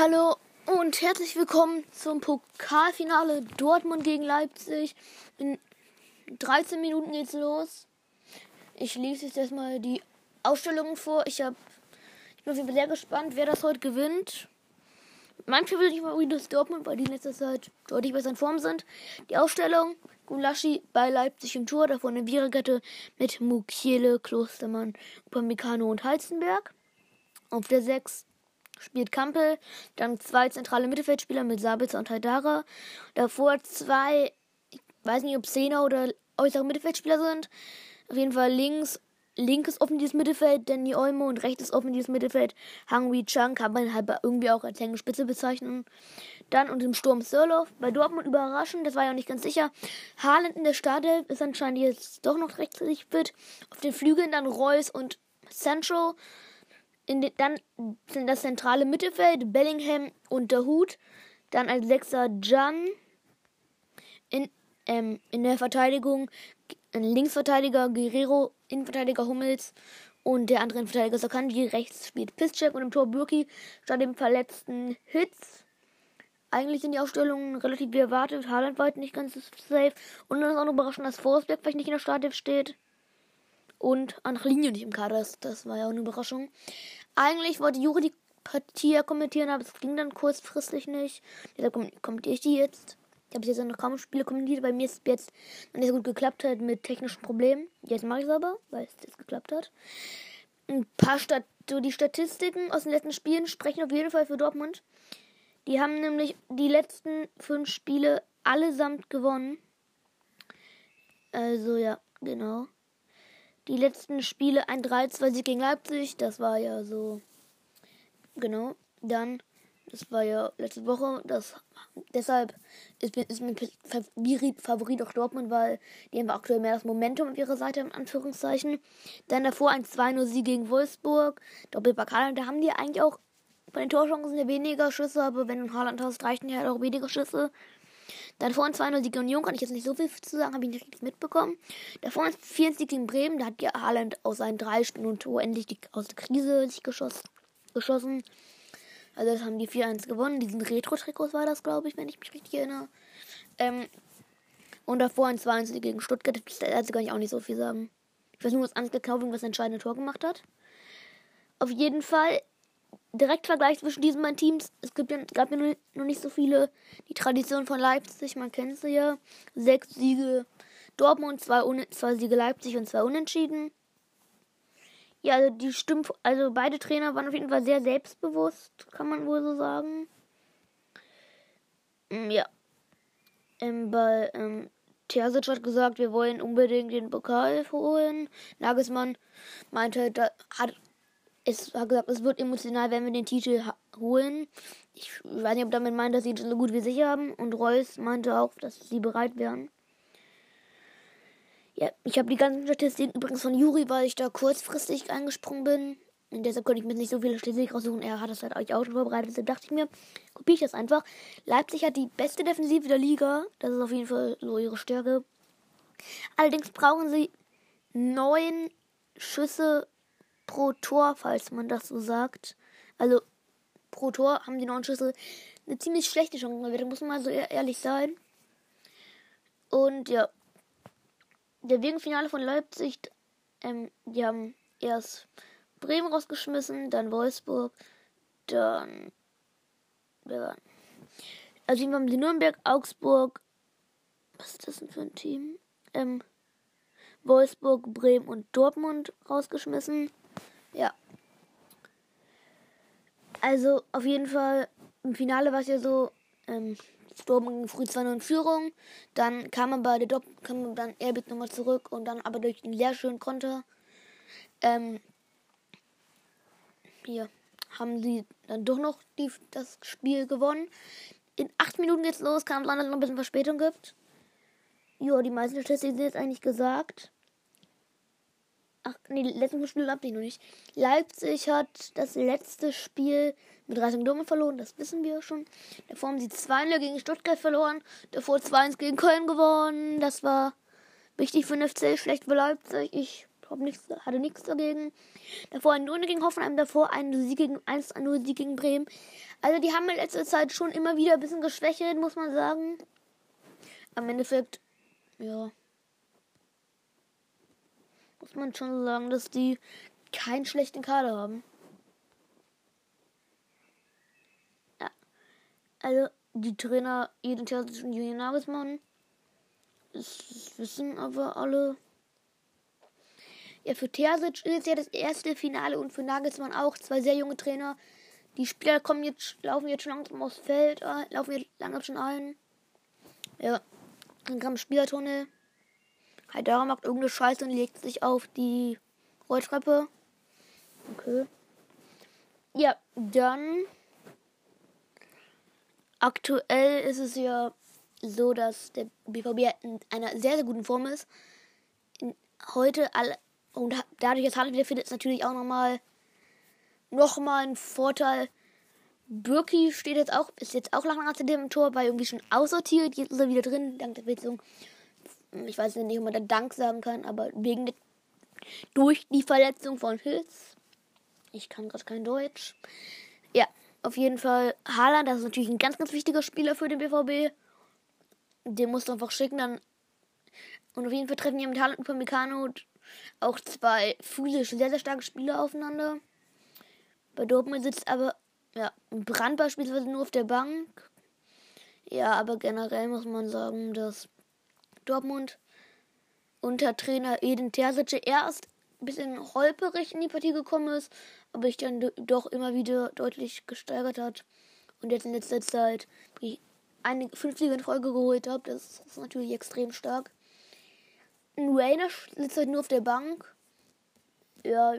Hallo und herzlich willkommen zum Pokalfinale Dortmund gegen Leipzig. In 13 Minuten geht's los. Ich lese jetzt erstmal die Ausstellungen vor. Ich, hab, ich bin sehr gespannt, wer das heute gewinnt. Mein persönlicher Favorit ist Dortmund, weil die in letzter Zeit deutlich besser in Form sind. Die Ausstellung: Gulaschi bei Leipzig im Tor, davon eine Viererkette mit Mukiele, Klostermann, Upamecano und Halzenberg. Auf der 6 spielt Kampel, dann zwei zentrale Mittelfeldspieler mit Sabitzer und Haidara. Davor zwei, ich weiß nicht, ob Zehner oder äußere Mittelfeldspieler sind. Auf jeden Fall links, linkes offensives Mittelfeld Danny Olmo und rechtes offensives Mittelfeld Hangui Chang kann man halt irgendwie auch als Hängespitze bezeichnen. Dann und im Sturm Sörloff. Bei Dortmund überraschend, das war ja auch nicht ganz sicher. Haaland in der Startelf ist anscheinend jetzt doch noch rechtzeitig fit. Auf den Flügeln dann Reus und in den, dann sind das zentrale Mittelfeld Bellingham und der Hut. Dann als Sechser Jan. In, ähm, in der Verteidigung Linksverteidiger Guerrero, Innenverteidiger Hummels und der andere Innenverteidiger Sakanji. Rechts spielt Piszczek und im Tor Bürki statt dem verletzten Hitz. Eigentlich sind die Aufstellungen relativ wie erwartet. Haaland war halt nicht ganz safe. Und dann ist auch noch überraschend, dass Forsberg vielleicht nicht in der Startelf steht. Und Angelino nicht im Kader ist. Das war ja auch eine Überraschung. Eigentlich wollte Juri die Partie ja kommentieren, aber es ging dann kurzfristig nicht. Deshalb kommentiere ich die jetzt. Ich habe jetzt noch kaum Spiele kommentiert, weil mir es jetzt noch nicht so gut geklappt hat mit technischen Problemen. Jetzt mache ich es aber, weil es jetzt geklappt hat. Ein paar Stat die Statistiken aus den letzten Spielen sprechen auf jeden Fall für Dortmund. Die haben nämlich die letzten fünf Spiele allesamt gewonnen. Also ja, genau die letzten Spiele ein 3-2-Sieg gegen Leipzig. Das war ja so. Genau. Dann, das war ja letzte Woche. Das, deshalb ist, ist mein Favorit, auch Dortmund, weil die haben aktuell mehr das Momentum auf ihrer Seite, in Anführungszeichen. Dann davor ein 2-0-Sieg gegen Wolfsburg. Doppelpack Haaland. Da haben die eigentlich auch bei den Torchancen ja weniger Schüsse, aber wenn du Haaland hast, reichen ja halt auch weniger Schüsse. Dann vorhin 2-0 Sieg Union, kann ich jetzt nicht so viel zu sagen, habe ich nicht mitbekommen. Davor 4 Sieg gegen Bremen, da hat ja Haaland aus seinen drei Stunden Tor endlich die, aus der Krise sich geschoss, geschossen. Also das haben die 4-1 gewonnen. Diesen Retro-Trikots war das, glaube ich, wenn ich mich richtig erinnere. Ähm, und davor ein 2-1 gegen Stuttgart, dazu kann ich auch nicht so viel sagen. Ich weiß nur, dass Ansgar Kaufing das entscheidende Tor gemacht hat. Auf jeden Fall Direktvergleich zwischen diesen beiden Teams. Es gibt ja, gab ja noch nicht so viele. Die Tradition von Leipzig, man kennt sie ja. Sechs Siege Dortmund, zwei, zwei Siege Leipzig und zwei Unentschieden. Ja, also die stimmt, also beide Trainer waren auf jeden Fall sehr selbstbewusst, kann man wohl so sagen. Mm, ja. Ähm, bei ähm, Terzic hat gesagt, wir wollen unbedingt den Pokal holen. Nagelsmann meinte, da hat es hat gesagt, es wird emotional, wenn wir den Titel holen. Ich weiß nicht, ob damit meint, dass sie so gut wie sicher haben. Und Reus meinte auch, dass sie bereit wären. Ja, ich habe die ganzen Statistiken übrigens von Juri, weil ich da kurzfristig eingesprungen bin. Und deshalb konnte ich mir nicht so viele Statistiken raussuchen. Er hat das halt euch auch schon vorbereitet. Deshalb dachte ich mir, kopiere ich das einfach. Leipzig hat die beste Defensive der Liga. Das ist auf jeden Fall so ihre Stärke. Allerdings brauchen sie neun Schüsse pro Tor, falls man das so sagt. Also pro Tor haben die neuen Schüsse eine ziemlich schlechte Chance. Da muss man mal so ehrlich sein. Und ja, der Wegenfinale von Leipzig, ähm, die haben erst Bremen rausgeschmissen, dann Wolfsburg, dann wer? Also hier haben sie Nürnberg, Augsburg, was ist das denn für ein Team? Ähm, Wolfsburg, Bremen und Dortmund rausgeschmissen. Ja. Also auf jeden Fall im Finale war es ja so, ähm, Dortmund früh 2-0 in Führung, dann kam man bei der Dopp kam dann Erbit nochmal zurück und dann aber durch den sehr schönen Konter ähm, hier haben sie dann doch noch die, das Spiel gewonnen. In acht Minuten geht's los, kam es noch ein bisschen Verspätung gibt. Ja, die meisten Statistiken sind jetzt eigentlich gesagt. Ach, nee, letzten Spiel habt ich noch nicht. Leipzig hat das letzte Spiel mit Reisung Dumme verloren, das wissen wir schon. Davor haben sie 2-0 gegen Stuttgart verloren, davor 2-1 gegen Köln gewonnen. Das war wichtig für den FC, schlecht für Leipzig. Ich hab nichts, hatte nichts dagegen. davor ein 0 gegen Hoffenheim, davor ein Sieg gegen 1-0 Sieg gegen Bremen. Also die haben in letzter Zeit schon immer wieder ein bisschen geschwächelt, muss man sagen. Am Endeffekt, ja. Muss man schon sagen, dass die keinen schlechten Kader haben. Ja. Also die Trainer Eden Terzic und Julian Nagelsmann. Das wissen aber alle. Ja, für Terzic ist es ja das erste Finale und für Nagelsmann auch. Zwei sehr junge Trainer. Die Spieler kommen jetzt, laufen jetzt schon langsam aufs Feld, äh, laufen jetzt langsam schon ein. Ja, dann kam Spielertunnel. Haidara macht irgendeine Scheiße und legt sich auf die Rolltreppe. Okay. Ja, dann Aktuell ist es ja so, dass der BVB in einer sehr, sehr guten Form ist. heute alle, und dadurch, dass Haaland wieder fit ist, natürlich auch nochmal noch mal ein Vorteil. Birki steht jetzt auch, ist jetzt auch lange nach dem Tor, war irgendwie schon aussortiert. Jetzt ist er wieder drin, dank der Verletzung. Ich weiß nicht, ob man da Dank sagen kann, aber wegen der, durch die Verletzung von Hills. Ich kann gerade kein Deutsch. Ja, auf jeden Fall Haaland, das ist natürlich ein ganz, ganz wichtiger Spieler für den BVB. Den musst du einfach schicken, dann. Und auf jeden Fall treffen hier mit Haaland und Pamecano auch zwei physisch sehr, sehr starke Spieler aufeinander. Bei Dortmund sitzt aber, ja, Brand beispielsweise nur auf der Bank. Ja, aber generell muss man sagen, dass Dortmund unter Trainer Eden Terzic erst ein bisschen holperig in die Partie gekommen ist, aber sich dann doch immer wieder deutlich gesteigert hat. Und jetzt in letzter Zeit eine 50 in Folge geholt habe. Das ist natürlich extrem stark. Rainer sitzt halt nur auf der Bank. Ja.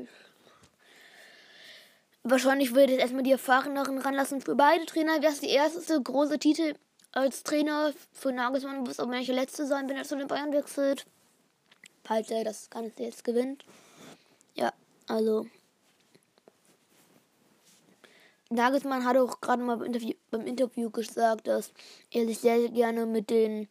Wahrscheinlich würde ich erstmal die Erfahreneren ranlassen. Für beide Trainer wäre es die erste große Titel als Trainer. Für Nagelsmann es auch der letzte sein, wenn er zu den Bayern wechselt. Falls er das Ganze jetzt gewinnt. Ja, also. Nagelsmann hat auch gerade mal beim Interview, beim Interview gesagt, dass er sich sehr, sehr gerne mit den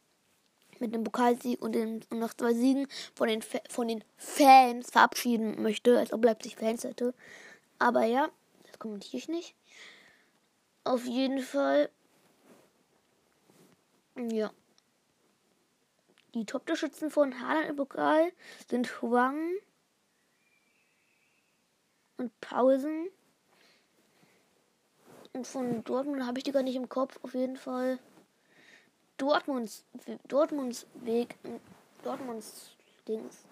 mit dem Pokalsieg und, den, und nach zwei Siegen von den, von den Fans verabschieden möchte, als ob Leipzig Fans hätte. Aber ja, das kommentiere ich nicht. Auf jeden Fall. Ja. Die Top-Torschützen von Haaland im Pokal sind Huang, und Pausen. Und von Dortmund habe ich die gar nicht im Kopf. Auf jeden Fall Dortmunds, Dortmunds Weg, Dortmunds Dings.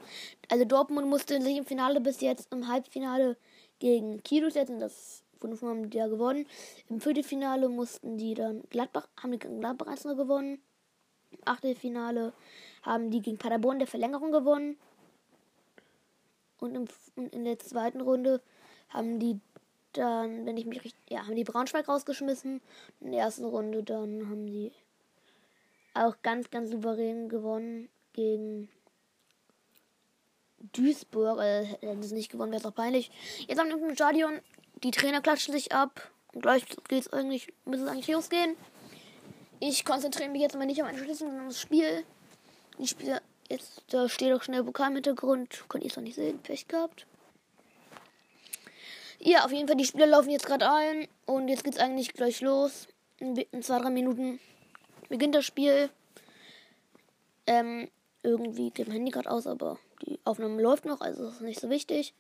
Also Dortmund musste sich im Finale bis jetzt im Halbfinale gegen Kiel setzen. Das von haben die ja gewonnen. Im Viertelfinale mussten die dann Gladbach, haben die gegen Gladbach 1 gewonnen. Im Achtelfinale haben die gegen Paderborn der Verlängerung gewonnen. Und, im, in der zweiten Runde haben die dann, wenn ich mich richtig, ja, haben die Braunschweig rausgeschmissen. In der ersten Runde dann haben die auch ganz, ganz souverän gewonnen gegen Duisburg. Also, hätten sie nicht gewonnen, wäre es auch peinlich. Jetzt am dem Stadion, die Trainer klatschen sich ab. Und gleich geht's eigentlich, müsste es eigentlich losgehen. Ich konzentriere mich jetzt mal nicht auf ein Schlüssel, sondern das Spiel. Ich spiele jetzt, da steht auch schnell Pokal im Hintergrund. Könnt ihr es noch nicht sehen? Pech gehabt. Ja, auf jeden Fall, die Spieler laufen jetzt gerade ein und jetzt geht's eigentlich gleich los. In, in zwei, drei Minuten beginnt das Spiel. Ähm, irgendwie geht mein Handy gerade aus, aber die Aufnahme läuft noch, also ist nicht so wichtig.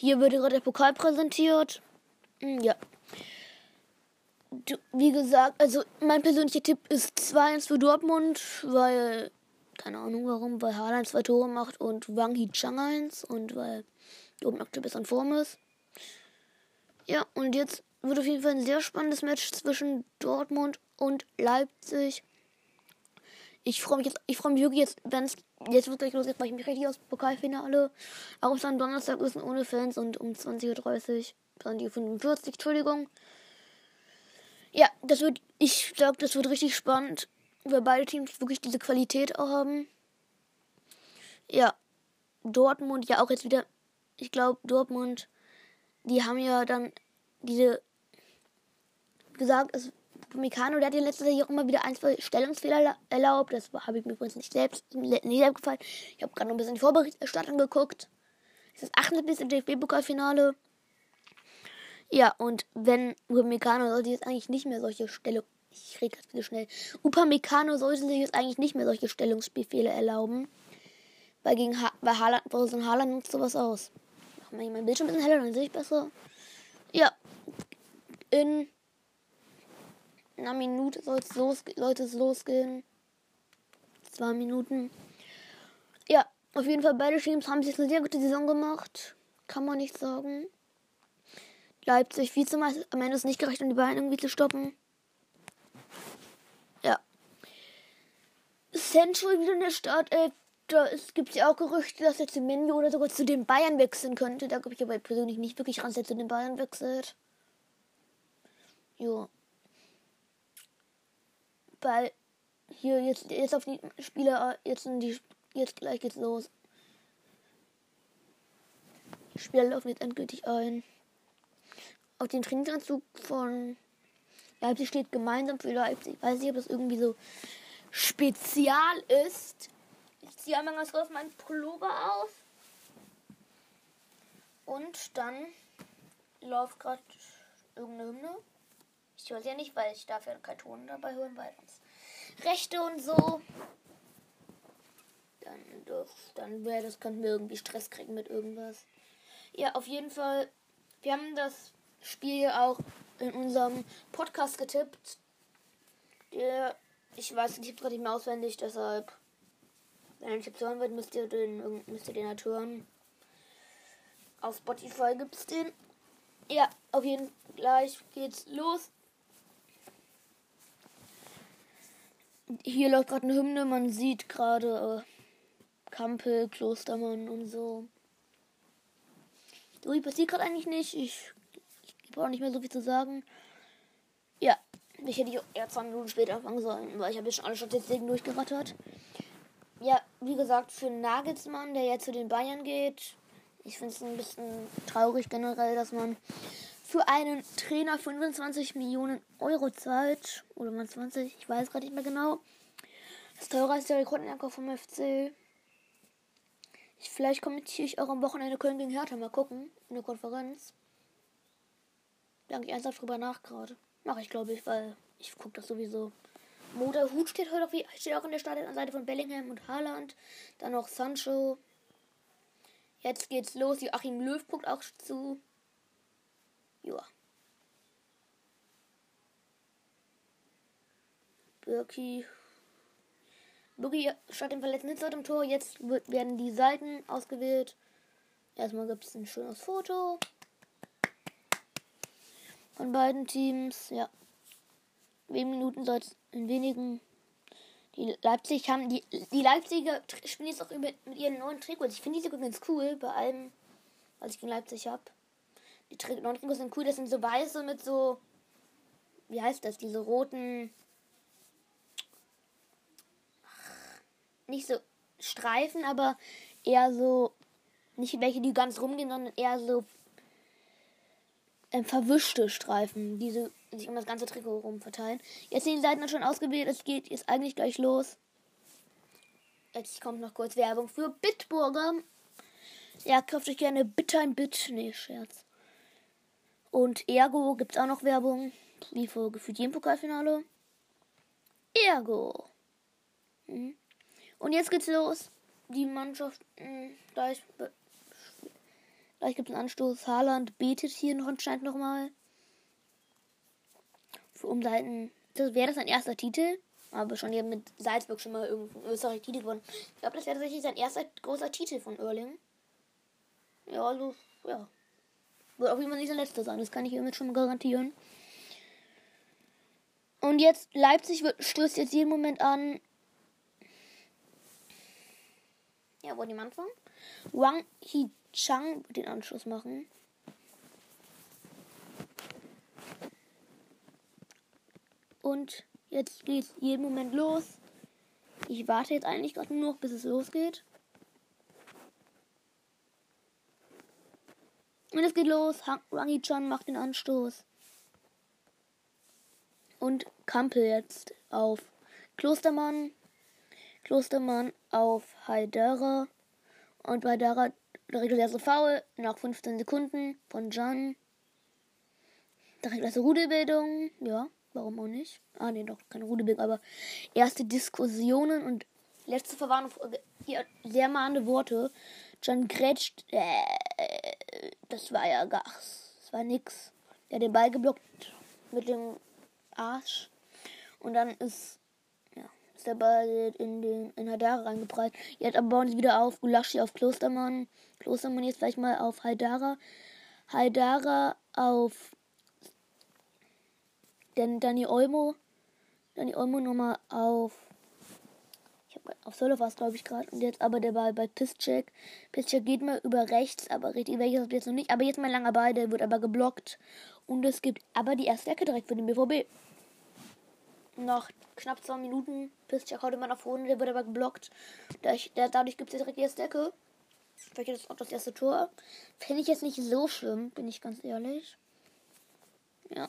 Hier wird gerade der Pokal präsentiert. Hm, ja. Wie gesagt, also mein persönlicher Tipp ist 2-1 für Dortmund, weil, keine Ahnung warum, weil Haaland zwei Tore macht und Wang Hee Chang 1 und weil Dortmund aktuell besser in Form ist. Ja, und jetzt wird auf jeden Fall ein sehr spannendes Match zwischen Dortmund und Leipzig. Ich freue mich jetzt, ich freue mich wirklich jetzt, wenn es jetzt wird gleich los, jetzt mache ich mich richtig aus Pokalfinale. Auch am Donnerstag ist ohne Fans und um 20.30 Uhr, 20.45 Uhr, Entschuldigung. Ja, das wird, ich glaube, das wird richtig spannend, weil beide Teams wirklich diese Qualität auch haben. Ja, Dortmund ja auch jetzt wieder, ich glaube, Dortmund die haben ja dann diese gesagt, es Mikano, der hat in letzter Zeit auch immer wieder ein, zwei Stellungsfehler erlaubt. Das habe ich mir übrigens nicht selbst, nicht selbst gefallen. Ich habe gerade noch ein bisschen die Vorberichterstattung geguckt. Das 78. DFB-Pokalfinale. Ja, und wenn Upamecano sollte jetzt eigentlich nicht mehr solche Stellung. Ich rede gerade wieder schnell. Upamecano sollte sich jetzt eigentlich nicht mehr solche Stellungsbefehle erlauben. Weil gegen ha bei Haaland, so ein Haaland nutzt sowas aus. Mach mal mein Bildschirm ein bisschen heller, dann sehe ich besser. Ja. In einer Minute soll es los, sollte es losgehen. Zwei Minuten. Ja, auf jeden Fall beide Teams haben sich eine sehr gute Saison gemacht. Kann man nicht sagen. Leipzig Vizemeister am Ende ist nicht gerecht, um die Bayern irgendwie zu stoppen. Ja. Central wieder in der Startelf. Da gibt es ja auch Gerüchte, dass er zu Menu oder sogar zu den Bayern wechseln könnte. Da glaube ich aber persönlich nicht wirklich ran, dass er zu den Bayern wechselt. Jo. Weil hier jetzt, jetzt auf die Spieler, jetzt sind die, jetzt gleich geht's los. Die Spieler laufen jetzt endgültig ein. Auf den Trainingsanzug von Leipzig steht gemeinsam für Leipzig. Ich weiß nicht, ob das irgendwie so spezial ist. Ich ziehe einmal ganz kurz meinen Pullover aus. Und dann läuft gerade irgendeine Hymne. Ich höre sie ja nicht, weil ich darf ja keinen Ton dabei hören, weil Rechte und so. Dann, dann wäre das, könnten wir irgendwie Stress kriegen mit irgendwas. Ja, auf jeden Fall. Wir haben das Spiel auch in unserem Podcast getippt. Der, ich weiß nicht, ich gerade nicht mehr auswendig, deshalb, wenn den Tipp hören wollt, müsst ihr den, müsst ihr den halt hören. Auf Spotify gibt es den. Ja, auf jeden Fall gleich geht's los. Hier läuft gerade eine Hymne, man sieht gerade äh, Kampel, Klostermann und so. So, passiert gerade eigentlich nicht. Ich brauche nicht mehr so viel zu sagen. Ja, ich hätte ich eher zwei Minuten später anfangen sollen, weil ich habe jetzt schon alle Statistiken durchgerattert. Ja, wie gesagt, für Nagelsmann, der jetzt zu den Bayern geht, ich finde es ein bisschen traurig generell, dass man für einen Trainer 25 Millionen Euro zahlt. Oder mal 20, ich weiß gerade nicht mehr genau. Das teurer ist der Rekordanker vom FC. Ich, vielleicht kommentiere ich auch am Wochenende Köln gegen Hertha. Mal gucken. In der Konferenz. Denke ich ernsthaft drüber nach gerade. Mache ich, glaube ich, weil ich gucke das sowieso. Motor Hut steht heute auf, steht auch in der Startanseite von Bellingham und Haaland. Dann noch Sancho. Jetzt geht's los. Joachim Löw guckt auch zu. Joa. Birki. Birki statt dem verletzten Hitzer im Tor. Jetzt werden die Seiten ausgewählt. Erstmal gibt es ein schönes Foto von beiden Teams. Ja. Wenigen Minuten soll es in wenigen. Die Leipzig haben die, die Leipziger spielen jetzt auch mit, mit ihren neuen Trikots. Ich finde die sogar ganz cool bei allem, was ich gegen Leipzig habe. Die Tri sind cool, das sind so weiße mit so wie heißt das, diese roten nicht so Streifen, aber eher so nicht welche, die ganz rumgehen, sondern eher so ähm, verwischte Streifen, die sich um das ganze Trikot rum verteilen. Jetzt sind die Seiten schon ausgewählt, es geht jetzt eigentlich gleich los. Jetzt kommt noch kurz Werbung für Bitburger. Ja, kauft euch gerne Bitter ein Bit. Nee, Scherz. Und Ergo gibt es auch noch Werbung. Wie vor gefühlt jedem Pokalfinale. Ergo. Mhm. Und jetzt geht's los. Die Mannschaft mh, gleich Gleich gibt es einen Anstoß. Haaland betet hier noch anscheinend nochmal. Um seinen. Das wäre das sein erster Titel. Aber schon hier mit Salzburg schon mal irgendein Österreich Titel gewonnen. Ich glaube, das wäre tatsächlich sein erster großer Titel von Erling. Ja, also, ja. Wird auf jeden Fall nicht sein letzter sein. Das kann ich hiermit schon garantieren. Und jetzt, Leipzig wird, stößt jetzt jeden Moment an. Ja, wollen die anfangen? Wang Hee Chang den Anschluss machen. Und jetzt geht jeden Moment los. Ich warte jetzt eigentlich gerade nur noch, bis es losgeht. Und es geht los. Rangi Chan macht den Anstoß. Und Kampel jetzt auf Klostermann. Klostermann auf Haidara. Und bei Dara Direkt das erste Foul nach 15 Sekunden von Jan. Direkt erste Rudelbildung. Ja, warum auch nicht? Ah, nee, doch, keine Rudelbildung, aber erste Diskussionen und letzte Verwarnung. Hier, sehr mahnende Worte. Jan grätscht. Äh, das war ja gar. Das war nix. Er hat den Ball geblockt mit dem Arsch. Und dann ist, ja, ist der Ball in den in Hadara reingeprallt. Jetzt aber bauen sie wieder auf. Gulaschi auf Klostermann. Klostermann jetzt gleich mal auf Haidara. Haidara auf denn Dani Olmo. Dani Olmo nochmal auf. Auf Solo war glaube ich, gerade. Und jetzt aber der Ball bei Piszczek. Piszczek geht mal über rechts, aber richtig welches jetzt noch nicht. Aber jetzt mal langer Ball, der wird aber geblockt. Und es gibt aber die erste Ecke direkt für den BVB. Noch knapp zwei Minuten. Piszczek haut immer nach vorne, der wird aber geblockt. Dadurch, dadurch gibt es direkt die erste Ecke. Vielleicht ist auch das erste Tor. Finde ich jetzt nicht so schlimm, bin ich ganz ehrlich. Ja.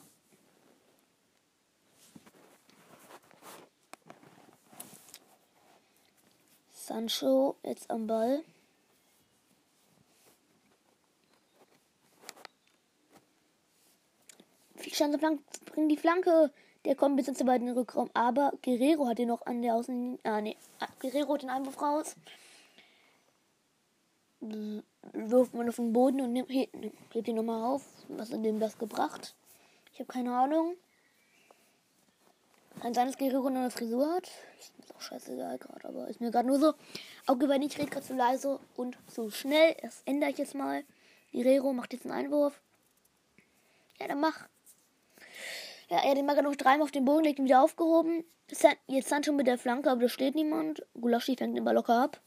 Sancho jetzt am Ball. Viel Chance bringen die Flanke. Der kommt bis ins zweiten Rückraum. Aber Guerrero hat den noch an der Außen. Ah, nee. Ah, Guerrero hat den Einwurf raus. Wirft man auf den Boden und nimmt, hebt ihn nochmal auf. Was hat dem das gebracht? Ich habe keine Ahnung. Ein seines Guerrero eine Frisur hat. Ist auch scheißegal gerade, aber ist mir gerade nur so aufgefallen. Ich rede gerade zu leise und zu schnell. Das ändere ich jetzt mal. Guerrero macht jetzt einen Einwurf. Ja, dann mach. Ja, er hat den Maga noch dreimal auf den Boden, legt ihn wieder aufgehoben. Jetzt Sancho mit der Flanke, aber da steht niemand. Gulaschi fängt den Ball locker ab.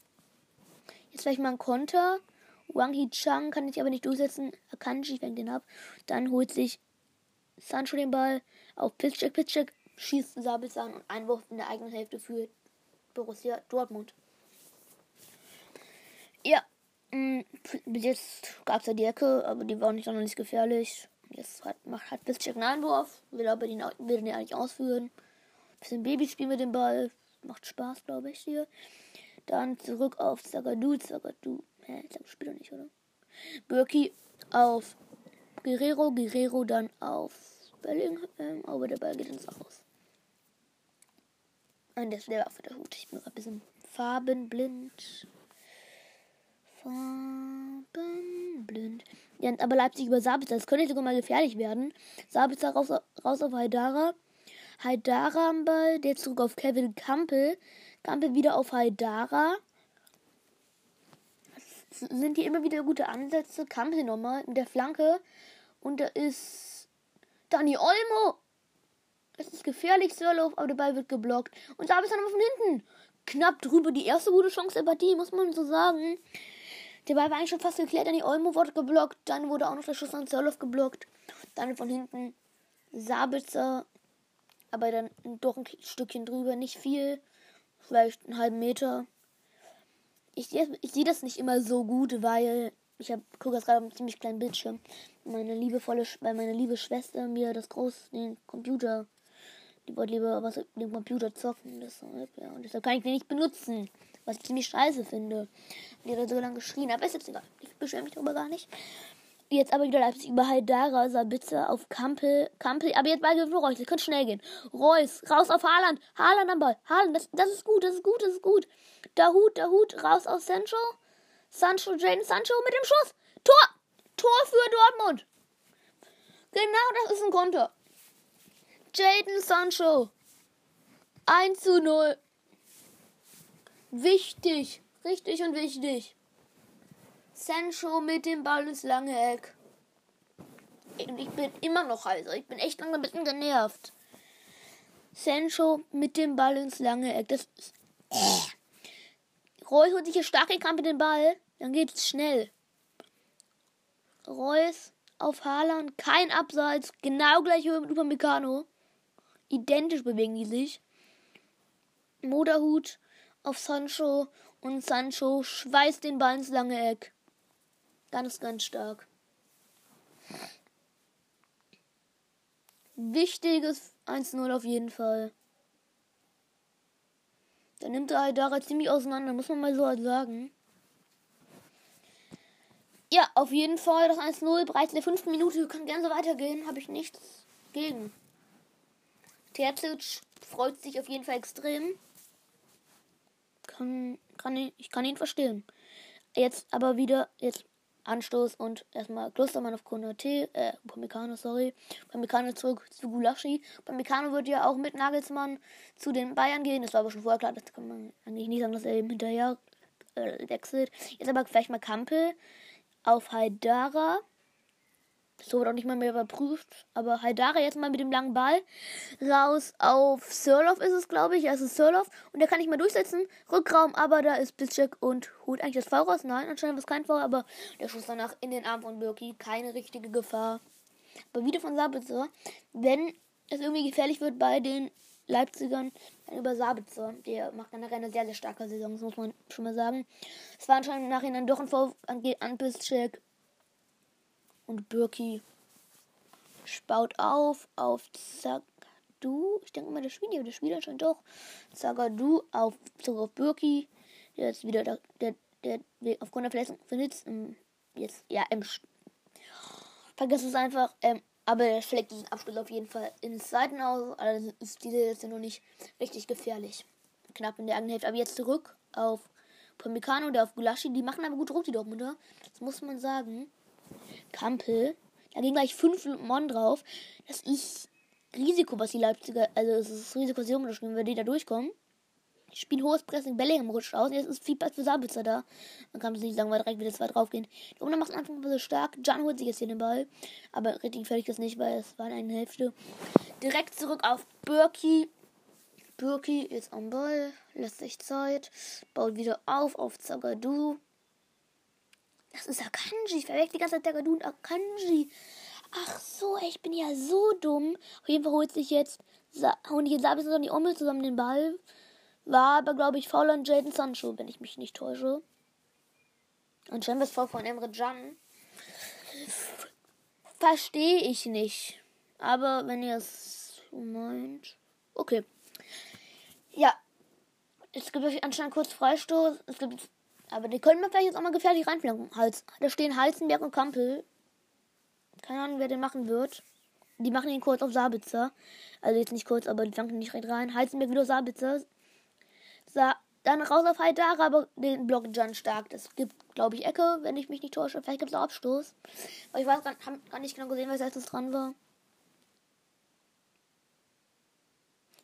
Jetzt vielleicht mal ein Konter. Wang Chang kann ich aber nicht durchsetzen. Akanji fängt den ab. Dann holt sich Sancho den Ball auf Pitchcheck. Pitchcheck schießt Sabitzer und Einwurf in der eigenen Hälfte für Borussia Dortmund. Ja, mm, bis jetzt gab es ja die Ecke, aber die war nicht sonderlich gefährlich. Jetzt hat, macht hat Piszczek einen Einwurf, will aber den, will den eigentlich ausführen. Bisschen Babyspiel mit dem Ball, macht Spaß, glaube ich, hier. Dann zurück auf Zagadou, Zagadou, hä, Zagadou spielt er nicht, oder? Birki auf Guerrero, Guerrero dann auf Bellingham, aber der Ball geht ins Aus. Und das wäre auch wieder gut. Ich bin ein bisschen farbenblind. Farbenblind. Ja, aber Leipzig über Sabitzer. Das könnte sogar mal gefährlich werden. Sabitzer raus, raus auf Haidara. Haidara am Ball. Der zurück auf Kevin Kampel. Kampel wieder auf Haidara. sind hier immer wieder gute Ansätze. Kampel nochmal mit der Flanke. Und da ist Dani Olmo. Es ist gefährlich, Sirlof, aber der Ball wird geblockt. Und da ist dann von hinten. Knapp drüber. Die erste gute Chance der Partie, muss man so sagen. Der Ball war eigentlich schon fast geklärt. Dann die Olmo wurde geblockt. Dann wurde auch noch der Schuss an Sirlof geblockt. Dann von hinten Sabitzer. Aber dann doch ein Stückchen drüber. Nicht viel. Vielleicht einen halben Meter. Ich, ich sehe das nicht immer so gut, weil ich gucke das gerade auf einem ziemlich kleinen Bildschirm. Meine liebevolle, weil meine liebe Schwester mir das groß den Computer die wollte lieber was mit dem Computer zocken. Deshalb, ja. Und deshalb kann ich den nicht benutzen. Was ich ziemlich scheiße finde. Und die hat so lange geschrien. Aber ist jetzt egal. Ich beschwere mich darüber gar nicht. Jetzt aber wieder Leipzig über Haidara, Sabitzer auf Kampel. Kampel, aber jetzt Ball für Reus. Das könnte schnell gehen. Reus, raus auf Haaland. Haaland am Ball. Haaland, das, das ist gut, das ist gut, das ist gut. Der Hut, der Hut, raus aus Sancho. Sancho, Jane Sancho mit dem Schuss. Tor! Tor für Dortmund. Genau, das ist ein Konter. Jaden Sancho. 1 zu 0. Wichtig. Richtig und wichtig. Sancho mit dem Ball ins lange Eck. Ich bin immer noch heiser. Ich bin echt lange ein bisschen genervt. Sancho mit dem Ball ins lange Eck. Das ist. Reus holt sich hier stark in mit dem Ball. Dann geht es schnell. Reus auf Haaland. Kein Abseits. Genau gleich wie mit Upamecano. Identisch bewegen die sich. Moderhut auf Sancho und Sancho schweißt den Ball ins lange Eck. Ganz, ganz stark. Wichtiges 1-0 auf jeden Fall. Da nimmt der Haidara ziemlich auseinander, muss man mal so halt sagen. Ja, auf jeden Fall das 1-0. Bereits in der fünften Minute kann gerne so weitergehen. Habe ich nichts gegen. Terzic freut sich auf jeden Fall extrem. Kann, kann ich, ich kann ihn verstehen. Jetzt aber wieder, jetzt Anstoß und erstmal Klostermann auf Konate, äh, Pamecano, sorry. Pamecano zurück zu Gulaschi. Pamecano wird ja auch mit Nagelsmann zu den Bayern gehen. Das war aber schon vorher klar, das kann man eigentlich nicht sagen, dass er eben hinterher äh, wechselt. Jetzt aber vielleicht mal Kampel auf Haidara. So wird auch nicht mal mehr überprüft. Aber Haidara jetzt mal mit dem langen Ball raus auf Surloff ist es, glaube ich. Ist Surloff. Und der kann nicht mehr durchsetzen. Rückraum, aber da ist Bischek und holt eigentlich das Foul raus. Nein, anscheinend war kein Foul, aber der Schuss danach in den Arm von Birki. Keine richtige Gefahr. Aber wieder von Sabitzer. Wenn es irgendwie gefährlich wird bei den Leipzigern, dann über Sabitzer. Der macht generell eine sehr, sehr starke Saison, das muss man schon mal sagen. Es war anscheinend im Nachhinein doch ein Vorwurf an, an Bischek und Birki spaut auf auf Zagadu. Ich denke mal, der Spieler, der Spieler scheint doch. Zagadu auf zurück auf Birki. Jetzt wieder der, der, der, der aufgrund der Verletzung ähm, jetzt ja im vergiss es einfach. Ähm, aber er schlägt diesen Abschluss auf jeden Fall ins Seiten aus. Also ist diese jetzt noch nicht richtig gefährlich. Knapp in der eigenen Hälfte. Aber jetzt zurück auf Pamicano oder auf Gulaschi. Die machen aber gut Druck, die Dortmunder. Das muss man sagen. Kampel. Da gehen gleich fünf Mon drauf. Das ist Risiko, was die Leipziger, also es ist Risiko, was die Dortmunder wenn die da durchkommen. Spielen hohes Pressing, Bellingham rutscht aus. Jetzt ist viel Platz für Sabitzer da. Man kann es nicht sagen, weil direkt wieder zwei draufgehen. Die Dortmunder macht einfach ein bisschen stark. Jan holt sich jetzt hier den Ball. Aber richtig fertig ist nicht, weil es war eine Hälfte. Direkt zurück auf Birki. Birki ist am Ball, lässt sich Zeit, baut wieder auf auf Zagadou. Das ist Akanji. Ich verwechsel die ganze Zeit Tagadun und Akanji. Ach so, ich bin ja so dumm. Auf jeden Fall holt sich jetzt, die jetzt und die Ommel zusammen den Ball. War aber, glaube ich, faul an Jaden Sancho, wenn ich mich nicht täusche. Und Chambers Foul von Emre Can. Verstehe ich nicht. Aber wenn ihr es meint. Okay. Ja. Es gibt anscheinend kurz Freistoß. Es gibt aber die können wir vielleicht jetzt auch mal gefährlich reinflanken. Hals. Da stehen Halzenberg und Kampel. Keine Ahnung, wer den machen wird. Die machen ihn kurz auf Sabitzer. Also jetzt nicht kurz, aber die flanken nicht recht rein. Halzenberg wieder Sabitzer. Sa dann raus auf Haidara, aber den Block Jan stark. Das gibt, glaube ich, Ecke, wenn ich mich nicht täusche. Vielleicht gibt es auch Abstoß. Aber ich weiß gar, gar nicht genau gesehen, was als dran war.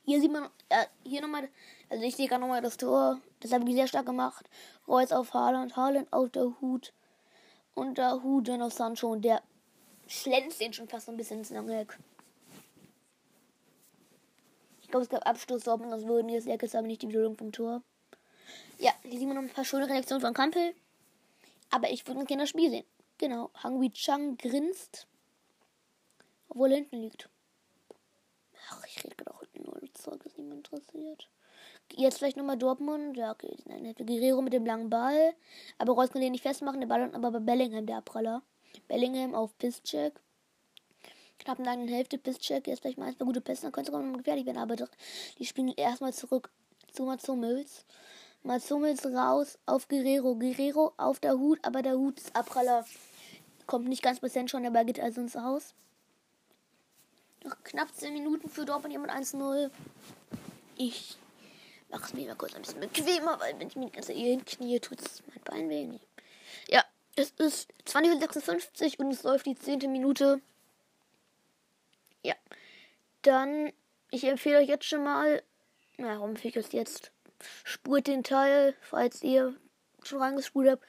Hier sieht man, äh, hier nochmal, also ich sehe gerade nochmal das Tor. Das habe ich sehr stark gemacht. Reus auf Haaland, Haaland auf der Hut. Und der Hut dann auf Sancho. Und der schlänzt den schon fast ein bisschen ins lange Eck. Ich glaube, es gab Abstoß, Dortmund aus würden jetzt Eck ist aber nicht die Wiederholung vom Tor. Ja, hier sieht man noch ein paar schöne Reaktionen von Kampel. Aber ich würde gerne das Spiel sehen. Genau, Hang Wei Chang grinst. Obwohl er hinten liegt. Ach, ich rede gerade auch Zeug, das niemand interessiert. Jetzt vielleicht nochmal Dortmund. Ja, okay. Dann hätte Guerrero mit dem langen Ball. Aber Reus kann den nicht festmachen. Der Ball und aber bei Bellingham der Abpraller. Bellingham auf Pisscheck. Knapp in der Hälfte Pisscheck. Jetzt vielleicht mal ein gute Pässe. Dann könnte sogar noch gefährlich werden. Aber die spielen erstmal zurück zu Mazummels. Mazummels raus auf Guerrero. Guerrero auf der Hut. Aber der Hut ist Abpraller. Kommt nicht ganz präsent schon. Der Ball geht also ins Haus. Noch knapp 10 Minuten für Dortmund jemand 1-0. Ich mache es mir mal kurz ein bisschen bequemer, weil wenn ich mir die ganze hier hinknie, tut es mein Bein weh. Ja, es ist 20.56 und es läuft die 10. Minute. Ja. Dann, ich empfehle euch jetzt schon mal, warum empfehle es jetzt? Spurt den Teil, falls ihr schon reingespult habt.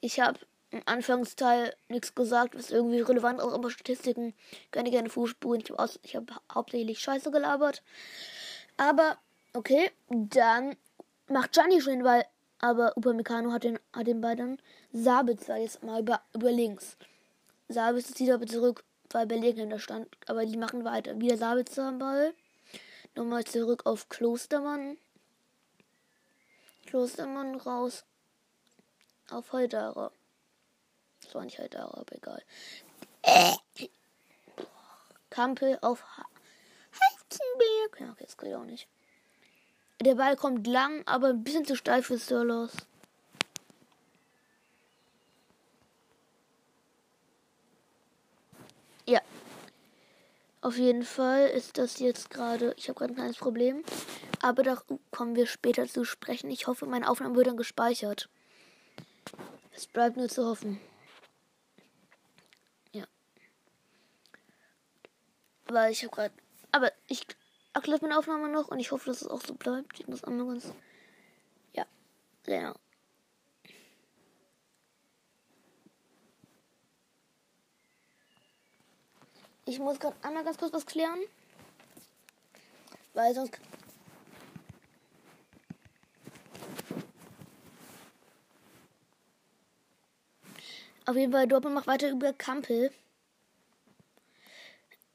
Ich habe im Anfangsteil nichts gesagt, was irgendwie relevant ist, aber Statistiken könnt ihr gerne vorspulen. Ich habe hab hauptsächlich Scheiße gelabert. Aber, okay, dann macht Gianni schon den Ball. Aber Upamecano hat den, hat den Ball dann. Sabitzer jetzt mal über, über links. Sabitzer zieht aber zurück, weil Bellingham da stand. Aber die machen weiter. Wieder Sabitzer am Ball. Nochmal zurück auf Klostermann. Klostermann raus auf Heudarer. War nicht halt auch, aber egal. Äh. Kampel auf Halzenberg. Ja, okay, das geht auch nicht. Der Ball kommt lang, aber ein bisschen zu steif für Sirlos. Ja. Auf jeden Fall ist das jetzt gerade. Ich habe gerade ein kleines Problem. Aber da kommen wir später zu sprechen. Ich hoffe, meine Aufnahme wird dann gespeichert. Es bleibt nur zu hoffen. Weil ich habe gerade, aber ich erkläre meine Aufnahme noch und ich hoffe, dass es auch so bleibt. Ich muss einmal ganz, ja, genau. Ich muss gerade einmal ganz kurz was klären. Weil sonst. Auf jeden Fall, Dortmund macht weiter über Kampel.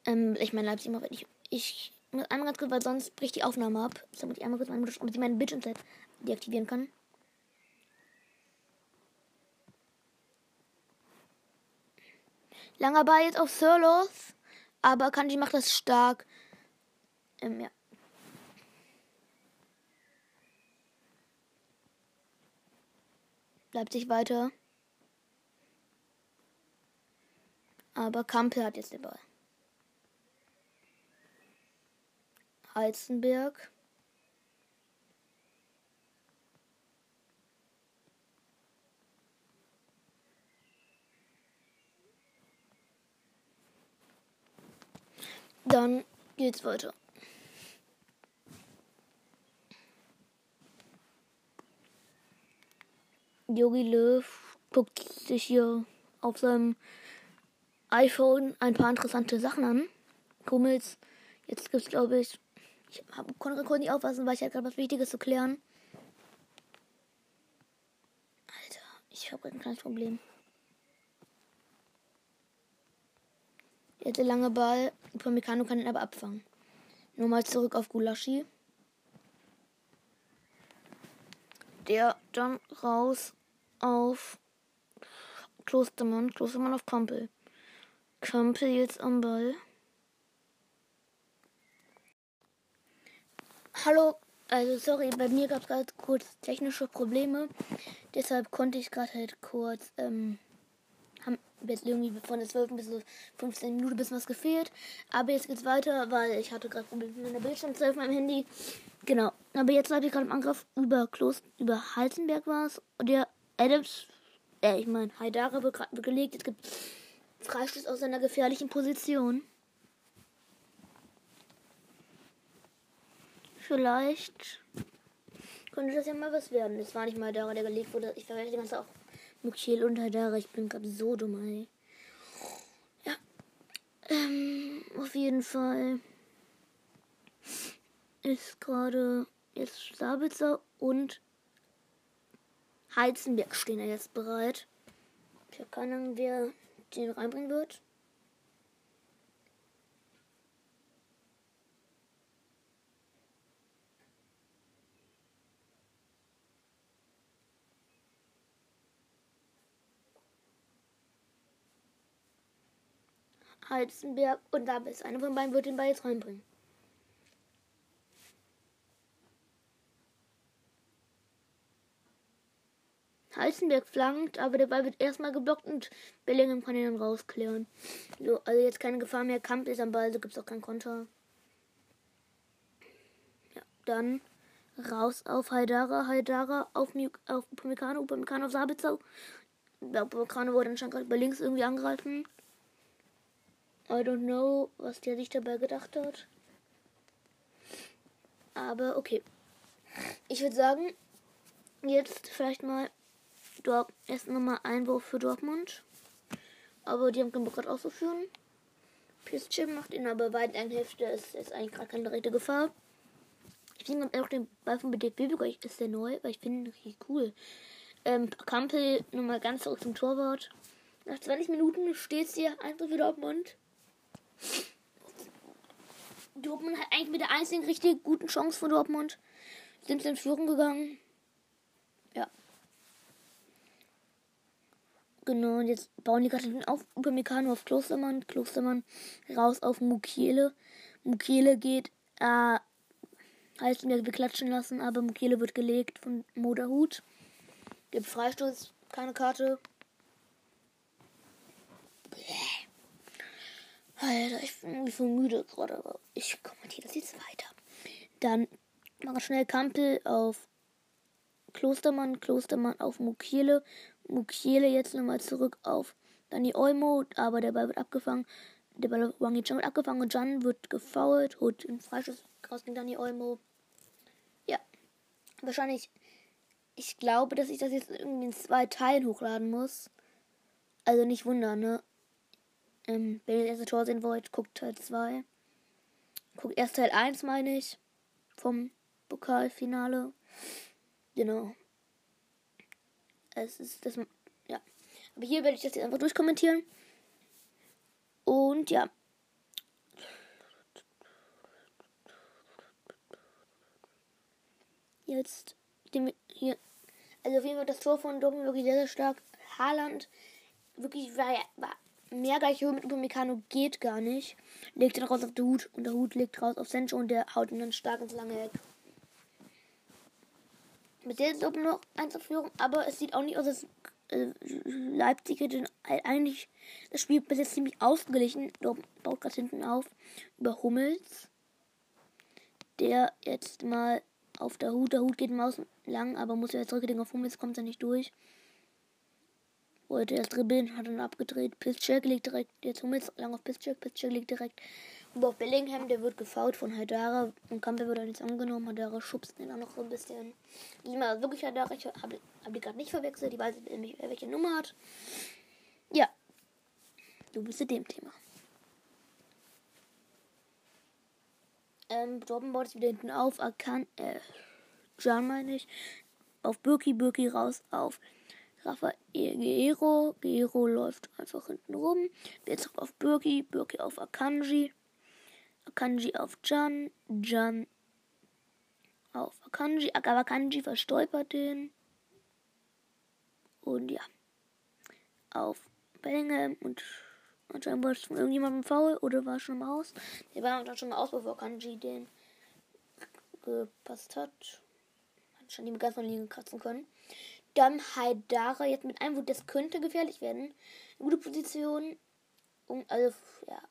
Ähm, ich meine, Leipzig macht ich, ich muss einmal ganz kurz, weil sonst bricht die Aufnahme ab. Damit ich einmal kurz meine Mutter, damit ich meinen Bildschirmzeit deaktivieren kann. Langer Ball jetzt auf Sirlos. Aber Kanji macht das stark. Ähm, ja. Sich weiter. Aber Kampel hat jetzt den Ball. Heizenberg. Dann geht's weiter. Yogi Löw guckt sich hier auf seinem iPhone ein paar interessante Sachen an. Kummels, jetzt gibt's glaube ich, ich konnte kurz nicht aufpassen, weil ich hatte gerade was Wichtiges zu klären. Alter, ich habe ein kleines Problem. Jetzt der lange Ball. Upamecano kann ihn aber abfangen. Nur mal zurück auf Gulaschi. Der dann raus auf Klostermann. Klostermann auf Kampel. Kampel jetzt am Ball. Hallo, also sorry, bei mir gab es gerade kurz technische Probleme. Deshalb konnte ich gerade halt kurz ähm, jetzt irgendwie von der 12. bis zur 15 Minuten bis was gefehlt. Aber jetzt geht's weiter, weil ich hatte gerade Probleme mit der Bildschirmzeit auf meinem Handy. Genau. Aber jetzt hatte ich gerade im Angriff über Klos, über Halzenberg war es. Und der Adams, äh, ich meine, Haidara wird gerade gelegt. Es gibt Freistoß aus einer gefährlichen Position. Vielleicht könnte das ja mal was werden. Es war nicht mal Haidara, der gelegt wurde. Ich verwende die ganze auch Mukiel und Haidara. Ich bin gerade so dumm, ey. Ja. Ähm, auf jeden Fall ist gerade jetzt Sabitzer und Heizenberg stehen ja jetzt bereit. Ich habe keine Ahnung, wer den reinbringen wird. Heizenberg und Labis. Einer von beiden wird den Ball jetzt reinbringen. Heizenberg flankt, aber der Ball wird erstmal geblockt und Bellingham kann ihn dann rausklären. So, also jetzt keine Gefahr mehr. Kampf ist am Ball, so gibt es auch keinen Konter. Ja, dann raus auf Haidara, Haidara auf, auf Upamecano, Upamecano auf Sabitzer. Upamecano wurde anscheinend gerade bei links irgendwie angreifen. I don't know, was der sich dabei gedacht hat. Aber okay. Ich würde sagen, jetzt vielleicht mal Dort erst nochmal Einwurf für Dortmund. Aber die haben keinen Bock gerade auszuführen. PSG macht ihn aber weit ein Hälfte. Ist, ist eigentlich gerade keine direkte Gefahr. Ich finde auch den Ball von BDB ist der neu, weil ich finde ihn richtig cool. Ähm, Kampel nochmal ganz zurück zum Torwart. Nach 20 Minuten steht es hier einfach für Dortmund. Dortmund hat eigentlich mit der einzigen richtig guten Chance von Dortmund. Sind sie in Führung gegangen. Ja. Genau, und jetzt bauen die gerade auf Upamecano auf Klostermann. Klostermann raus auf Mukiele. Mukiele geht, äh, heißt mir beklatschen lassen, aber Mukiele wird gelegt von Moderhut. Gibt Freistoß, keine Karte. Alter, ich bin irgendwie so müde gerade, aber ich kommentiere das jetzt weiter. Dann machen schnell Kampel auf Klostermann, Klostermann auf Mukiele, Mukiele jetzt nochmal zurück auf Dani Olmo, aber der Ball wird abgefangen. Der Ball Wang Yichan wird abgefangen und Jan wird gefoult, holt den Freischuss raus gegen Dani Olmo. Ja, wahrscheinlich. Ich glaube, dass ich das jetzt irgendwie in zwei Teilen hochladen muss. Also nicht wundern, ne? Ähm, wenn ihr das erste Tor sehen wollt, guckt Teil 2. Guckt erst Teil 1, meine ich. Vom Pokalfinale. Genau. Es ist das. Ja. Aber hier werde ich das jetzt einfach durchkommentieren. Und ja. Jetzt hier. Also auf jeden Fall das Tor von Dortmund wirklich sehr, sehr stark. Haaland wirklich war, war mehr gleiche Höhe mit Upamecano geht gar nicht. Legt ihn raus auf den Hut und der Hut legt raus auf Sancho und der haut ihn dann stark ins lange Eck. Mit der oben noch eins auf Führung, aber es sieht auch nicht aus, als äh, Leipzig hätte eigentlich das Spiel bis jetzt ziemlich ausgeglichen. Dort baut gerade hinten auf über Hummels, der jetzt mal auf der Hut, der Hut geht Maus lang, aber muss ja zurücklegen auf Hummels, kommt er nicht durch. Wollte erst dribbeln, hat dann abgedreht. Piszczek liegt direkt, jetzt Hummels lang auf Piszczek, Piszczek liegt direkt und auf Bellingham, der wird gefault von Haidara und Campbell wird dann jetzt angenommen. Haidara schubst ihn dann noch so ein bisschen. Diesmal wirklich Haidara, ich habe hab die gerade nicht verwechselt, die weiß nämlich, welche Nummer hat. Ja, du bist in dem Thema. Ähm, Dortmund es wieder hinten auf. Akan, äh, Jan meine ich. Auf Birki, Birki raus auf Rafael Guerrero. Guerrero läuft einfach hinten rum. Jetzt auf Birki, Birki auf Akanji. Akanji auf Jan. Jan auf Akanji. Aber Akanji verstolpert den. Und ja. Auf Bellingham und anscheinend war es von irgendjemandem faul oder war schon mal aus. Der war dann schon mal aus, bevor Kanji den gepasst hat. Hat schon die von Linie kratzen können. Dann Haidara jetzt mit einem Wut, das könnte gefährlich werden. Gute Position. Also, ja.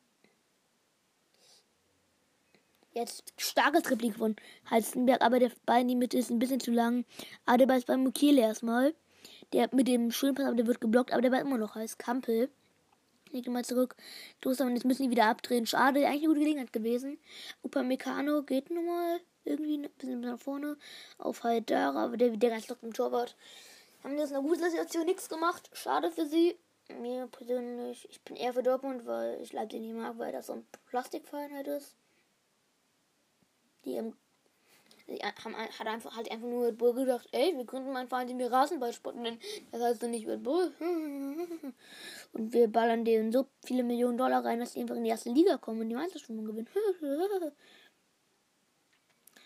Jetzt starkes Tripling von Halstenberg, aber der Ball in die Mitte ist ein bisschen zu lang. Aber der Ball ist beim Mukele erstmal. Der mit dem schönen Pass, aber der wird geblockt, aber der Ball immer noch heiß. Kampel. Legt mal zurück. und jetzt müssen die wieder abdrehen. Schade, eigentlich eine gute Gelegenheit gewesen. Upamecano geht nochmal irgendwie ein bisschen nach vorne auf Haidara, aber der, der ganz locker im Torwart. Haben jetzt eine gute Situation nichts gemacht. Schade für sie. Mir persönlich, ich bin eher für Dortmund, weil ich Leipzig nicht mag, weil das so ein Plastikfeinheit ist. Die im haben, hat einfach halt einfach nur Red Bull gedacht, ey, wir gründen mal einen Verein, den wir Rasenballsport nennen. Das heißt dann nicht Red Bull. Und wir ballern denen so viele Millionen Dollar rein, dass die einfach in die erste Liga kommen und die Meisterschaft gewinnen.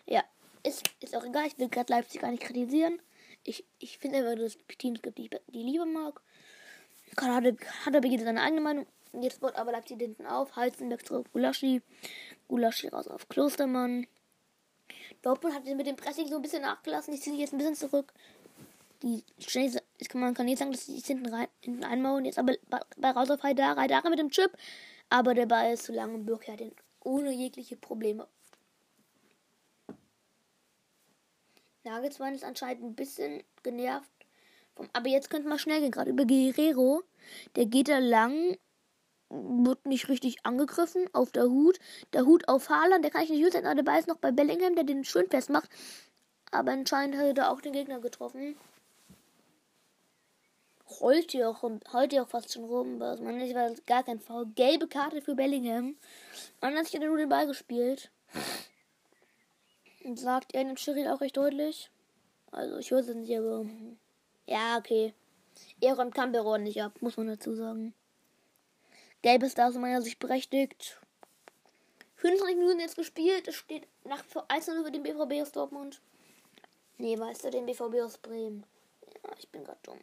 ja, ist, ist auch egal. Ich will gerade Leipzig gar nicht kritisieren. Ich, ich finde einfach, dass es Teams gibt, die ich die lieber mag. Gerade hat er jeder seine eigene Meinung. Jetzt baut aber Leipzig hinten auf. Halzenberg zurück Gulaschi. Gulaschi raus auf Klostermann. Dortmund hat mit dem Pressing so ein bisschen nachgelassen. Die ziehen jetzt ein bisschen zurück. Die kann man kann jetzt sagen, dass sie hinten rein hinten einmauern. Jetzt aber bei raus auf Haidara. Haidara mit dem Chip. Aber der Ball ist zu lang und Birki hat den ohne jegliche Probleme. Nagelsmann ist anscheinend ein bisschen genervt. Vom, aber jetzt könnte man schnell gehen, gerade über Guerrero. Der geht da lang wird nicht richtig angegriffen auf der Hut. Der Hut auf Haaland, der kann ich nicht hören, aber Ball ist noch bei Bellingham, der den schön festmacht. Aber anscheinend hat er auch den Gegner getroffen. Rollt hier auch, heult hier auch fast schon rum. Also man ist war gar kein Foul. Gelbe Karte für Bellingham. Man hat sich nur den Ball gespielt. Sagt er dem Schiri auch recht deutlich. Also ich höre es nicht, aber. Ja, okay. Er räumt Campbell nicht ab, muss man dazu sagen. Gelb ist da aus meiner Sicht berechtigt. 25 Minuten jetzt gespielt. Es steht nach 1 über den BVB aus Dortmund. Nee, weißt du, den BVB aus Bremen. Ja, ich bin gerade dumm.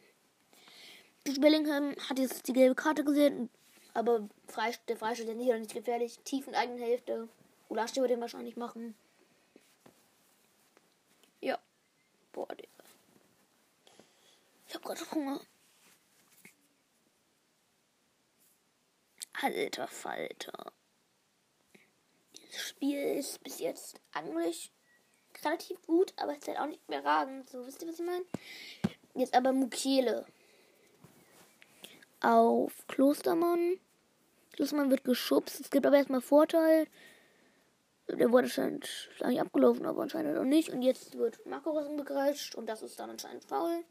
Bellingham hat jetzt die gelbe Karte gesehen, aber der Freistoß ist nicht, nicht gefährlich. Tief in eigenen Hälfte. Ulasch wird den wahrscheinlich machen. Ja. Boah, Digga. Ich hab gerade Hunger. Alter Falter. Spiel ist bis jetzt eigentlich relativ gut, aber es ist halt auch nicht mehr ragend. So, wisst ihr, was ich meine? Jetzt aber Mukele. Auf Klostermann. Klostermann wird geschubst. Es gibt aber erstmal Vorteil. Der wurde anscheinend abgelaufen, aber anscheinend auch nicht. Und jetzt wird Marco umgegrätscht und das ist dann anscheinend faul.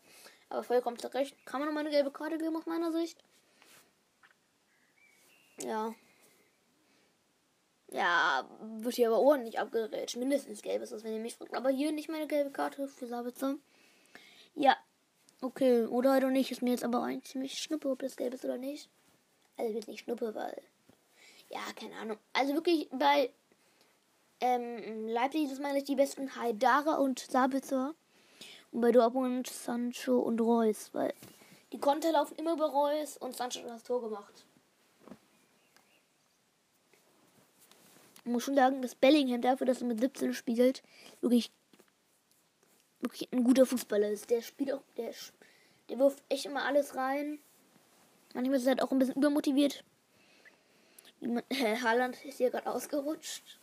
Aber vollkommen zurecht. Kann man noch mal eine gelbe Karte geben aus meiner Sicht? Ja. Ja, wird hier aber ordentlich abgerätscht. Mindestens gelb ist das, wenn ihr mich fragt. Aber hier nicht meine gelbe Karte für Sabitzer. Ja. Okay, oder halt auch nicht. Ist mir jetzt aber eigentlich ziemlich schnuppe, ob das gelb ist oder nicht. Also wird nicht schnuppe, weil. Ja, keine Ahnung. Also wirklich bei ähm, Leipzig ist meine ich die besten Haidara und Sabitzer. Und bei Dortmund Sancho und Reus. Weil die Konter laufen immer über Reus und Sancho hat das Tor gemacht. Ich muss schon sagen, dass Bellingham dafür, dass er mit 17 spielt, wirklich, wirklich ein guter Fußballer ist. Der spielt auch, der, der wirft echt immer alles rein. Manchmal ist er halt auch ein bisschen übermotiviert. Äh, Haaland ist hier gerade ausgerutscht.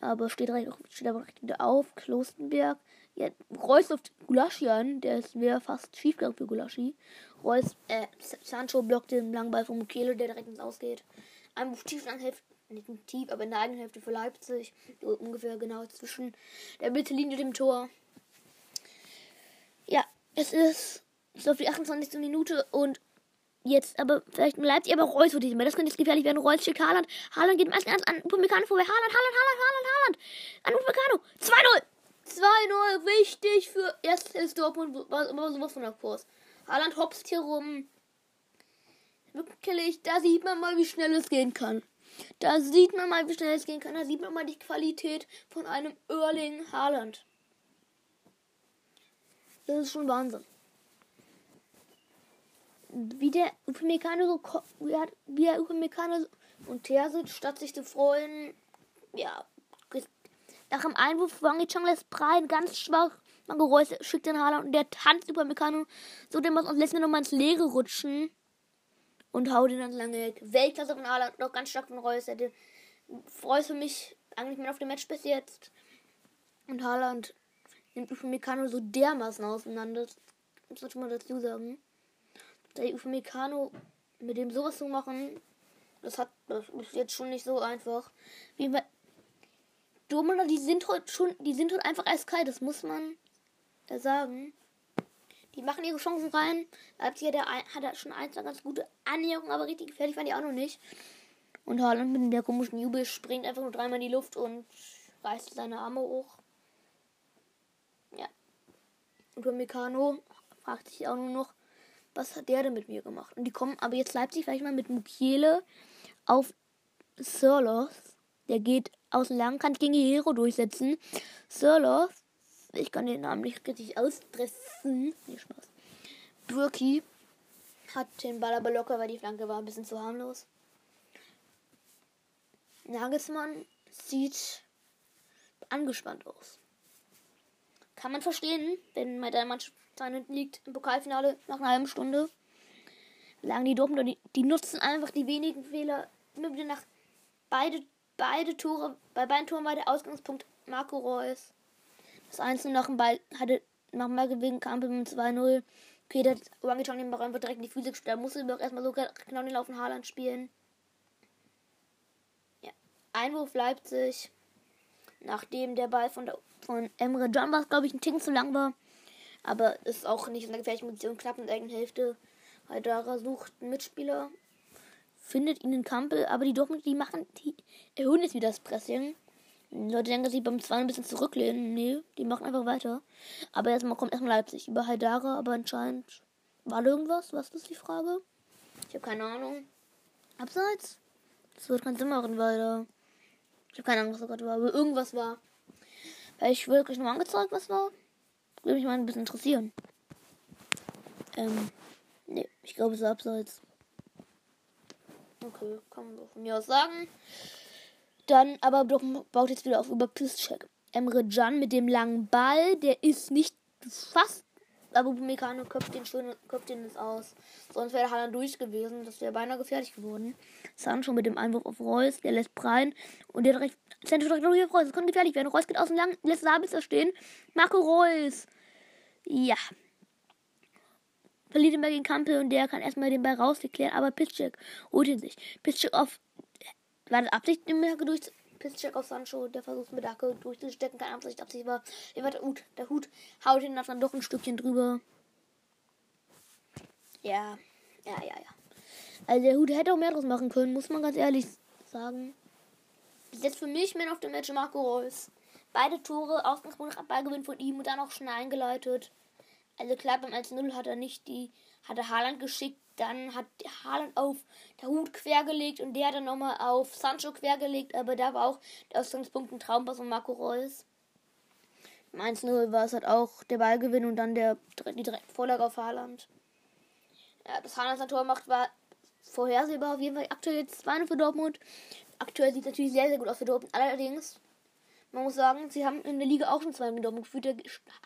Aber steht, recht, steht aber recht wieder auf. Klostenberg. Ja, Reus auf Gulaschi an. Der ist wäre fast schiefgegangen für Gulaschi. Reus, äh, Sancho blockt den langen Ball von Mukele, der direkt ins Ausgeht. Ein tief hilft nicht tief, aber in der eigenen Hälfte für Leipzig. Ungefähr genau zwischen der Mittellinie dem Tor. Ja, es ist, es auf die 28. Minute und jetzt aber vielleicht Leipzig, aber Reus wird nicht mehr. Das könnte jetzt gefährlich werden. Reus schickt Haaland. Haaland geht meist ganz an Upamecano vorbei. Haaland, Haaland, Haaland, Haaland, Haaland. An Upamecano. 2-0. 2-0. Wichtig für erstes Dortmund. War immer sowas von der Kurs. Haaland hopst hier rum. Wirklich, da sieht man mal, wie schnell es gehen kann. Da sieht man mal, wie schnell es gehen kann. Da sieht man mal die Qualität von einem Erling Haaland. Das ist schon Wahnsinn. Wie der Upamecano so, wie, der Upamecano und Terzic, statt sich zu freuen, ja, nach dem Einwurf Wangi Chong lässt Brian ganz schwach man Geräusch schickt den Haaland und der tanzt über Meccano so dem und lässt mir nochmal ins Leere rutschen und haut ihn dann lange weg. Weltklasse von Haaland, noch ganz stark von Reus. Hätte Reus für mich eigentlich mehr auf dem Match bis jetzt. Und Haaland nimmt Upamecano so dermaßen auseinander. Das sollte man dazu sagen. Der Upamecano mit dem sowas zu machen, das hat das ist jetzt schon nicht so einfach. Wie bei Domina, die sind heute schon, die sind heute einfach eiskalt, das muss man ja sagen. Die machen ihre Chancen rein. Leipzig hat, der, hat schon eins ganz gute Annäherung, aber richtig gefährlich waren die auch noch nicht. Und Haaland mit der komischen Jubel springt einfach nur dreimal in die Luft und reißt seine Arme hoch. Ja. Und Meccano fragt sich auch nur noch, was hat der denn mit mir gemacht? Und die kommen aber jetzt Leipzig vielleicht mal mit Mukiele auf Sirlos. Der geht aus dem Langkant gegen Hero durchsetzen. Sirlos ich kann den Namen nicht richtig ausdressen. Nee, Spaß. Burki hat den Ball aber locker, weil die Flanke war ein bisschen zu harmlos. Nagelsmann sieht angespannt aus. Kann man verstehen, wenn bei der Mannschaft hinten liegt im Pokalfinale nach einer halben Stunde. Lagen die Dortmunder, die, die nutzen einfach die wenigen Fehler. Immer nach beide, beide Tore, bei beiden Toren war der Ausgangspunkt Marco Reus. Das 1 nach dem Ball hatte nach dem Ballgewinn Kampel mit 2-0. Okay, der Wangichong den Ball wird direkt in die Füße gespielt. Da musste doch erstmal so genau den Laufen Haaland spielen. Ja. Einwurf Leipzig. Nachdem der Ball von, der, von Emre Can was, glaube ich, ein Ticken zu lang war. Aber ist auch nicht in der gefährlichen Position, knapp in der eigenen Hälfte. Haidara sucht einen Mitspieler, findet ihn in Kampel, aber die Dortmund, die machen, die erhöhen jetzt wieder das Pressing. Leute denken, sie beim 2 ein bisschen zurücklehnen. Nee, die machen einfach weiter. Aber erstmal kommt erstmal Leipzig über Haidara, aber anscheinend war da irgendwas? Was ist die Frage? Ich habe keine Ahnung. Abseits? Das wird machen, weil da. Ich habe keine Ahnung, was da gerade war, aber irgendwas war. Weil ich wirklich nur angezeigt, was war. Würde mich mal ein bisschen interessieren. Ähm, nee, ich glaube, es ist abseits. Okay, kann man von mir aus sagen. Dann aber doch baut jetzt wieder auf über Piszczek. Emre Can mit dem langen Ball, der ist nicht fast aber Upamecano köpft den schön, köpft den jetzt aus. Sonst wäre Haaland durch gewesen. Das wäre beinahe gefährlich geworden. Sancho mit dem Einwurf auf Reus, der lässt prallen und der direkt Sancho direkt auf Reus. Das könnte gefährlich werden. Reus geht außen lang, lässt Sabitzer stehen. Marco Reus. Ja. Verliert immer gegen Kampel und der kann erstmal den Ball rausklären, aber Pitschek holt ihn sich. Pitschek auf. War das Absicht, den Ball durch Pisscheck auf Sancho, der versucht mit der Hacke durchzustecken, keine Absicht, Absicht war. Immer der Hut, der Hut haut ihn dann doch ein Stückchen drüber. Ja, ja, ja, ja. Also der Hut hätte auch mehr draus machen können, muss man ganz ehrlich sagen. Bis jetzt für mich Man of the Match Marco Reus. Beide Tore, Ausgangspunkt nach Ballgewinn von ihm und dann auch schnell eingeleitet. Also klar, beim 1-0 hat er nicht die, hat er Haaland geschickt, dann hat Haaland auf der Hut quergelegt und der hat dann nochmal auf Sancho quergelegt, aber da war auch der Ausgangspunkt ein Traumpass von Marco Reus. Im 1-0 war es halt auch der Ballgewinn und dann der, die direkte Vorlage auf Haaland. Ja, dass Haaland sein Tor macht, war vorhersehbar auf jeden Fall. Aktuell jetzt 2 für Dortmund. Aktuell sieht es natürlich sehr, sehr gut aus für Dortmund. Allerdings, man muss sagen, sie haben in der Liga auch schon zwei geführt. Da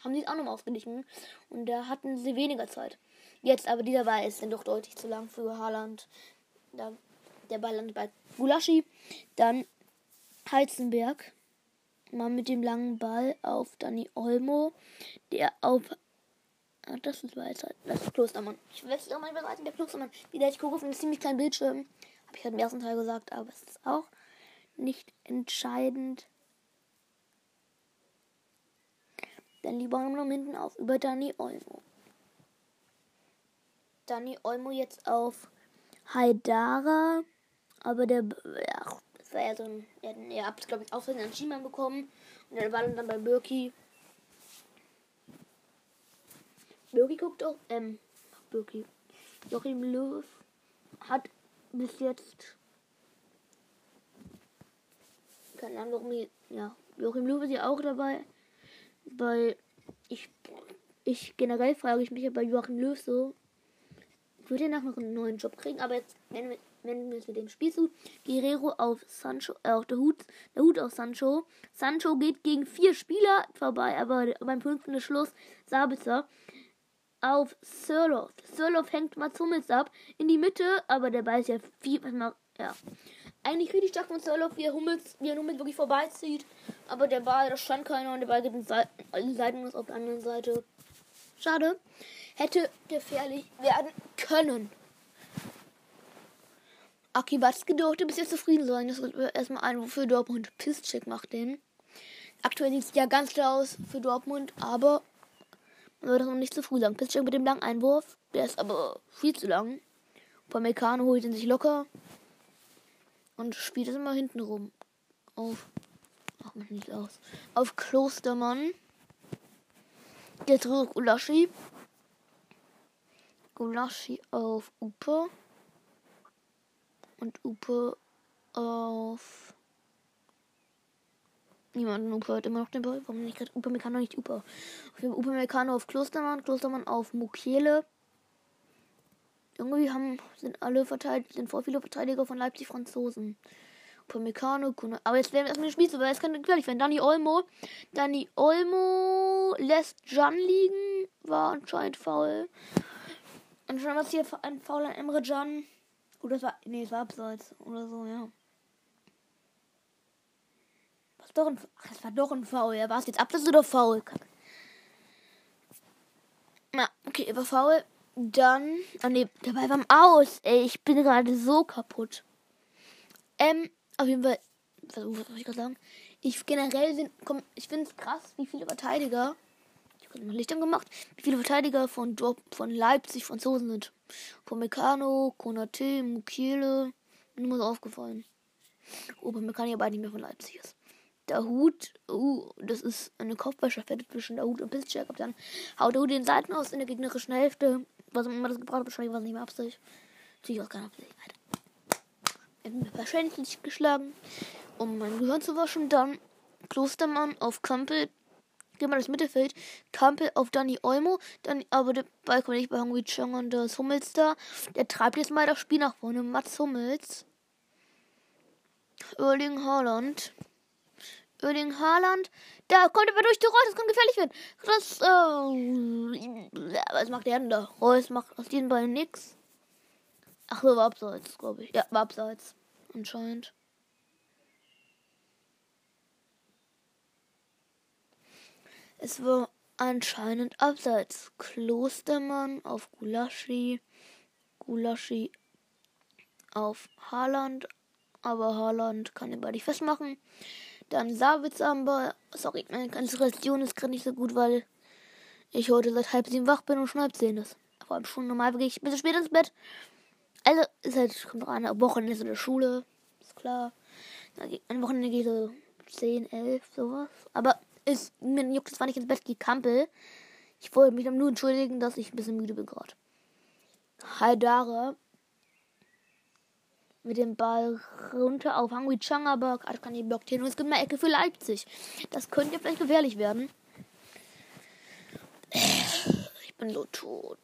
haben sie es auch nochmal ausgeglichen. Und da hatten sie weniger Zeit. Jetzt aber dieser Ball ist dann doch deutlich zu lang für Haaland. Da, der Ball landet bei Gulaschi. Dann Heizenberg. Mal mit dem langen Ball auf Dani Olmo. Der auf. Ah, das ist Weisheit. Das ist Klostermann. Ich wechsle auch manchmal Seiten der Klostermann. Wieder, ich gucke auf einen ziemlich kleinen Bildschirm. Habe ich halt im ersten Teil gesagt, aber es ist auch nicht entscheidend. Dann lieber noch hinten auf über Dani Olmo. Dani Olmo jetzt auf Haidara. Aber der, ja, das war ja so ein, er, er hat, glaube ich, Versehen an Schiemann bekommen. Und der war dann bei Birki. Birki guckt auch, ähm, Birki. Joachim Löw hat bis jetzt keine Ahnung, warum die, ja, Joachim Löw ist ja auch dabei, weil ich, ich generell frage ich mich ja bei Joachim Löw so, würde er noch einen neuen Job kriegen, aber jetzt wenn wir, wenn wir es mit dem Spiel zu. Guerrero auf Sancho, äh, auf der Hut, der Hut auf Sancho. Sancho geht gegen vier Spieler vorbei, aber beim fünften Schluss Sabitzer auf Sirloff. Sirloff hängt Mats Hummels ab in die Mitte, aber der Ball ist ja viel, ja. Eigentlich richtig stark von Sirloff, wie er Hummels, wie er Hummels wirklich vorbeizieht. Aber der Ball, da stand keiner und der Ball geht in Seiten ist auf der anderen Seite. Schade hätte gefährlich werden können. Aki Watzke durfte bis jetzt zufrieden sein. Das wird erstmal ein für Dortmund. Pisscheck macht den. Aktuell sieht es ja ganz klar aus für Dortmund, aber man das noch nicht zu früh sagen. Pisscheck mit dem langen Einwurf. Der ist aber viel zu lang. Upamecano holt ihn sich locker und spielt es immer hinten rum. Auf. Mach mich nicht aus. Auf Klostermann. Der zurück Ulaschi. Gulaschi auf Upe. Und Upe auf. Niemanden Upe hat immer noch den Ball. Warum nicht gerade Upe Meccano nicht Upe? Auf Upe Meccano auf Klostermann, Klostermann auf Mukiele. Irgendwie haben, sind alle verteidigt, sind vor viele Verteidiger von Leipzig Franzosen. Upamecano, aber jetzt werden wir erstmal Spiel, weil es kann gefährlich werden. Dani Olmo. Dani Olmo lässt Jan liegen. War anscheinend faul. Und schon was hier ein Foul an Emre Can. Gut, das war. Nee, es war abseits oder so, ja. Was doch ein. Ach, das war doch ein Foul. Ja, war es jetzt abseits oder faul? Na, okay, war faul. Dann. Ah, nee, dabei war Aus. Ey, ich bin gerade so kaputt. Ähm, auf jeden Fall. Was soll ich gerade sagen? Ich generell sind. Komm, ich finde es krass, wie viele Verteidiger gerade mal Licht angemacht, wie viele Verteidiger von, von Leipzig Franzosen sind. Von Meccano, Konate, Mukiele. Mir so aufgefallen. Ober Meccano ja beide nicht mehr von Leipzig ist. Der Hut, uh, das ist eine Kopfballstaffette zwischen der Hut und Piszczek. Dann haut der Hut den Seiten aus in der gegnerischen Hälfte. Was immer das gebraucht hat, wahrscheinlich war es nicht mehr Absicht. Natürlich auch keine Absicht. Er hat mir wahrscheinlich geschlagen, um mein Gehirn zu waschen. Dann Klostermann auf Kampel, gehen wir das Mittelfeld. Kampel auf Dani Olmo. Dann, aber der Ball kommt nicht bei Hungry Chong und das Hummels da. Der treibt jetzt mal das Spiel nach vorne. Mats Hummels. Erling Haaland. Öling Haaland. Da kommt aber durch die Reus, das kann gefährlich werden. Das, äh, was macht der denn da? Reus macht aus diesen beiden nix. Ach so, war abseits, glaube ich. Ja, war abseits. Anscheinend. Es war anscheinend abseits. Klostermann auf Gulaschi. Gulaschi auf Haaland. Aber Haaland kann den Ball nicht festmachen. Dann Savitz Ball. Sorry, meine Konzentration ist gerade nicht so gut, weil ich heute seit halb sieben wach bin und schon halb zehn ist. Vor allem schon normal gehe ich ein bisschen spät ins Bett. Also, ist halt, kommt noch eine Wochenende in der Schule. Ist klar. Ein Wochenende ich so 10, 11, sowas. Aber ist, mir juckt es, wann ich ins Bett gehe, Kampel. Ich wollte mich nur entschuldigen, dass ich ein bisschen müde bin gerade. Haidara mit dem Ball runter auf Hangui Chang, aber kann die blockt hin und es gibt eine Ecke für Leipzig. Das könnte ja vielleicht gefährlich werden. Ich bin so tot.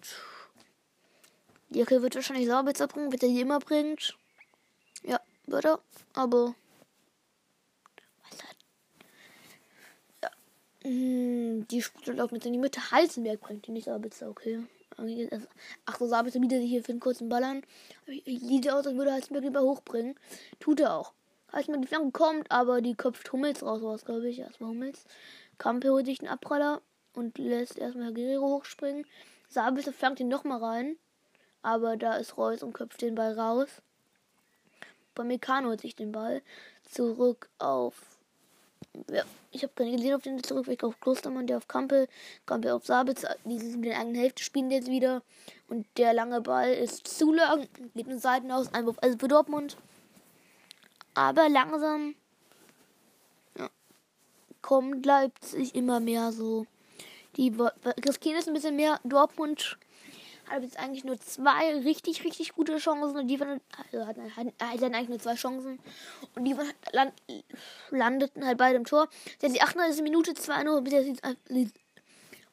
Die Ecke wird wahrscheinlich Sabitzer bringen, wird er die immer bringt. Ja, wird er. Aber Hm, die läuft jetzt in die Mitte. Halzenberg bringt die nicht Sabitzer, okay. Ach so, Sabitzer bietet sich hier für einen kurzen Ballern. Sieht aus, als würde Halzenberg lieber hochbringen. Tut er auch. Halzenberg die Flanke kommt, aber die köpft Hummels raus, was glaube ich. Erstmal Hummels. Kampe holt sich den Abpraller und lässt erstmal Guerrero hochspringen. Sabitzer flankt ihn nochmal rein. Aber da ist Reus und köpft den Ball raus. Bei Meccano holt sich den Ball. Zurück auf ja, ich habe keine gesehen auf den Zurückweg auf Klostermann, der auf Kampel, Kampel auf Sabitz, die sind in der eigenen Hälfte, spielen jetzt wieder. Und der lange Ball ist zu lang, geht in Seiten aus, Einwurf also für Dortmund. Aber langsam ja, kommt Leipzig immer mehr so. Die riskieren ist ein bisschen mehr. Dortmund hat jetzt eigentlich nur zwei richtig, richtig gute Chancen und die waren, also hatten, hatten, hatten eigentlich nur zwei Chancen und die waren, land, landeten halt beide im Tor. Jetzt die 38. Minute 2-0, bis jetzt sieht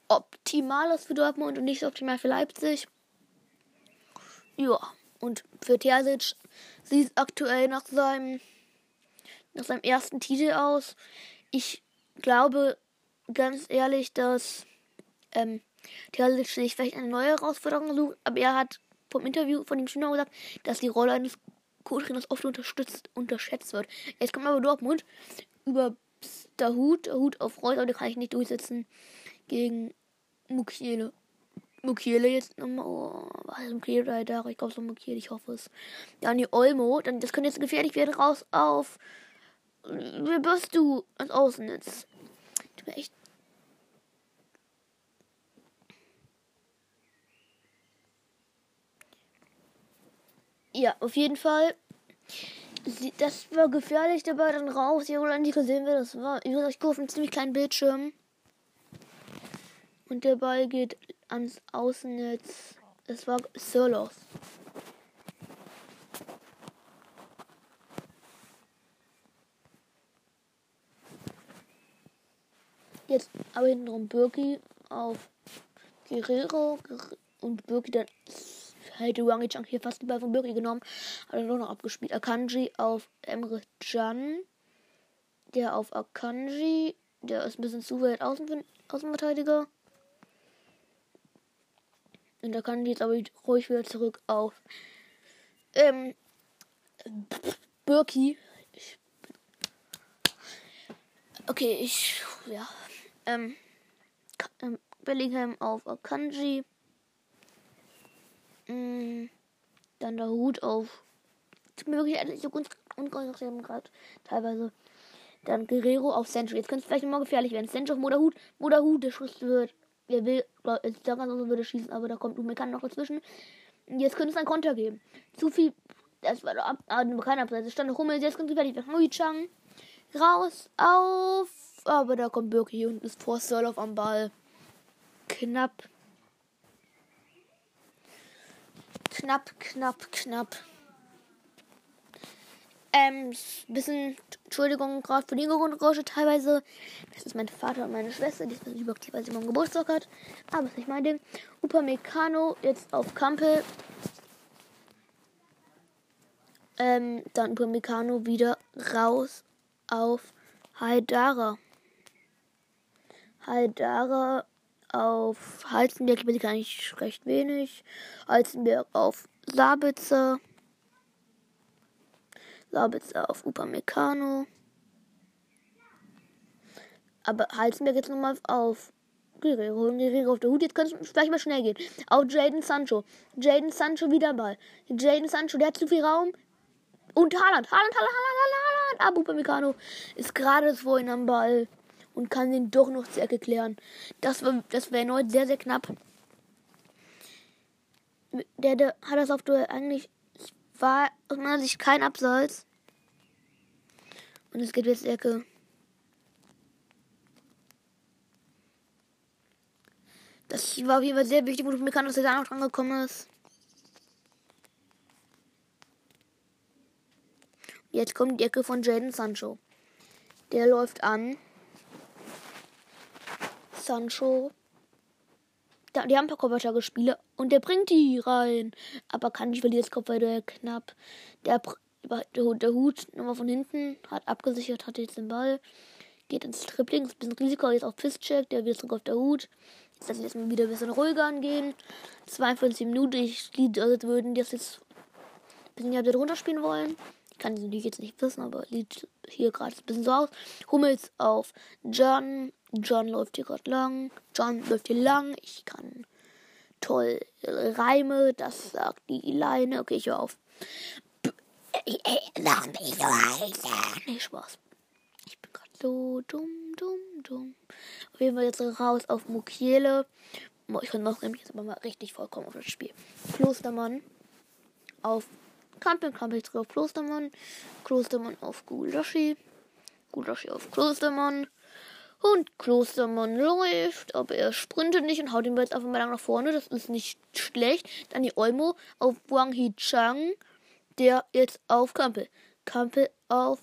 optimal aus für Dortmund und nicht so optimal für Leipzig. Ja, und für Terzic sieht es aktuell nach seinem, nach seinem ersten Titel aus. Ich glaube ganz ehrlich, dass ähm, der sich vielleicht eine neue Herausforderung sucht, aber er hat vom Interview von dem Schüler gesagt, dass die Rolle eines Co-Trainers oft unterstützt, unterschätzt wird. Jetzt kommt aber Dortmund über der Hut, auf Reus, aber den kann ich nicht durchsetzen gegen Mukiele. Mukiele jetzt nochmal. Oh, was ist Mukiele da? da ich glaube, ist Mukiele, ich hoffe es. Dani Olmo, dann, das könnte jetzt gefährlich werden, raus auf. Wer bist du? Als Außennetz. Ich bin echt Ja, auf jeden Fall. Das war gefährlich dabei, dann raus. Ja, oder nicht gesehen wird, das war, ich weiß, ich auf einen ziemlich kleinen Bildschirm. Und der Ball geht ans Außennetz. Es war Solos. Jetzt aber hintenrum Birki auf Guerrero und Birki dann hätte Wangi Chang hier fast den Ball von Birki genommen. Hat er doch noch abgespielt. Akanji auf Emre Can. Der auf Akanji. Der ist ein bisschen zu weit außen, Außenverteidiger. Und Akanji jetzt aber ruhig wieder zurück auf ähm, Birki. okay, ich. Ja. Ähm, ähm, Bellingham auf Akanji. Mm, dann der Hut auf. Tut mir wirklich so unkonzentriert gerade teilweise. Dann Guerrero auf Century. Jetzt könnte es vielleicht mal gefährlich werden. Century auf Moderhut. Moderhut, der Schuss wird. Er will, ist da ganz so würde schießen, aber da kommt Umekan noch dazwischen. Jetzt könnte es einen Konter geben. Zu viel. Das war ab, ah, kein Abseits. Es stand noch Hummel. Jetzt könnte es gefährlich werden. Hui. Raus. Auf. Aber da kommt Birki und ist vor Sörloff am Ball. Knapp knapp, knapp, knapp. Ähm, bisschen, Entschuldigung, gerade für die Hintergrundgeräusche teilweise. Das ist mein Vater und meine Schwester, die ist ein überaktiv, weil sie morgen Geburtstag hat. Aber ist nicht mein Ding. Upamecano jetzt auf Kampel. Ähm, dann Upamecano wieder raus auf Haidara. Haidara auf Halzenberg bin ich eigentlich recht wenig. Halzenberg auf Sabitzer. Sabitzer auf Upamecano. Aber Halzenberg jetzt nochmal auf Guerrero. Guerrero auf der Hut. Jetzt könnte es vielleicht mal schnell gehen. Auf Jaden Sancho. Jaden Sancho wieder Ball. Jaden Sancho, der hat zu viel Raum. Und Haaland. Haaland, Haaland, Haaland, Haaland. Aber Upamecano ist gerade vorhin am Ball und kann den doch noch zur Ecke klären. Das, war, das wäre erneut sehr, sehr knapp. Der, der hat das auf Duell eigentlich. War aus meiner Sicht kein Abseits. Und es geht jetzt Ecke. Das war auf jeden Fall sehr wichtig, wo du mir kann, dass er da noch dran gekommen ist. Jetzt kommt die Ecke von Jaden Sancho. Der läuft an. Sancho. Die haben ein paar Kopfballspiele und der bringt die rein. Aber kann nicht, weil die das Kopfball knapp. Der, der, der Hut nochmal von hinten hat abgesichert, hat jetzt den Ball. Geht ins Tripling, ist ein bisschen Risiko, jetzt auf Pisscheck, der wieder zurück auf der Hut. Jetzt lasse ich jetzt mal wieder ein bisschen ruhiger angehen. 42 Minuten, ich sieht, als würden die das jetzt ein bisschen halbzeit runterspielen wollen. Ich kann es natürlich jetzt nicht wissen, aber sieht hier gerade ein bisschen so aus. Hummels auf John, John läuft hier gerade lang. John läuft hier lang. Ich kann toll Reime. Das sagt die Leine. Okay, ich höre auf. Nee, Spaß. Ich bin gerade so dumm, dumm, dumm. Auf jeden Fall jetzt raus auf Mukiele. Ich konzentriere mich jetzt aber mal richtig vollkommen auf das Spiel. Klostermann auf Kampel, Kampel zurück auf Klostermann. Klostermann auf Gulashi. Gulashi auf Klostermann. Und Klostermann läuft, aber er sprintet nicht und haut ihn jetzt einfach mal lang nach vorne. Das ist nicht schlecht. Dann die Olmo auf Wang Hee Chang, der jetzt auf Kampel. Kampel auf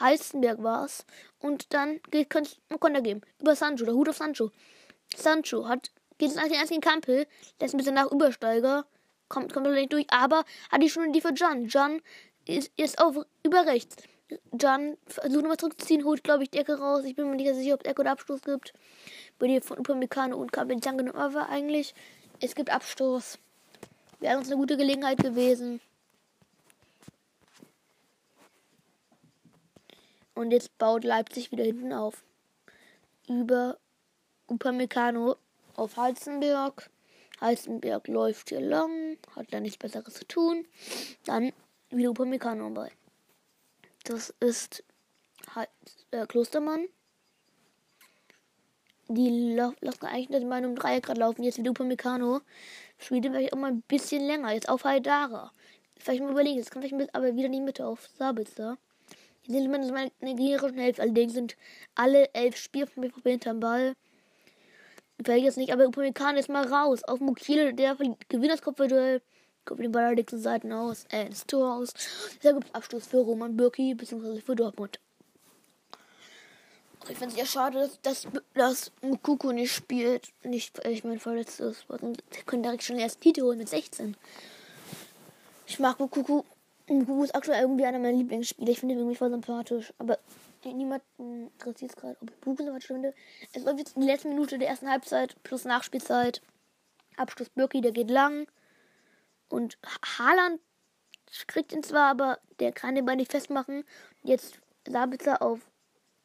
Heißenberg war's. Und dann geht Konter geben. Über Sancho, der Hut auf Sancho. Sancho hat, geht jetzt nach den ersten Kampel, lässt ein bisschen nach Übersteiger. Kommt, kommt nicht durch, aber hat die schon die für Jan. Jan ist, ist auf über rechts. Jan versucht nochmal zurückzuziehen, holt, glaube ich, die Ecke raus. Ich bin mir nicht sicher, ob es Ecke oder Abstoß gibt. Bei dir von Upamecano und Kapitän genommen. Aber eigentlich, es gibt Abstoß. Wäre uns eine gute Gelegenheit gewesen. Und jetzt baut Leipzig wieder hinten auf. Über Upamecano auf Halzenberg. Halzenberg läuft hier lang, hat da nichts Besseres zu tun. Dann wieder Upamecano bei. Das ist halt, äh, Klostermann. Die lassen eigentlich in meinem Dreieck laufen. Jetzt wieder Upamecano. Spielt vielleicht auch mal ein bisschen länger. Jetzt auf Haidara. Vielleicht mal überlegen. Jetzt kann ich mit, aber wieder in die Mitte auf Sabitzer. Hier sind zumindest meine gegnerischen Elf. Allerdings sind alle elf Spieler von BVB hinterm Ball. Vielleicht jetzt nicht, aber Upamecano ist mal raus. Auf Mukile, der gewinnt das Kopfballduell. Kommt den Ball zu Seiten aus. Äh, das Tor aus. Sehr gut Abschluss für Roman Birki, beziehungsweise für Dortmund. Ich finde es ja schade, dass, dass, dass Mukuku nicht spielt. Nicht, ich meine, verletzt ist. Wir können direkt schon erst Titel holen mit 16. Ich mag Mukuku. Mukuku ist aktuell irgendwie einer meiner Lieblingsspieler. Ich finde ihn irgendwie voll sympathisch. Aber niemand interessiert es gerade, ob ich Mukuku so finde. Es läuft jetzt die letzte Minute der ersten Halbzeit plus Nachspielzeit. Abschluss Birki, der geht lang. Und Haaland kriegt ihn zwar, aber der kann den Ball nicht festmachen. Jetzt Sabitzer auf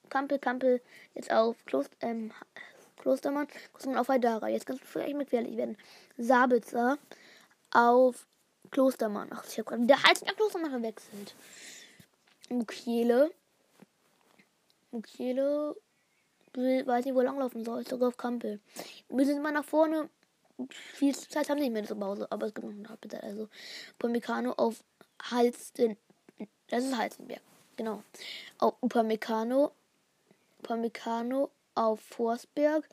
Kampel, Kampel jetzt auf Kloster, ähm, Klostermann, Klostermann auf Haidara. Jetzt kann es vielleicht gefährlich werden. Sabitzer auf Klostermann. Ach, ich habe gerade der Hals nach Klostermann verwechselt. Mukiele. Mukiele weiß nicht, wo langlaufen soll. Sogar auf Kampel. Wir mal nach vorne viel Zeit haben sie nicht mehr zu Hause, aber es gibt noch eine Halbzeit. Also Upamecano auf Halsten. Das ist Halstenberg. Genau. Auf Upamecano. Upamecano auf Forsberg.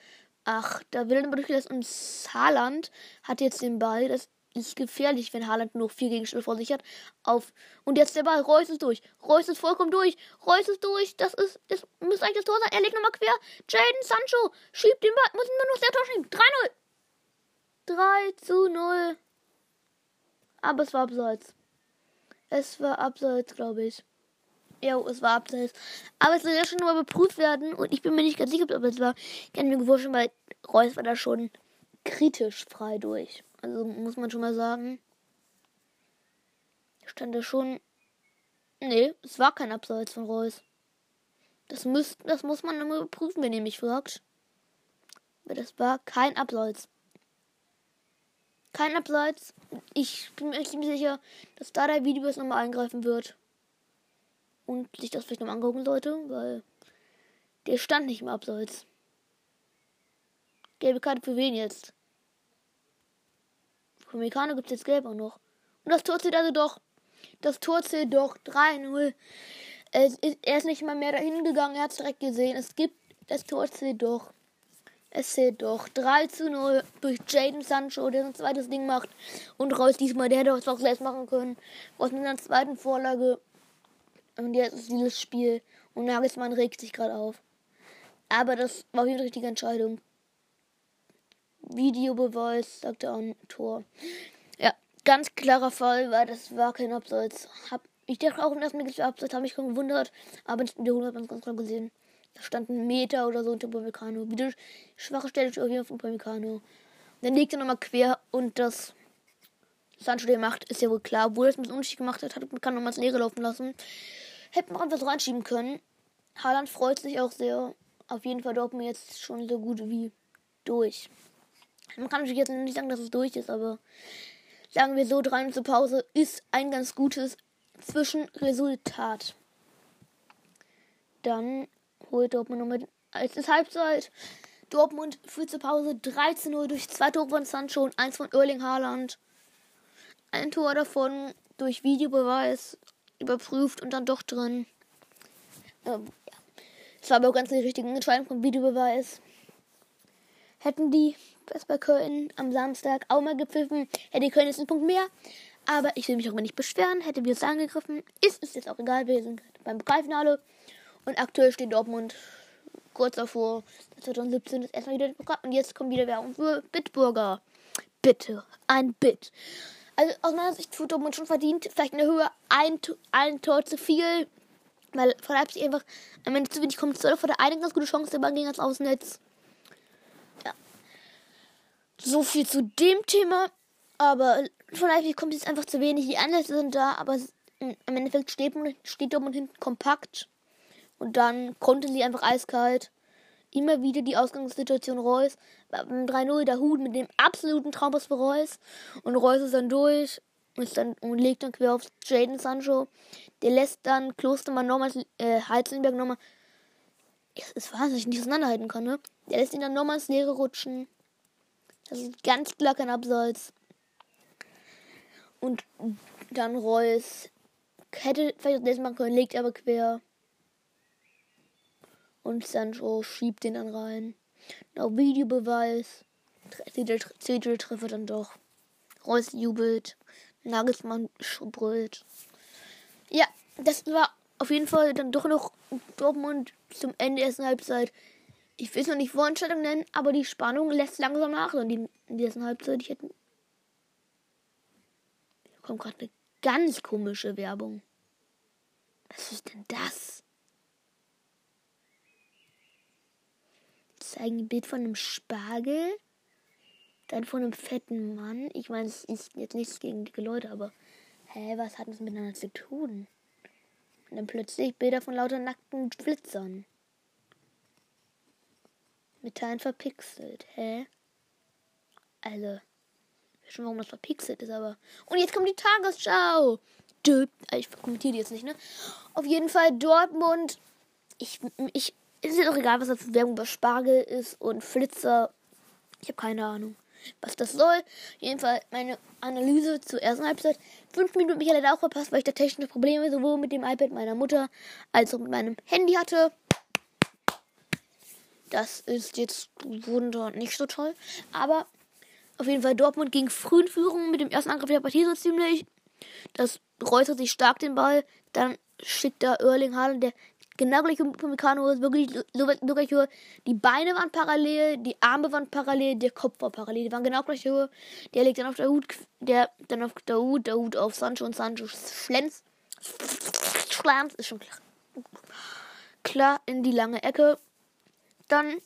Ach, da will aber durchgelassen. Und Haaland hat jetzt den Ball. Das ist gefährlich, wenn Haaland nur vier Gegenstände vor sich hat. Auf. Und jetzt der Ball. Reus ist durch. Reus ist vollkommen durch. Reus ist durch. Das ist. Das müsste eigentlich das Tor sein. Er legt nochmal quer. Jaden Sancho schiebt den Ball. Muss ihn nur noch sehr Tor schieben. 3-0. 3 zu 0. Aber es war abseits. Es war abseits, glaube ich. ja, es war abseits. Aber es soll ja schon mal überprüft werden und ich bin mir nicht ganz sicher, ob es war. Ich kann mir vorstellen, weil Reus war da schon kritisch frei durch. Also muss man schon mal sagen. Stand da schon. Nee, es war kein Abseits von Reus. Das, müsst, das muss man immer überprüfen, wenn ihr mich fragt. Aber das war kein Abseits. Kein Abseits. Ich bin mir ziemlich sicher, dass da der Video jetzt nochmal eingreifen wird. Und sich das vielleicht nochmal angucken sollte, weil der stand nicht im Abseits. Gelbe Karte für wen jetzt? Für Mekano gibt es jetzt gelb auch noch. Und das Tor zählt also doch. Das Tor zählt doch 3-0. Er ist nicht mal mehr dahin gegangen, er hat es direkt gesehen. Es gibt das Tor zählt doch. Es zählt doch 3 zu 0 durch Jaden Sancho, der ein zweites Ding macht. Und Reus diesmal, der hätte es auch selbst machen können. Aus einer zweiten Vorlage. Und jetzt ist dieses Spiel. Und Nagelsmann regt sich gerade auf. Aber das war auf die richtige Entscheidung. Videobeweis, sagt er ein Tor. Ja, ganz klarer Fall, weil das war kein Abseits. Hab, ich dachte auch im ersten Mal Abseits, habe mich schon gewundert, aber der 100 hat man ganz klar gesehen. Da stand ein Meter oder so unter Upamecano. Wieder schwache Stelle auf jeden Fall. Dann legt er nochmal quer und das Sancho der macht, ist ja wohl klar. Obwohl er es mit Unterschied gemacht hat, hat man kann nochmal ins Leere laufen lassen. Hätte man einfach so reinschieben können. Haaland freut sich auch sehr. Auf jeden Fall Dortmund jetzt schon so gut wie durch. Man kann natürlich jetzt nicht sagen, dass es durch ist, aber sagen wir so, 3 zur Pause ist ein ganz gutes Zwischenresultat. Dann holt Dortmund nochmal. Es ist Halbzeit. Dortmund führt zur Pause 13 0 durch zwei Tore von Sancho und eins von Erling Haaland. Ein Tor davon durch Videobeweis überprüft und dann doch drin. Ähm, ja. Es war aber auch ganz die richtige Entscheidung vom Videobeweis. Hätten die das bei Köln am Samstag auch mal gepfiffen, hätte Köln jetzt einen Punkt mehr. Aber ich will mich auch mal nicht beschweren, hätte wir es angegriffen. Ist es jetzt auch egal, sind beim Pokalfinale. Und aktuell steht Dortmund kurz davor. 2017 ist erstmal wieder Pokal. Und jetzt kommt wieder Werbung für Bitburger. Bitte, ein Bit. Also aus meiner Sicht tut Dortmund schon verdient. Vielleicht in der Höhe ein, ein Tor zu viel. Weil von Leipzig einfach am Ende zu wenig kommt. Soll vor der eine ganz gute Chance, der Ball ging ans Außennetz. Ja. So viel zu dem Thema. Aber von Leipzig kommt jetzt einfach zu wenig. Die Anlässe sind da, aber im Endeffekt steht, steht Dortmund hinten kompakt. Und dann konnte sie einfach eiskalt immer wieder die Ausgangssituation Reus. Beim 3-0 der Hut mit dem absoluten Traumpass für Reus. Und Reus ist dann durch ist dann, und legt dann quer auf Jaden Sancho. Der lässt dann Klostermann nochmal, äh, Heizenberg nochmal. Es ist wahnsinnig, ich nicht auseinanderhalten kann, ne? Der lässt ihn dann nochmal ins Leere rutschen. Das ist ganz klar kein Abseits. Und dann Reus hätte vielleicht das machen können, legt aber quer. Und Sancho schiebt den dann rein. Noch Videobeweis. Zettel dann doch. Reus jubelt. Nagelsmann brüllt. Ja, das war auf jeden Fall dann doch noch Dortmund zum Ende der ersten Halbzeit. Ich will es noch nicht Vorentscheidung nennen, aber die Spannung lässt langsam nach in, die, in der ersten Halbzeit. Ich hätte. Hier kommt gerade eine ganz komische Werbung. Was ist denn das? Zeigen ein Bild von einem Spargel. Dann von einem fetten Mann. Ich meine, es ist jetzt nichts gegen dicke Leute, aber hä, was hat das miteinander zu tun? Und dann plötzlich Bilder von lauter nackten Flitzern. Mit Teilen verpixelt, hä? Also, ich weiß schon, warum das verpixelt ist, aber. Und jetzt kommt die Tagesschau! Ich kommentiere die jetzt nicht, ne? Auf jeden Fall Dortmund. Ich, ich ist ja doch egal, was das für Werbung über Spargel ist und Flitzer. Ich habe keine Ahnung, was das soll. Jedenfalls meine Analyse zur ersten Halbzeit. Fünf Minuten habe ich leider auch verpasst, weil ich da technische Probleme sowohl mit dem iPad meiner Mutter als auch mit meinem Handy hatte. Das ist jetzt wunder nicht so toll. Aber auf jeden Fall Dortmund ging früh in Führung mit dem ersten Angriff der Partie so ziemlich. Das räuchert sich stark den Ball. Dann schickt da Erling Haaland, der genau gleich wie Meccano ist wirklich gleich Höhe. Die Beine waren parallel, die Arme waren parallel, der Kopf war parallel. Die waren genau gleich Höhe. Der legt dann auf der Hut, der dann auf der Hut, der Hut auf Sancho und Sancho Schlenz. Schlenz ist schon klar. klar in die lange Ecke. Dann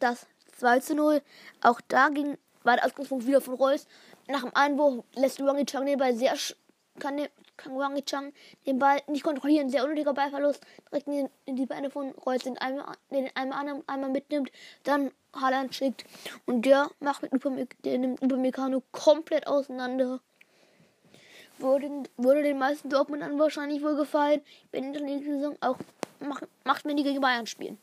das 2 zu 0. Auch da ging, war der Ausgangspunkt wieder von Reus. Nach dem Einwurf lässt Wangi Chang Ball sehr kann, kann Wangi Chang den Ball nicht kontrollieren. Sehr unnötiger Ballverlust. Direkt in, die Beine von Reus, den einmal, den einmal, einmal mitnimmt. Dann Haaland schickt. Und der macht mit Upamecano, der nimmt komplett auseinander. Würde, würde den meisten Dortmundern wahrscheinlich wohl gefallen, wenn in der nächsten Saison auch macht, macht wenn die gegen Bayern spielen.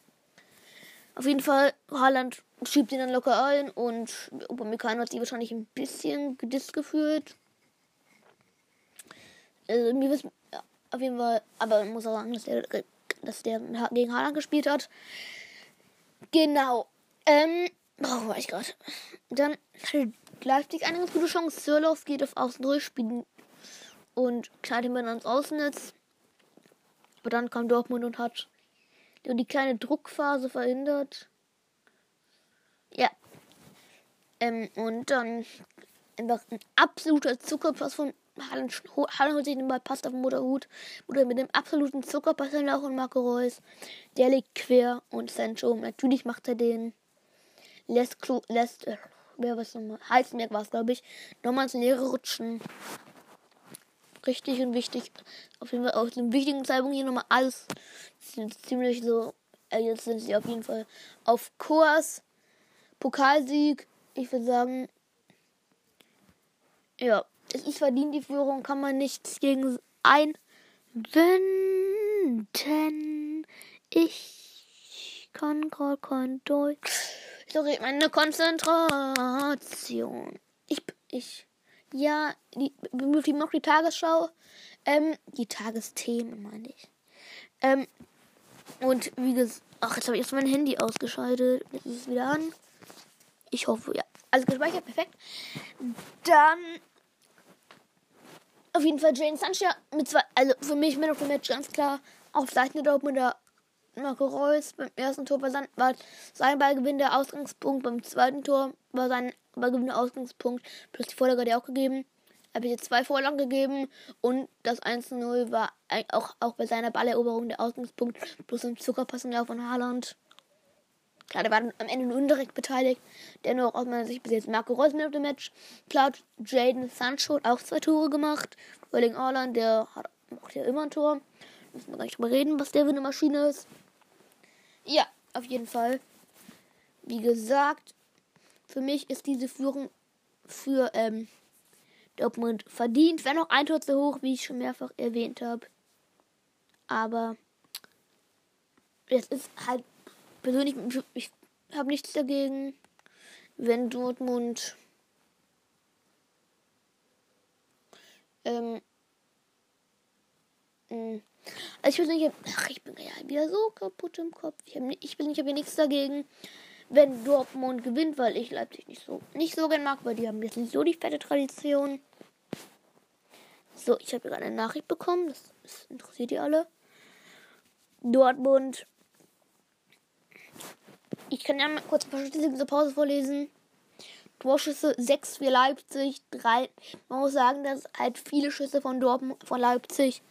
Auf jeden Fall, Haaland schiebt ihn dann locker ein und Upamecano hat sich wahrscheinlich ein bisschen gedisst gefühlt. Also, mir wissen, ja, auf jeden Fall, aber man muss auch sagen, dass der, dass der gegen Haaland gespielt hat. Genau. Ähm, oh, war ich gerade. Dann hatte Leipzig eine ganz gute Chance. Sirloff geht auf Außen durchspielen und knallt ihn ans Außennetz. Aber dann kam Dortmund und hat die kleine Druckphase verhindert. Ja. Ähm, und dann einfach ein absoluter Zuckerpass von Hallen, Hallen holt sich den Ball, passt auf den Mutterhut. Oder mit dem absoluten Zuckerpass in Lauch und Marco Reus. Der liegt quer und Sancho, natürlich macht er den. Lässt, Klo, lässt, äh, wer was nochmal, Heizenberg war es, glaube ich, nochmal ins Leere rutschen. Richtig und wichtig. Auf jeden Fall aus dem wichtigen Zeitpunkt hier nochmal alles. Ziemlich so, äh, jetzt sind sie auf jeden Fall auf Kurs. Pokalsieg, ich würde sagen, ja, es ist verdient, die Führung, kann man nichts gegen einwenden. Ich kann gerade kein Deutsch. Sorry, meine Konzentration. Ich, ich, ja, die, die noch die Tagesschau. Ähm, die Tagesthemen, meine ich. Ähm, und wie gesagt, ach, jetzt habe ich erst mein Handy ausgeschaltet. Jetzt ist es wieder an. Ich hoffe, ja. Also gespeichert, perfekt. Dann auf jeden Fall Jane Sancho mit zwei, also für mich mit dem Match ganz klar auf Seiten der Dortmunder Marco Reus beim ersten Tor war sein, war sein Ballgewinn der Ausgangspunkt, beim zweiten Tor war sein Ballgewinn der Ausgangspunkt, plus die Vorlage hat er auch gegeben. Habe ich jetzt zwei Vorlagen gegeben und das 1-0 war auch, auch bei seiner Balleroberung der Ausgangspunkt, plus ein Zuckerpassenlauf von Haaland. Klar, der war am Ende nur indirekt beteiligt. Dennoch aus meiner Sicht bis jetzt Marco Reus mit dem Match. Klar, Jaden Sancho hat auch zwei Tore gemacht. Erling Haaland, der hat, macht ja immer ein Tor. Müssen wir gar nicht drüber reden, was der für eine Maschine ist. Ja, auf jeden Fall. Wie gesagt, für mich ist diese Führung für ähm, Dortmund verdient. Wenn noch ein Tor zu hoch, wie ich schon mehrfach erwähnt habe. Aber es ist halt persönlich, ich habe nichts dagegen, wenn Dortmund ähm, mh, also ich persönlich, ach, ich bin ja wieder so kaputt im Kopf. Ich, hab, ich bin, ich habe nichts dagegen, wenn Dortmund gewinnt, weil ich Leipzig nicht so nicht so gern mag, weil die haben jetzt nicht so die fette Tradition. So, ich habe gerade eine Nachricht bekommen, das, das interessiert die alle. Dortmund ich kann ja mal kurz ein paar Statistiken zur Pause vorlesen. Torschüsse 6 für Leipzig, 3. Man muss sagen, dass halt viele Schüsse von Dortmund, von Leipzig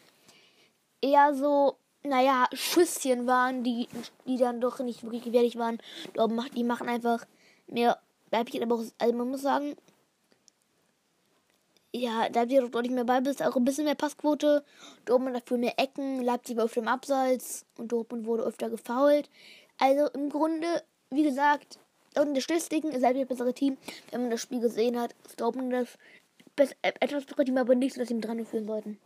eher so, naja, Schüsschen waren, die, die dann doch nicht wirklich gefährlich waren. Dortmund, die machen einfach mehr Leipzig, aber auch, also man muss sagen, ja, da wird doch nicht mehr Ballbesitz, auch ein bisschen mehr Passquote. Dortmund dafür mehr Ecken, Leipzig war öfter im Abseits und Dortmund wurde öfter gefoult. Also im Grunde, wie gesagt, und der Statistiken ist halt das bessere Team. Wenn man das Spiel gesehen hat, ist Dortmund das äh, etwas bessere Team, aber nicht so, dass sie dran führen sollten.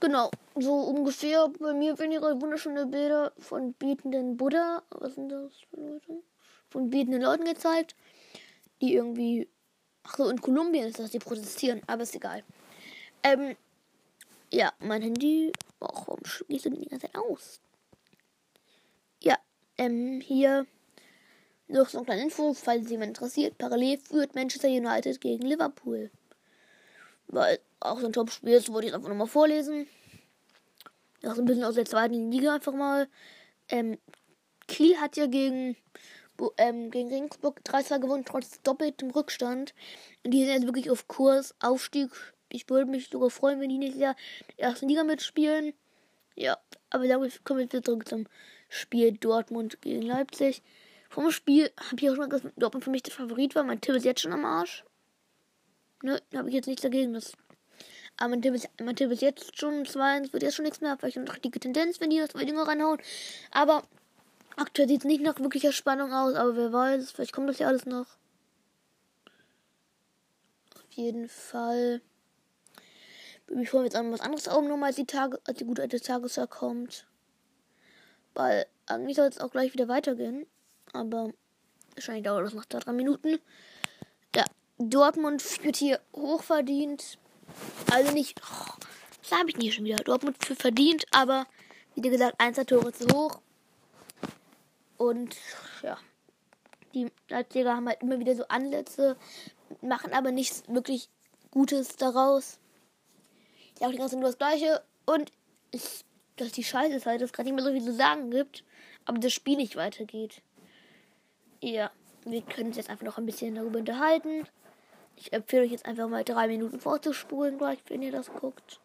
Genau, so ungefähr bei mir ihre wunderschöne Bilder von bietenden Buddha, was sind das für Leute? Von bietenden Leuten gezeigt, die irgendwie, ach so, in Kolumbien ist das, die protestieren, aber ist egal. Ähm, ja, mein Handy warum gehst du die ganze Zeit aus? Ähm, hier noch so ein kleiner Info, falls jemand interessiert. Parallel führt Manchester United gegen Liverpool. Weil auch so ein Top-Spiel ist, wollte ich einfach nochmal vorlesen. Das ist ein bisschen aus der zweiten Liga einfach mal. Ähm, Kiel hat ja gegen, ähm, gegen Regensburg 3-2 gewonnen, trotz doppeltem Rückstand. Und die sind jetzt wirklich auf Kurs, Aufstieg Ich würde mich sogar freuen, wenn die nächstes Jahr in der ersten Liga mitspielen. Ja, aber damit kommen wir jetzt zurück zum Spiel Dortmund gegen Leipzig. Vom Spiel habe ich auch schon gesagt, dass Dortmund für mich der Favorit war. Mein Tipp ist jetzt schon am Arsch. Ne, habe ich jetzt nichts dagegen. Das aber mein Tipp ist, mein Tipp ist jetzt schon 2 wird jetzt schon nichts mehr. Vielleicht eine richtige Tendenz, wenn die das zwei Dinge reinhauen. Aber aktuell sieht es nicht nach wirklicher Spannung aus. Aber wer weiß, vielleicht kommt das ja alles noch. Auf jeden Fall. Ich freue mich jetzt an was anderes aufnehmen, als die Tage, als die gute alte Tagesschau kommt. Weil eigentlich soll es auch gleich wieder weitergehen. Aber wahrscheinlich dauert das noch zwei, drei Minuten. Ja, Dortmund führt hier hochverdient. Also nicht. Oh, das habe ich nie schon wieder. Dortmund für verdient, aber wie gesagt, eins der Tore zu hoch. Und ja. Die Leipziger haben halt immer wieder so Ansätze, machen aber nichts wirklich Gutes daraus. Ja, auch die ganze nur das Gleiche. Und ist, dass die Scheiße ist halt, dass es gerade nicht mehr so viel zu sagen gibt, aber das Spiel nicht weitergeht. Ja, wir können uns jetzt einfach noch ein bisschen darüber unterhalten. Ich empfehle euch jetzt einfach mal drei Minuten vorzuspulen, gleich, wenn ihr das guckt.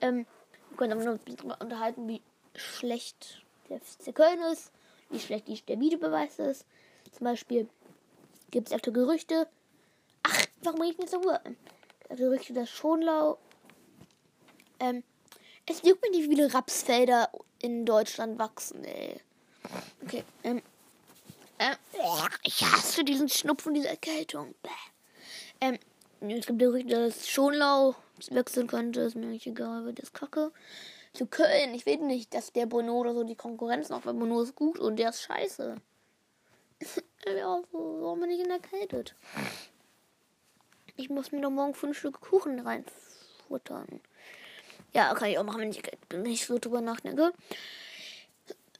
Ähm, wir können aber noch ein bisschen unterhalten, wie schlecht der FC Köln ist, wie schlecht der Videobeweis ist. Zum Beispiel gibt es öfter Gerüchte. Ach, warum rede ich nicht so? Gerüchte, dass Schonlau. Ähm, es juckt mir nicht, wie viele Rapsfelder in Deutschland wachsen, ey. Okay, ähm. ähm ich hasse diesen Schnupfen, diese Erkältung. Bäh. Ähm, es gibt Gerüchte, dass Schonlau wechseln könnte. Ist mir nicht egal, wird das kacke. Zu Köln, ich will nicht, dass der Bono oder so die Konkurrenz noch, weil Bono ist gut und der ist scheiße. ja, warum bin ich in der Kälte? Ich muss mir doch morgen fünf Stück Kuchen reinfuttern. Ja, kann ich auch machen, wenn ich nicht so drüber nachdenke.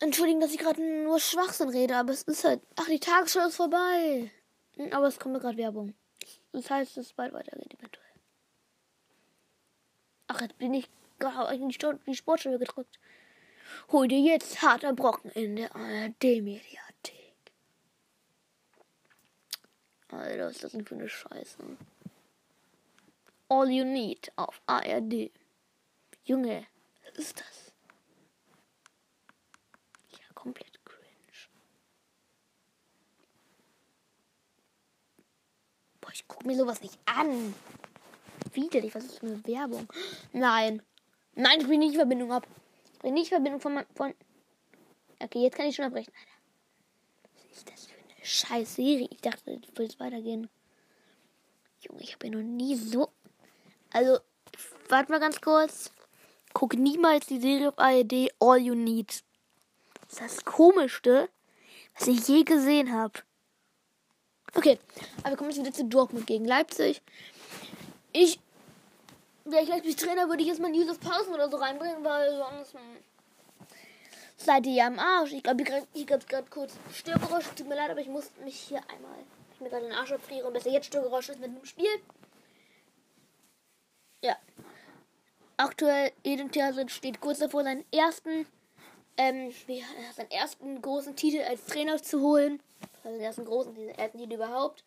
Entschuldigen, dass ich gerade nur Schwachsinn rede, aber es ist halt. Ach, die Tagesschau ist vorbei. Aber es kommt mir gerade Werbung. Das heißt, es bald weitergeht, eventuell. Ach, jetzt bin ich gerade in die Sportschule gedrückt. Hol dir jetzt harter Brocken in der ARD-Mediathek. Alter, was ist das denn für eine Scheiße? All You Need auf ARD. Junge, was ist das? Ja, komplett ich gucke mir sowas nicht an. Widerlich, was ist für eine Werbung? Nein. Nein, ich bin nicht Verbindung ab. Ich bin nicht Verbindung von, von. Okay, jetzt kann ich schon abbrechen. Alter. Was ist das für eine scheiß Serie? Ich dachte, es würde weitergehen. Junge, ich habe ja noch nie so. Also, warte mal ganz kurz. Guck niemals die Serie auf ARD All You Need. Das ist das Komischste, was ich je gesehen habe. Okay, aber wir kommen jetzt wieder zu Dortmund gegen Leipzig. Ich, wäre ich Leipzig Trainer, würde ich jetzt mal News of Pausen oder so reinbringen, weil sonst hm, seid ihr ja am Arsch. Ich glaube, ich habe gerade kurz Störgeräusche. Tut mir leid, aber ich muss mich hier einmal, ich mir gerade den Arsch abfriere und besser jetzt Störgeräusche ist mit dem Spiel. Ja. Aktuell Eden Terzic steht kurz davor, seinen ersten, ähm, seinen ersten großen Titel als Trainer zu holen. Also den ersten großen, den ersten Titel überhaupt.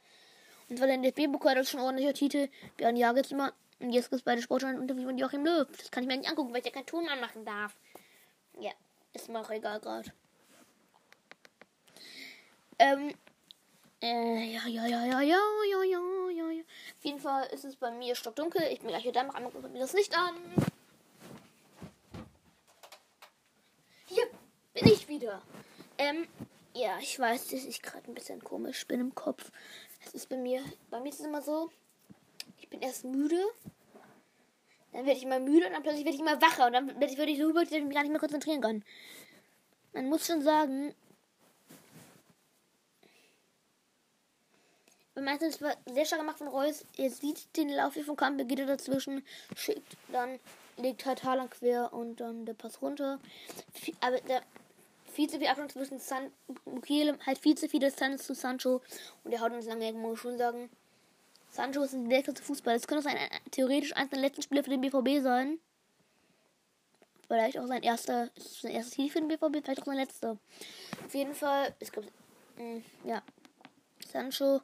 Und zwar der DFB-Pokal, das ist schon ein ordentlicher Titel. Björn Jagels immer. Und jetzt gibt es bei der Sportschau ein Interview mit Joachim Löw. Das kann ich mir nicht angucken, weil ich ja keinen Ton anmachen darf. Ja, ist mir auch egal gerade. Ähm, äh, ja, ja, ja, ja, ja, ja, ja, ja, ja. Auf jeden Fall ist es bei mir stockdunkel. Ich bin gleich wieder da, mach einmal mir das Licht an. Hier bin ich wieder. Ähm, ja, ich weiß, dass ich gerade ein bisschen komisch bin im Kopf. Es ist bei mir, bei mir ist es immer so, ich bin erst müde, dann werde ich immer müde und dann plötzlich werde ich immer wacher und dann werde ich, werd ich so über, dass ich mich gar nicht mehr konzentrieren kann. Man muss schon sagen, meistens war sehr stark gemacht von Reus. Er sieht den Lauf hier vom Kamp, geht er dazwischen, schickt, dann legt halt Haaland quer und dann der Pass runter. Aber der viel zu viel Abstand zwischen San Mukiele, halt viel zu viel Distanz zu Sancho und der haut uns lange, muss ich schon sagen. Sancho ist ein weltklasse Fußball. Das könnte sein, theoretisch eines der letzten Spiele für den BVB sein. Vielleicht auch sein erster, sein erstes Ziel für den BVB, vielleicht auch sein letzter. Auf jeden Fall, es gibt, mm, ja, Sancho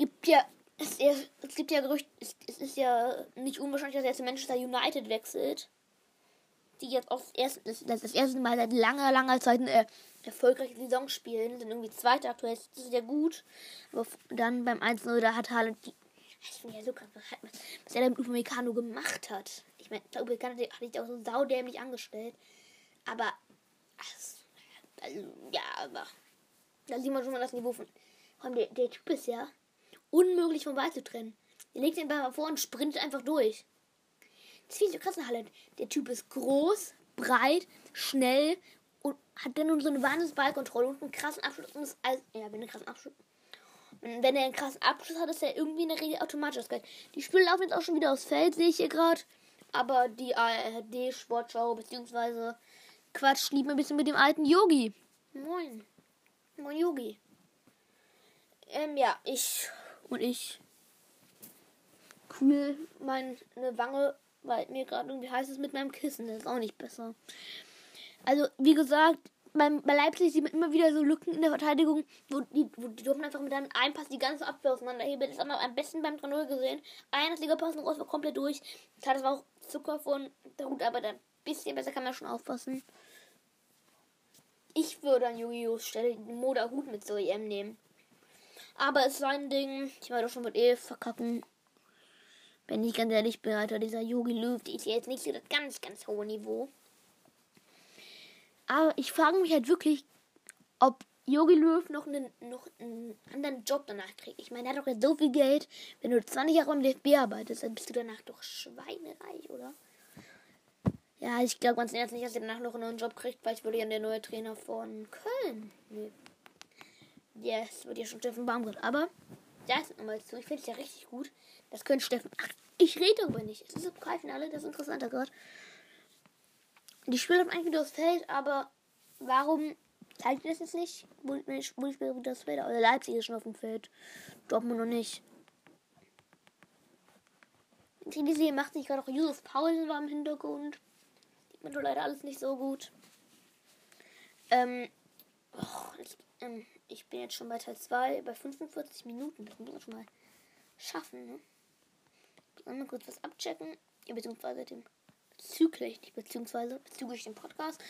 gibt ja Es, es gibt ja Gerüchte, es, es, ist ja nicht unwahrscheinlich, dass er zu Manchester United wechselt. Die jetzt auch erst, das, das, das erste Mal seit langer, langer Zeit eine erfolgreiche Saison spielen. Sind irgendwie Zweite aktuell. Das ist ja gut. Aber dann beim 1-0, da hat Haaland die. Das finde ich ja so krass, was, was er da mit Upamecano gemacht hat. Ich meine, Upamecano hat sich auch so saudämlich angestellt. Aber. Also, ja, aber. Da sieht man schon mal das Niveau von. Vor allem der, der Typ ist ja unmöglich vom Ball zu trennen. Er legt den Ball mal vor und sprintet einfach durch. Das finde ich so krass in Holland. Der Typ ist groß, breit, schnell und hat dann nur so eine wahnsinnige Ballkontrolle und einen krassen Abschluss. Und alles, ja, wenn einen krassen Abschluss. Wenn er einen krassen Abschluss hat, ist er irgendwie in der Regel automatisch geil. Die Spiele laufen jetzt auch schon wieder aufs Feld, sehe ich hier gerade. Aber die ARD-Sportschau, beziehungsweise Quatsch, liebt ein bisschen mit dem alten Yogi. Moin. Moin Yogi. Ähm, ja, ich und ich kühl meine Wange, weil mir gerade irgendwie heiß ist mit meinem Kissen. Das ist auch nicht besser. Also, wie gesagt, beim, bei Leipzig sieht man immer wieder so Lücken in der Verteidigung, wo die, wo die dürfen einfach mit einem Einpass die ganze Abwehr auseinanderheben. Das haben wir am besten beim 3-0 gesehen. Ein Liga-Pass raus war komplett durch. Das war auch Zucker von der Hut, aber ein bisschen besser kann man schon aufpassen. Ich würde an Yu-Gi-Oh! Stelle Moda Hut mit zur EM nehmen. Aber es ist ein Ding. Ich werde doch schon mit eh verkacken. Wenn ich ganz ehrlich bin, Alter, dieser Yogi Löw, die ist jetzt nicht so das ganz, ganz hohe Niveau. Aber ich frage mich halt wirklich, ob Yogi Löw noch einen, noch einen anderen Job danach kriegt. Ich meine, er hat doch jetzt so viel Geld. Wenn du 20 Jahre im DFB arbeitest, dann bist du danach doch schweinereich, oder? Ja, ich glaube ganz ehrlich nicht, dass er danach noch einen neuen Job kriegt, weil ich würde ja der neue Trainer von Köln. Nee. Yes, wird ja schon Steffen Baumgart. Aber da ist nochmal zu. Ich finde es ja richtig gut. Das könnte Steffen. Ach, ich rede darüber nicht. Es ist im Pokalfinale, das ist interessanter gerade. Die spielen eigentlich wieder aufs Feld, aber warum zeigt ihr das jetzt nicht? Spielt wieder aufs Feld? Oder Leipzig ist schon auf dem Feld. Dortmund noch nicht. Die macht sich gerade auch Josef Paul war im Hintergrund. Sieht man doch leider alles nicht so gut. Ähm, oh, ich, ähm, ich bin jetzt schon bei Teil 2, bei 45 Minuten. Das muss man schon mal schaffen, ne? Ich muss mal kurz was abchecken. Ja, beziehungsweise dem bezüglich, nicht beziehungsweise bezüglich dem Podcast.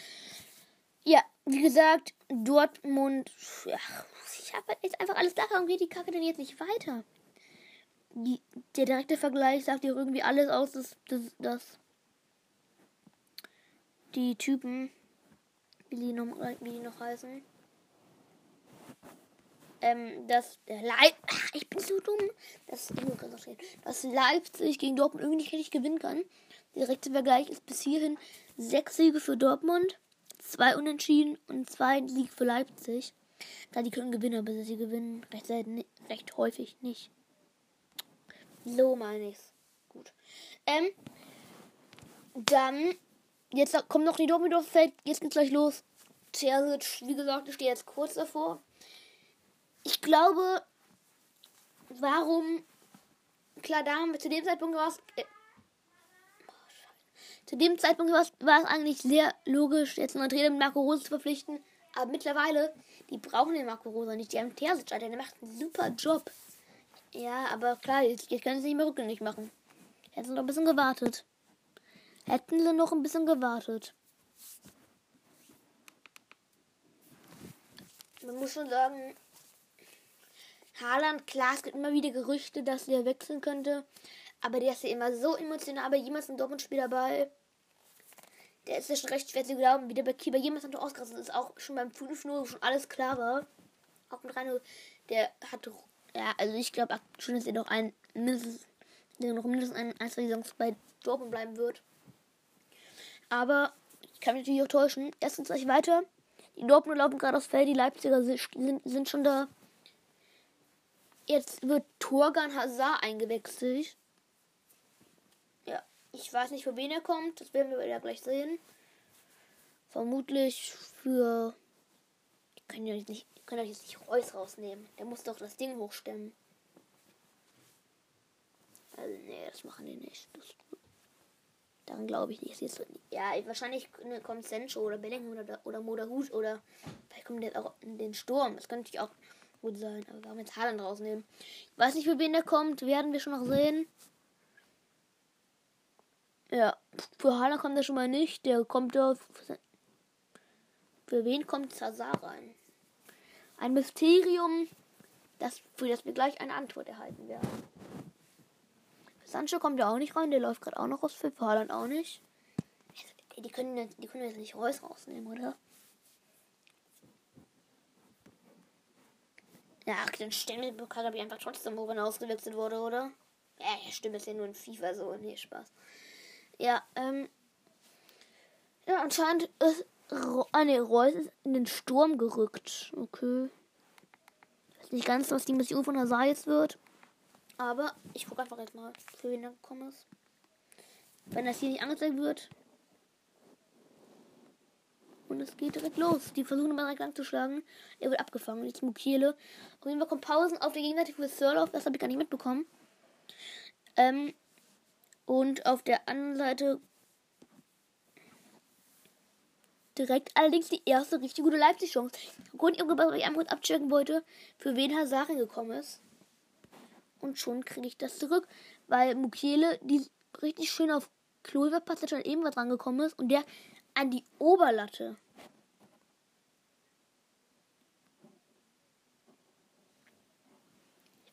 Ja, wie gesagt, Dortmund. Ja, ich habe halt jetzt einfach alles da. Warum geht die Kacke denn jetzt nicht weiter? Die, der direkte Vergleich sagt ja irgendwie alles aus, dass, dass, dass die Typen, wie die noch, wie die noch heißen, ähm, dass der Leip Ach, ich bin so dumm, dass, dass Leipzig gegen Dortmund irgendwie nicht richtig gewinnen kann. Der direkte Vergleich ist bis hierhin sechs Siege für Dortmund, zwei Unentschieden und zwei Siege für Leipzig. Da die können gewinnen, aber sie gewinnen recht selten, recht häufig nicht. So meine ich's. Gut. Ähm, dann, jetzt kommt noch die Dortmund auf Feld, jetzt geht's gleich los. Terzic, wie gesagt, ich stehe jetzt kurz davor ich glaube, warum, klar, da haben wir zu dem Zeitpunkt was, äh, zu dem Zeitpunkt war es eigentlich sehr logisch, jetzt einen Trainer mit Marco Rose zu verpflichten. Aber mittlerweile, die brauchen den Marco Rose nicht. Die haben Terzic, der macht einen super Job. Ja, aber klar, jetzt, jetzt können sie nicht mehr rückgängig machen. Hätten sie noch ein bisschen gewartet. Hätten sie noch ein bisschen gewartet. Man muss schon sagen, Haaland, klar, es gibt immer wieder Gerüchte, dass er wechseln könnte. Aber der ist ja immer so emotional bei jemals ein Dortmund-Spiel dabei. Der ist ja schon recht schwer zu glauben, wie der bei Kieber jemals noch ausgerastet ist. Auch schon beim 5-0 schon alles klar war. Auch mit Reino, der hat. Ja, also ich glaube schon, dass er noch ein mindestens, der noch mindestens ein, ein, zwei Saisons bei Dortmund bleiben wird. Aber ich kann mich natürlich auch täuschen. Erstens gleich weiter. Die Dortmund laufen gerade aufs Feld, die Leipziger sind, sind schon da. Jetzt wird Torgan Hazard eingewechselt. Ja, ich weiß nicht, für wen er kommt. Das werden wir ja gleich sehen. Vermutlich für. Ich kann ja nicht, ich kann jetzt nicht Reus rausnehmen. Der muss doch das Ding hochstemmen. Also, nee, das machen die nicht. Das, daran glaube ich nicht. Ja, wahrscheinlich kommt Sencho oder Bellingham oder, oder Moderhut oder vielleicht kommt der auch in den Sturm. Das könnte ich auch gut sein. Aber wir haben jetzt Haaland rausnehmen. Ich weiß nicht, für wen der kommt. Werden wir schon noch sehen. Ja, für Haaland kommt er schon mal nicht. Der kommt da. Für wen kommt Zazar rein? Ein Mysterium, das, für das wir gleich eine Antwort erhalten werden. Sancho kommt ja auch nicht rein. Der läuft gerade auch noch raus. Für Haaland auch nicht. Die können, die können jetzt nicht Reus rausnehmen, oder? Ja, stellen wir glaube ich einfach trotzdem, wo man ausgewechselt wurde, oder? Ja, stimmt, ist ja nur ein FIFA so. Nee, Spaß. Ja, ähm. Ja, anscheinend ist. Ah, nee, Reus ist in den Sturm gerückt. Okay. Ich weiß nicht ganz, was die Mission von Hazard jetzt wird. Aber ich gucke einfach jetzt mal, für wen er gekommen ist. Wenn das hier nicht angezeigt wird, und es geht direkt los. Die versuchen immer direkt anzuschlagen. Er wird abgefangen. Jetzt Mukiele. Auf jeden Fall kommen Pausen auf der Gegenseite für Surloff. Das habe ich gar nicht mitbekommen. Ähm, und auf der anderen Seite direkt allerdings die erste richtig gute Leipzig-Chance. Grund, was ich einmal kurz abchecken wollte, für wen Hazarin gekommen ist. Und schon kriege ich das zurück, weil Mukiele die richtig schön auf Klover schon eben was rangekommen ist und der an die Oberlatte.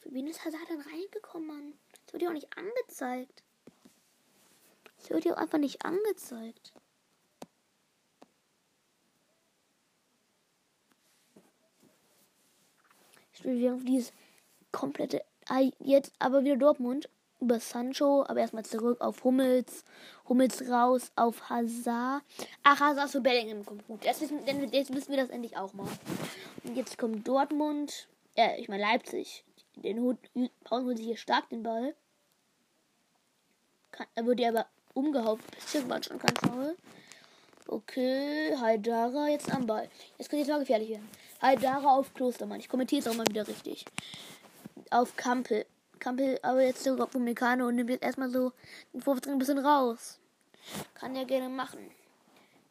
Wen ist Hazard dann reingekommen, Mann? Das wird ja auch nicht angezeigt. Das wird ja auch einfach nicht angezeigt. Ich will wieder auf dieses komplette. Jetzt aber wieder Dortmund über Sancho, aber erstmal zurück auf Hummels. Hummels raus auf Hazard. Ach, Hazard für Bellingham kommt gut. Jetzt wissen, jetzt wissen wir das endlich auch mal. Und jetzt kommt Dortmund. Ja, ich meine Leipzig. Den Hut, Paul holt sich hier stark den Ball. Kann, er wird ja aber umgehauen. Bisschen war schon ganz toll. Okay, Haidara jetzt am Ball. Jetzt könnte jetzt mal gefährlich werden. Haidara auf Klostermann. Ich kommentiere es auch mal wieder richtig. Auf Kampel. Kampel aber jetzt sogar vom Mekano und nimmt jetzt erstmal so den Vorwärts ein bisschen raus. Kann ja gerne machen.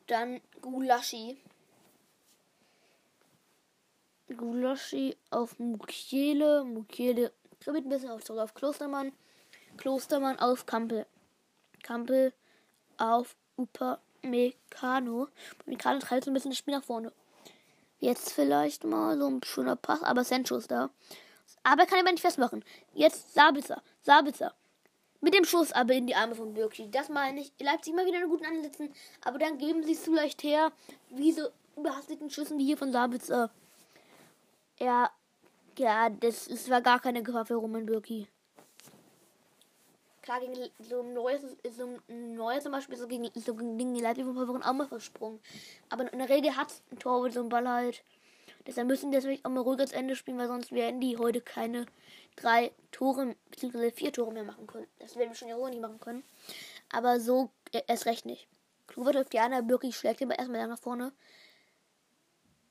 Dann Gulaschi. Gulaschi auf Mukiele. Mukiele kribbelt ein bisschen auf, zurück auf Klostermann. Klostermann auf Kampel. Kampel auf Upa Mekano. Mekano treibt so ein bisschen das Spiel nach vorne. Jetzt vielleicht mal so ein schöner Pass, aber Sancho ist da. Aber kann aber nicht festmachen. Jetzt Sabitzer. Sabitzer. Mit dem Schuss aber in die Arme von Birki. Das meine ich. Leipzig immer wieder einen guten Ansätzen. Aber dann geben sie es zu leicht her. Wie so überhasteten Schüssen wie hier von Sabitzer. Ja. Ja, das, das war gar keine Gefahr für Roman Birki. Klar, gegen so ein neues, so ein neues zum Beispiel, so gegen, so gegen Leipzig von auch mal versprungen. Aber in der Regel hat ein Tor mit so einem Ball halt. Deshalb müssen die natürlich auch mal ruhig als Ende spielen, weil sonst werden die heute keine drei Tore bzw. vier Tore mehr machen können. Das werden wir schon ja nicht machen können. Aber so äh, erst recht nicht. Kluber läuft ja an, Birki schlägt den Ball erstmal nach vorne.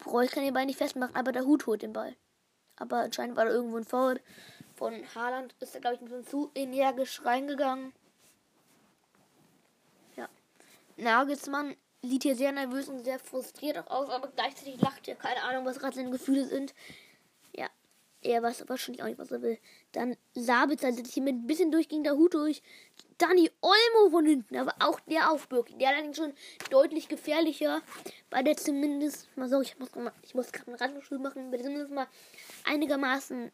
Reus kann den Ball nicht festmachen, aber der Hut holt den Ball. Aber anscheinend war da irgendwo ein Foul von Haaland. Ist da, glaube ich, ein bisschen zu energisch reingegangen. Ja. Nagelsmann sieht hier sehr nervös und sehr frustriert auch aus, aber gleichzeitig lacht er. Keine Ahnung, was gerade seine Gefühle sind. Ja, er weiß wahrscheinlich auch nicht, was er will. Dann Sabitzer sitzt hier mit ein bisschen durch der Hut durch. Danny Olmo von hinten, aber auch der aufbürgt. Der allerdings schon deutlich gefährlicher, weil der zumindest, mal so, ich muss, muss gerade einen Radschul machen, weil der zumindest mal einigermaßen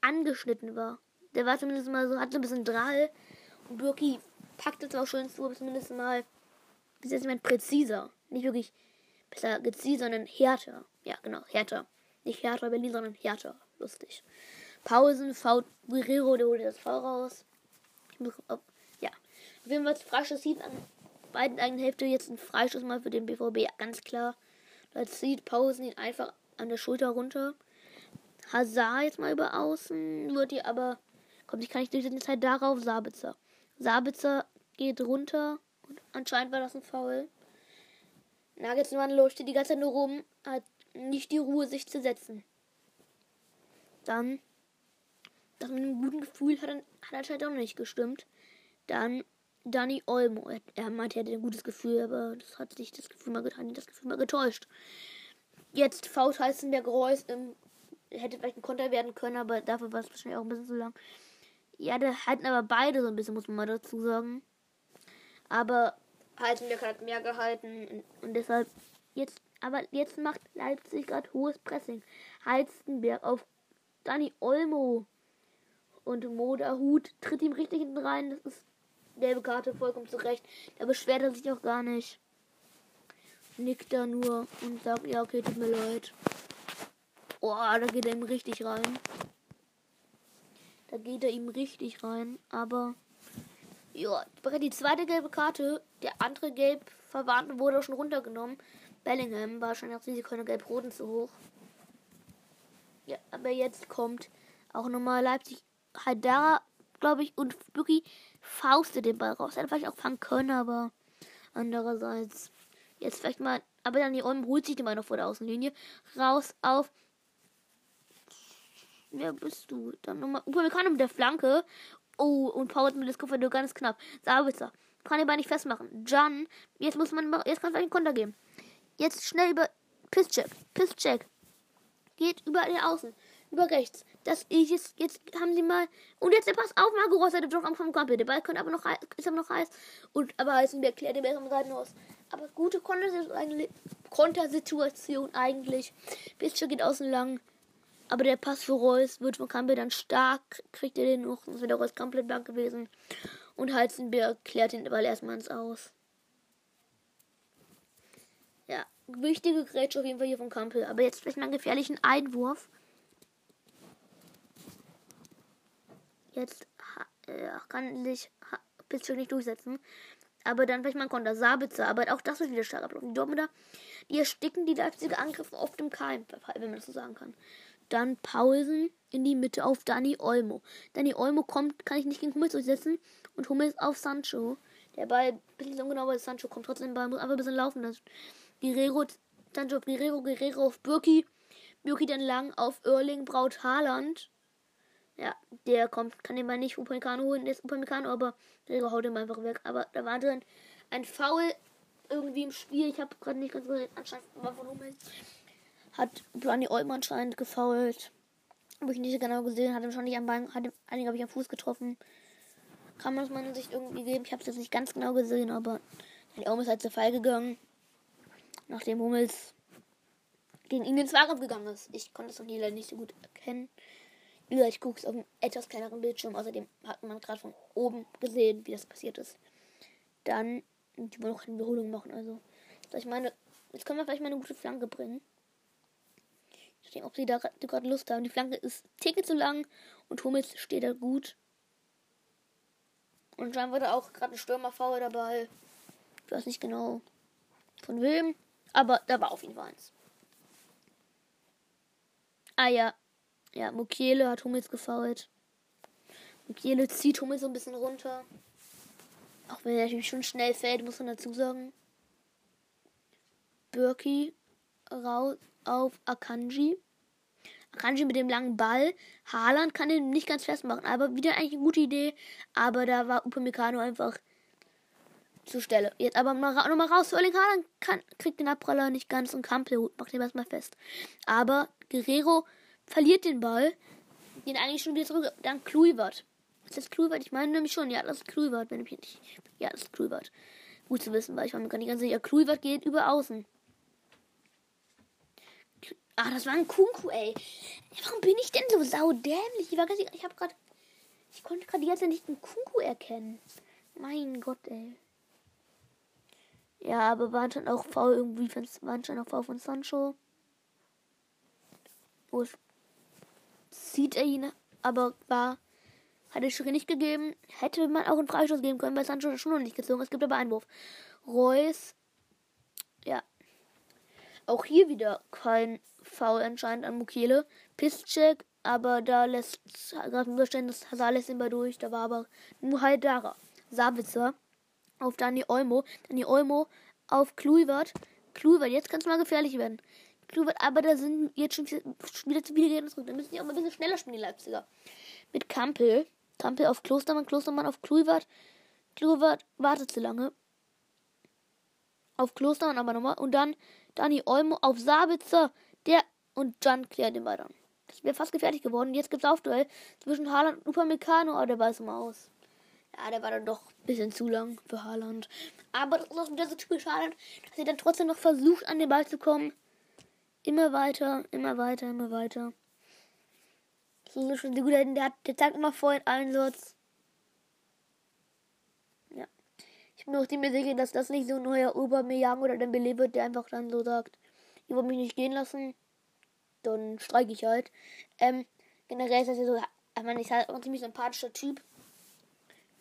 angeschnitten war. Der war zumindest mal so, hat so ein bisschen Drall. Und Birki packt es auch schön zu, aber zumindest mal wie ist jemand präziser. Nicht wirklich besser gezielt, sondern härter. Ja, genau, härter. Nicht härter Berlin, sondern härter. Lustig. Pausen, V. Guerrero, der holt das V raus. Ich muss auf, ja. Auf jeden Fall Freischuss sieht an beiden eigenen Hälfte jetzt ein Freischuss mal für den BVB, ganz klar. Da zieht Pausen ihn einfach an der Schulter runter. Hazard jetzt mal über außen, wird hier aber, kommt, ich kann nicht durch die Zeit darauf, Sabitzer. Sabitzer geht runter, anscheinend war das ein Foul. Nagelsmann leuchtet die ganze Zeit nur rum, hat nicht die Ruhe, sich zu setzen. Dann, das mit einem guten Gefühl hat, hat anscheinend auch nicht gestimmt. Dann Danny Olmo. Er, er meinte, er hätte ein gutes Gefühl, aber das hat sich das Gefühl mal getan, das Gefühl mal getäuscht. Jetzt Faut Heißenberg Reus im hätte vielleicht ein Konter werden können, aber dafür war es wahrscheinlich auch ein bisschen zu lang. Ja, da halten aber beide so ein bisschen, muss man mal dazu sagen. Aber Heizenberg hat mehr gehalten und, deshalb jetzt, aber jetzt macht Leipzig gerade hohes Pressing. Heizenberg auf Dani Olmo und Moderhut tritt ihm richtig hinten rein. Das ist gelbe Karte vollkommen zurecht. Da beschwert er sich auch gar nicht. Nickt da nur und sagt, ja, okay, tut mir leid. Oh, da geht er ihm richtig rein. Da geht er ihm richtig rein. Aber ja, die zweite gelbe Karte, der andere gelb Verwandte wurde schon runtergenommen. Bellingham wahrscheinlich das Risiko einer gelb-roten zu hoch. Ja, aber jetzt kommt auch nochmal Leipzig. Haidara, glaube ich, und Buki faustet den Ball raus. Hätte vielleicht auch fangen können, aber andererseits jetzt vielleicht mal. Aber dann die Olm holt sich den Ball noch vor der Außenlinie. Raus auf. Wer bist du? Dann nochmal. Upamecano mit der Flanke. Oh, und Paul mit das Kopfball ganz knapp. Sabitzer. Kann den Ball nicht festmachen. Jan. Jetzt muss man. Jetzt kann es einen Konter geben. Jetzt schnell über. Pisscheck. Pisscheck. Geht über den Außen. Über rechts. Das ist jetzt. Jetzt haben sie mal. Und jetzt der Pass auf Marco. Der Block am Kampel. Der Ball könnte aber noch, ist aber noch heiß. Und aber Heißenberg klärt den Ball am Seitenhaus. Aber gute Kontersituation eigentlich. Pisscheck geht außen lang. Aber der Pass für Reus wird von Campbell dann stark. Kriegt er den noch. Sonst wäre der Reus komplett blank gewesen. Und Heizenberg klärt den Ball erstmal ins Aus. Ja, wichtige Grätsche auf jeden Fall hier von Campbell. Aber jetzt vielleicht mal einen gefährlichen Einwurf. Jetzt äh, kann sich Pittsburgh nicht durchsetzen. Aber dann vielleicht mal ein Konter. Sabitzer, aber auch das wird wieder stark ablaufen. Die Dortmunder, die ersticken die Leipziger Angriffe oft im Keim, wenn man das so sagen kann. Dann Paulsen in die Mitte auf Dani Olmo. Dani Olmo kommt, kann ich nicht gegen Hummels durchsetzen. Und Hummels auf Sancho. Der Ball, ein bisschen ungenau, weil Sancho kommt trotzdem, Ball muss einfach ein bisschen laufen. Das Guerrero, Sancho auf Guerrero, Guerrero auf Birki. Birki dann lang auf Erling Braut Haaland. Ja, der kommt, kann den Ball nicht Upamecano holen, der ist Upamecano, aber Guerrero haut ihn einfach weg. Aber da war drin ein Foul irgendwie im Spiel. Ich habe gerade nicht ganz gesehen, anscheinend war von Hummels hat Brani Olmo anscheinend gefault. Habe ich nicht genau gesehen, hat ihm schon nicht am Bein, hat einige habe ich am Fuß getroffen. Kann man aus meiner Sicht irgendwie geben. Ich habe es jetzt nicht ganz genau gesehen, aber Brani Olmo ist halt zu Fall gegangen. Nachdem Hummels gegen ihn ins Zweikampf gegangen ist. Ich konnte es noch nie leider nicht so gut erkennen. Ja, ich gucke es auf einem etwas kleineren Bildschirm. Außerdem hat man gerade von oben gesehen, wie das passiert ist. Dann die wollen noch eine Wiederholung machen. Also, ich meine, jetzt können wir vielleicht mal eine gute Flanke bringen. Ich denke, ob sie da gerade Lust haben. Die Flanke ist ticket zu lang und Hummels steht da gut. Und dann wurde auch gerade ein Stürmerfaul dabei. Ich weiß nicht genau von wem, aber da war auf jeden Fall eins. Ah ja, ja, Mukiele hat Hummels gefault. Mukiele zieht Hummels so ein bisschen runter. Auch wenn er natürlich schon schnell fällt, muss man dazu sagen. Birki raus auf Akanji. Akanji mit dem langen Ball. Haaland kann den nicht ganz festmachen, aber wieder eigentlich eine gute Idee. Aber da war Upamecano einfach zur Stelle. Jetzt aber nochmal noch mal raus. Erling Haaland kann, kriegt den Abpraller nicht ganz und Kampel macht den erstmal fest. Aber Guerrero verliert den Ball. Den eigentlich schon wieder zurück. Dann Kluivert. Ist das Kluivert? Ich meine nämlich schon. Ja, das ist Kluivert, wenn ich nicht. Ja, das ist Kluivert. Gut zu wissen, weil ich war mir gar nicht ganz sicher. Kluivert geht über außen. Ah, das war ein Kunku, ey. Warum bin ich denn so saudämlich? Ich war ganz, ich habe gerade, ich konnte gerade Zeit nicht einen Kunku erkennen. Mein Gott, ey. Ja, aber war anscheinend auch faul irgendwie, war anscheinend auch faul von Sancho. Wo sieht er ihn, aber war, hat es schon nicht gegeben. Hätte man auch einen Freistoß geben können, weil Sancho schon noch nicht gezogen. Es gibt aber Einwurf. Reus, ja. Auch hier wieder kein Foul anscheinend an Mukiele. Pisscheck, aber da lässt Hazard lässt ihn bei durch. Da war aber nur Haidara. Sabitzer auf Dani Olmo. Dani Olmo auf Kluivert. Kluivert, jetzt kann es mal gefährlich werden. Kluivert, aber da sind jetzt schon wieder zu viele Gegner zurück. Da müssen die auch mal ein bisschen schneller spielen, die Leipziger. Mit Kampel. Kampel auf Klostermann, Klostermann auf Kluivert. Kluivert wartet zu lange. Auf Klostermann aber nochmal. Und dann Dani Olmo auf Sabitzer. Der und dann klärt den Ball dann. Das wäre fast gefährlich geworden. Jetzt gibt es Aufduell zwischen Haaland und Upamecano, aber der es mal aus. Ja, der war dann doch ein bisschen zu lang für Haaland. Aber das ist auch wieder so typisch Haaland, dass er dann trotzdem noch versucht, an den Ball zu kommen. Immer weiter, immer weiter, immer weiter. So ist schon gut. Der, hat, der zeigt immer vorhin Einsatz. Ja. Ich bin auch ziemlich sicher, dass das nicht so ein neuer Obermeyang oder Dembele wird, der einfach dann so sagt, ihr wollt mich nicht gehen lassen. Dann streike ich halt. Ähm, generell ist das ja so, ich meine, ich halt auch ein ziemlich sympathischer Typ.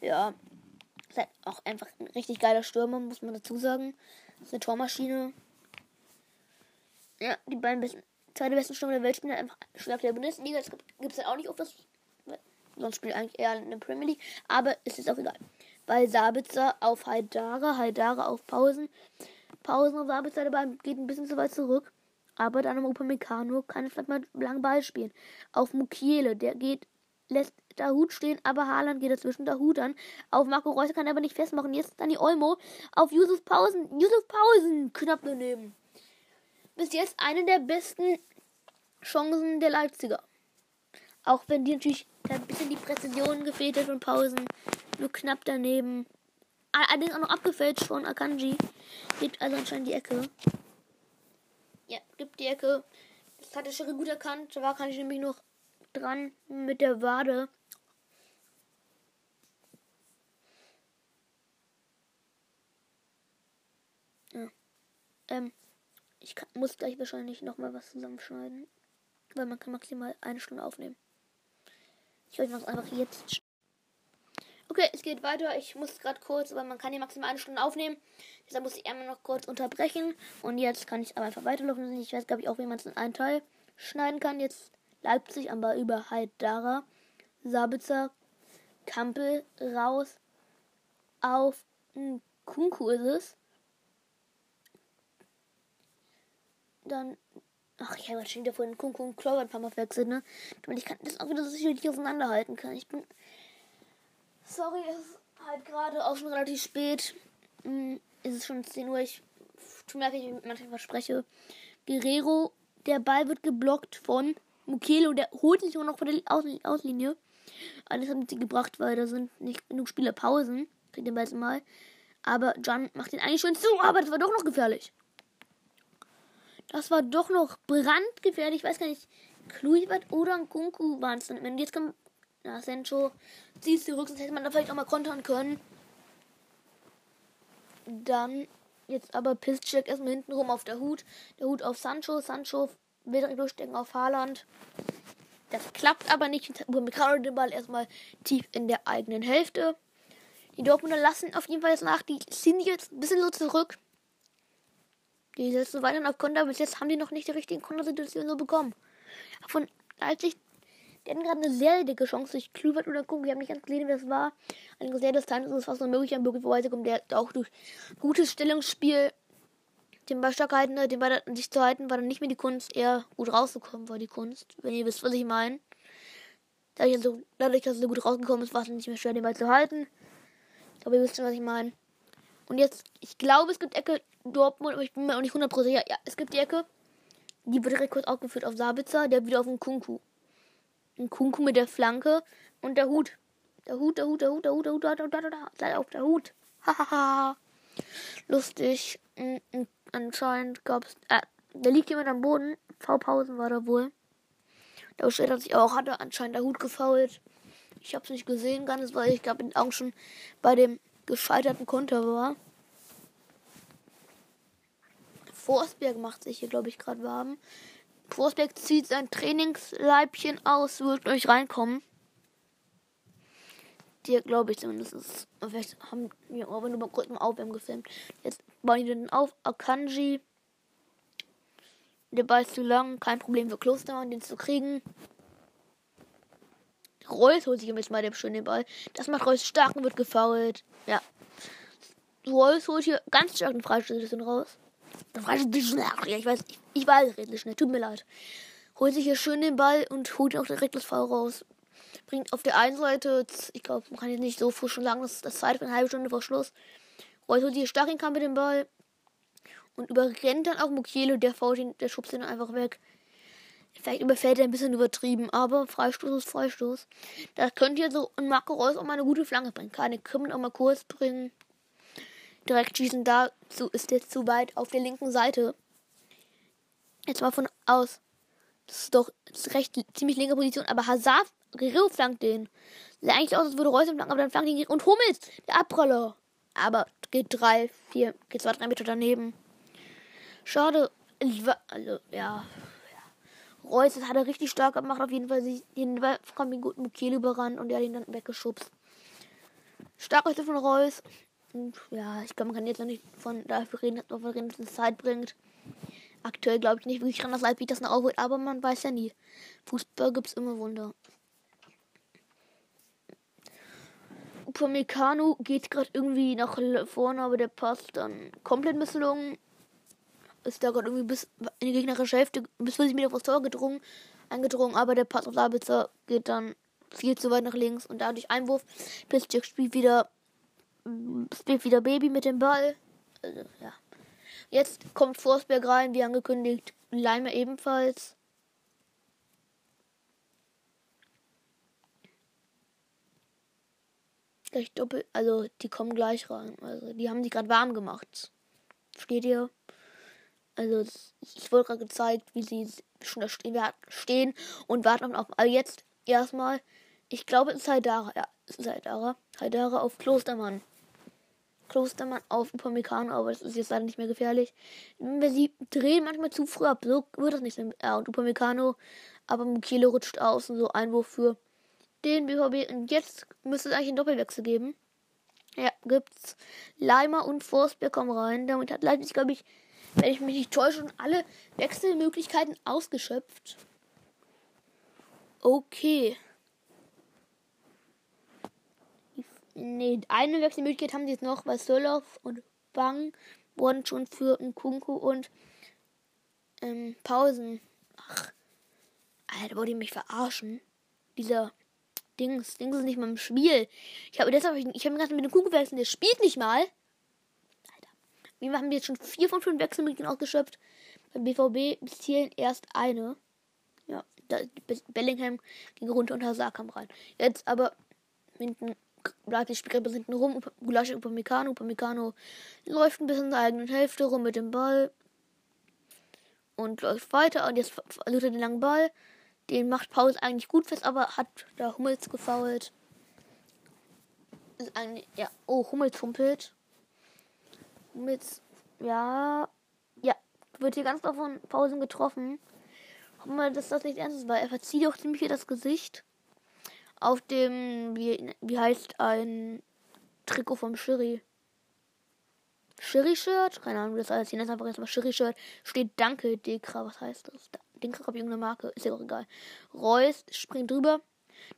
Ja. Ist halt auch einfach ein richtig geiler Stürmer, muss man dazu sagen. Ist eine Tormaschine. Ja, die beiden besten, zwei der besten Stürmer der Welt spielen halt einfach stark der Bundesliga. Das gibt es halt auch nicht oft. Sonst spielt eigentlich eher in der Premier League. Aber es ist auch egal. Weil Sabitzer auf Haidara, Haidara auf Pausen. Pausen auf der Ball geht ein bisschen zu weit zurück. Aber dann am Upamecano kann es vielleicht mal lang Ball spielen. Auf Mukiele, der geht, lässt Hut stehen, aber Haaland geht dazwischen Hut an. Auf Marco Reus kann er aber nicht festmachen. Jetzt dann die Olmo auf Yusuf Pausen. Yusuf Pausen knapp daneben bis jetzt eine der besten Chancen der Leipziger. Auch wenn die natürlich ein bisschen die Präzision gefehlt hat von Pausen. Nur knapp daneben. Allerdings auch noch abgefälscht von Akanji. Gibt also anscheinend die Ecke. Ja, gibt die Ecke. Das hat der Schiri gut erkannt. Da war ich nämlich noch dran mit der Wade. Ähm. Ich kann, muss gleich wahrscheinlich noch mal was zusammenschneiden. Weil man kann maximal eine Stunde aufnehmen. Ich mache es einfach jetzt. Okay, es geht weiter. Ich muss gerade kurz, weil man kann hier maximal eine Stunde aufnehmen. Deshalb muss ich einmal noch kurz unterbrechen. Und jetzt kann ich aber einfach weiterlaufen. Ich weiß, glaube ich, auch, wie man es in einen Teil schneiden kann. Jetzt Leipzig, aber über Haidara, Sabitzer, Kampel raus auf Kunku ist es. dann. Ach, ich habe schon wieder vorhin Kunku und Clover ein paar Mal verwechselt, ne? Damit ich kann das auch wieder so sicherlich auseinanderhalten kann. Ich bin. Sorry, es ist halt gerade auch schon relativ spät. Ist es schon 10 Uhr. Ich merke, ich manchmal verspreche. Guerrero, der Ball wird geblockt von Mukele und der holt sich auch noch von der Aus Auslinie. Alles haben sie gebracht, weil da sind nicht genug Spielerpausen. Kriegt den Ball mal. Aber John macht den eigentlich schon zu, aber das war doch noch gefährlich. Das war doch noch brandgefährlich. Ich weiß gar nicht. Kluivert oder Kunku waren es dann. Jetzt kommt. Na, Sancho zieht zurück, sonst hätte man da vielleicht auch mal kontern können. Dann jetzt aber Piszczek erstmal hinten rum auf der Hut. Der Hut auf Sancho. Sancho will direkt durchstecken auf Haaland. Das klappt aber nicht. Gerade den Ball erstmal tief in der eigenen Hälfte. Die Dortmunder lassen auf jeden Fall jetzt nach. Die sich jetzt ein bisschen so zurück. Die setzen weiter auf Konter. Bis jetzt haben die noch nicht die richtigen Kontersituationen so bekommen. Von Leipzig, die hatten gerade eine sehr dicke Chance durch Klübert oder gucken. Wir haben nicht ganz gesehen, wer das war. Eine sehr Distanz ist es fast unmöglich, an Birgit der auch durch gutes Stellungsspiel den Ball halten, den Ball an sich zu halten, war dann nicht mehr die Kunst, eher gut rauszukommen, war die Kunst. Wenn ihr wisst, was ich meine. Dadurch, also, dadurch dass er so gut rausgekommen ist, war es nicht mehr schwer, den Ball zu halten. Ich glaube, ihr wisst schon, was ich meine. Und jetzt, ich glaube, es gibt Ecke Dortmund, aber ich bin mir auch nicht 100% sicher. Ja, es gibt die Ecke. Die wird direkt kurz aufgeführt auf Sabitzer, der wieder auf den Kunku. Ein Kunku mit der Flanke und der Hut. Der Hut, der Hut, der Hut, der Hut, der Hut, der Hut, der Hut, der Hut, der Hut. Hahaha. Lustig. Anscheinend gab es. Äh, da liegt jemand am Boden. V-Pausen war da wohl. Der Schritt hat sich auch, hatte anscheinend der Hut gefault. Ich hab's nicht gesehen ganz, weil ich glaube, auch schon bei dem gescheiterten Konter war. Forsberg macht sich hier, glaube ich, gerade warm. Forsberg zieht sein Trainingsleibchen aus, wird euch reinkommen. Die, glaube ich zumindest. Vielleicht haben wir aber nur mal kurz mal Aufwärmen gefilmt. Jetzt bauen die den auf. Akanji. Der Ball ist zu lang. Kein Problem für Klostermann, den zu kriegen. Reus holt sich jetzt mal den schönen Ball. Das macht Reus stark und wird gefault. Ja. Reus holt hier ganz stark den Freistoß raus. Der Freistoß ja, ich weiß, ich, ich weiß relativ schnell. Tut mir leid. Holt sich hier schön den Ball und holt auch direkt das Foul raus. Bringt auf der einen Seite, ich glaube, man kann jetzt nicht so früh schon sagen, das ist das für eine halbe Stunde vor Schluss. Reus holt sich hier stark in Kampf mit dem Ball und überrennt dann auch Mukiele, der fault ihn, der schubst ihn einfach weg. Vielleicht überfällt er ein bisschen übertrieben, aber Freistoß ist Freistoß. Da könnte jetzt so ein Marco Reus auch mal eine gute Flanke bringen. Keine Krimmel auch mal kurz bringen. Direkt schießen, da ist jetzt zu weit auf der linken Seite. Jetzt mal von aus. Das ist doch das ist recht ziemlich linke Position, aber Hazard Guerrero flankt den. Sieht eigentlich aus, als würde Reus flanken, aber dann flankt ihn und Hummels, der Abroller. Aber geht drei, vier, geht zwei, drei Meter daneben. Schade. Also, ja. Reus, das hat er richtig stark gemacht. Auf jeden Fall den kommt den guten Mukele überrannt und er hat ihn dann weggeschubst. Stark heute von Reus. Und ja, ich glaube, man kann jetzt noch nicht von dafür reden, dass man es Zeit bringt. Aktuell glaube ich nicht wirklich dran, dass Leipzig das noch aufholt, aber man weiß ja nie. Fußball gibt es immer Wunder. Upamecano geht gerade irgendwie nach vorne, aber der passt dann komplett misslungen. Ist da gerade irgendwie bis in die gegnerische Hälfte, bis 40 Meter aufs Tor gedrungen, eingedrungen, aber der Pass auf Sabitzer geht dann viel zu weit nach links und dadurch Einwurf. Pistic spielt wieder, spielt wieder Baby mit dem Ball. Also, ja. Jetzt kommt Forsberg rein, wie angekündigt. Leimer ebenfalls. Gleich doppelt, also die kommen gleich rein. Also die haben sich gerade warm gemacht. Steht ihr? Also ich wurde gerade gezeigt, wie sie schon da stehen und warten auf. Also jetzt erstmal, ich glaube, es ist Haidara. Ja, es ist Haidara. Haidara auf Klostermann. Klostermann auf Upamecano, aber das ist jetzt leider nicht mehr gefährlich. Wenn sie drehen manchmal zu früh ab, so wird das nicht mehr. Ja, und Upamecano, aber Mukele rutscht aus und so Einwurf für den BVB. Und jetzt müsste es eigentlich einen Doppelwechsel geben. Ja, gibt's. Leimer und Forsberg kommen rein. Damit hat Leipzig, glaube ich, wenn ich mich nicht täusche, schon alle Wechselmöglichkeiten ausgeschöpft. Okay. Nee, eine Wechselmöglichkeit haben sie jetzt noch, weil Soloff und Bang wurden schon für Kunku und ähm, Pausen. Ach, Alter, wollt ihr mich verarschen? Dieser Dings, Dings ist nicht mal im Spiel. Ich habe deshalb, ich habe gerade mit dem Kunku gewechselt, der spielt nicht mal. Alter. Wir haben jetzt schon vier von fünf Wechselmöglichkeiten ausgeschöpft. Beim BVB bis hierhin erst eine. Ja, da, Bellingham ging runter und Hazard kam rein. Jetzt aber hinten bleibt die Spielgruppe hinten rum. Gulaschi Upamecano. Upamecano läuft ein bisschen in der eigenen Hälfte rum mit dem Ball. Und läuft weiter. Und jetzt verliert er den langen Ball. Den macht Paul eigentlich gut fest, aber hat da Hummels gefault. Ist eigentlich, ja. Oh, Hummels humpelt. Hummels, ja. Ja, wird hier ganz davon Pausen getroffen. Wir, dass das nicht ernst ist, weil er verzieht auch ziemlich hier das Gesicht auf dem, wie, wie heißt ein Trikot vom Schiri? Schiri-Shirt? Keine Ahnung, das heißt, ich nenne einfach jetzt mal Schiri-Shirt. Steht Danke, Dekra, was heißt das? Dekra habe irgendeine Marke, ist ja auch egal. Reus springt drüber.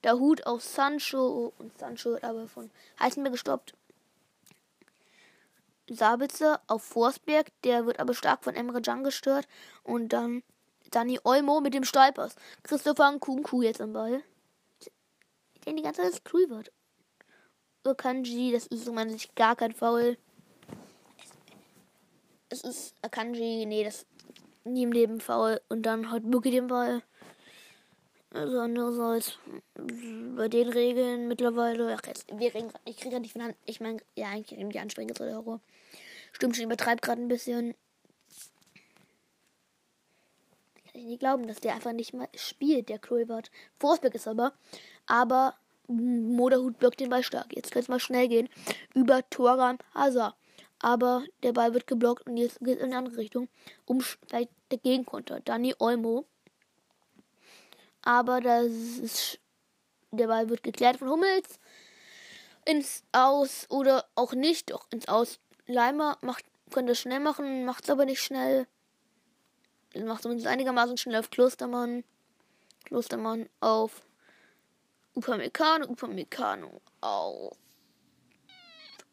Der Hut auf Sancho und Sancho wird aber von Heisenberg gestoppt. Sabitzer auf Forsberg, der wird aber stark von Emre Can gestört. Und dann Dani Olmo mit dem Stolpers. Christopher Nkunku jetzt am Ball der die ganze Zeit cool wird. Akanji, das ist so man sich gar kein Foul. Es ist Akanji, nee, das nie im Leben faul. Und dann hat Buki den Ball. Also andererseits bei den Regeln mittlerweile, ach jetzt, wir reden ich kriege gerade nicht von Hand, ich meine, ja, eigentlich die Ansprüche zu Euro. Stimmt schon, übertreibt gerade ein bisschen. Kann ich nicht glauben, dass der einfach nicht mal spielt, der Krulbart. Forsberg ist aber aber Moderhut birgt den Ball stark. Jetzt kann es mal schnell gehen. Über Toram Hazard. Aber der Ball wird geblockt und jetzt geht es in eine andere Richtung. Um vielleicht der Gegenkonter. Danny Olmo. Aber das ist, der Ball wird geklärt von Hummels. Ins Aus oder auch nicht. Doch ins Aus. Leimer macht, könnte es schnell machen, macht es aber nicht schnell. Macht zumindest einigermaßen schnell auf Klostermann. Klostermann auf Upamecano, Upamecano auf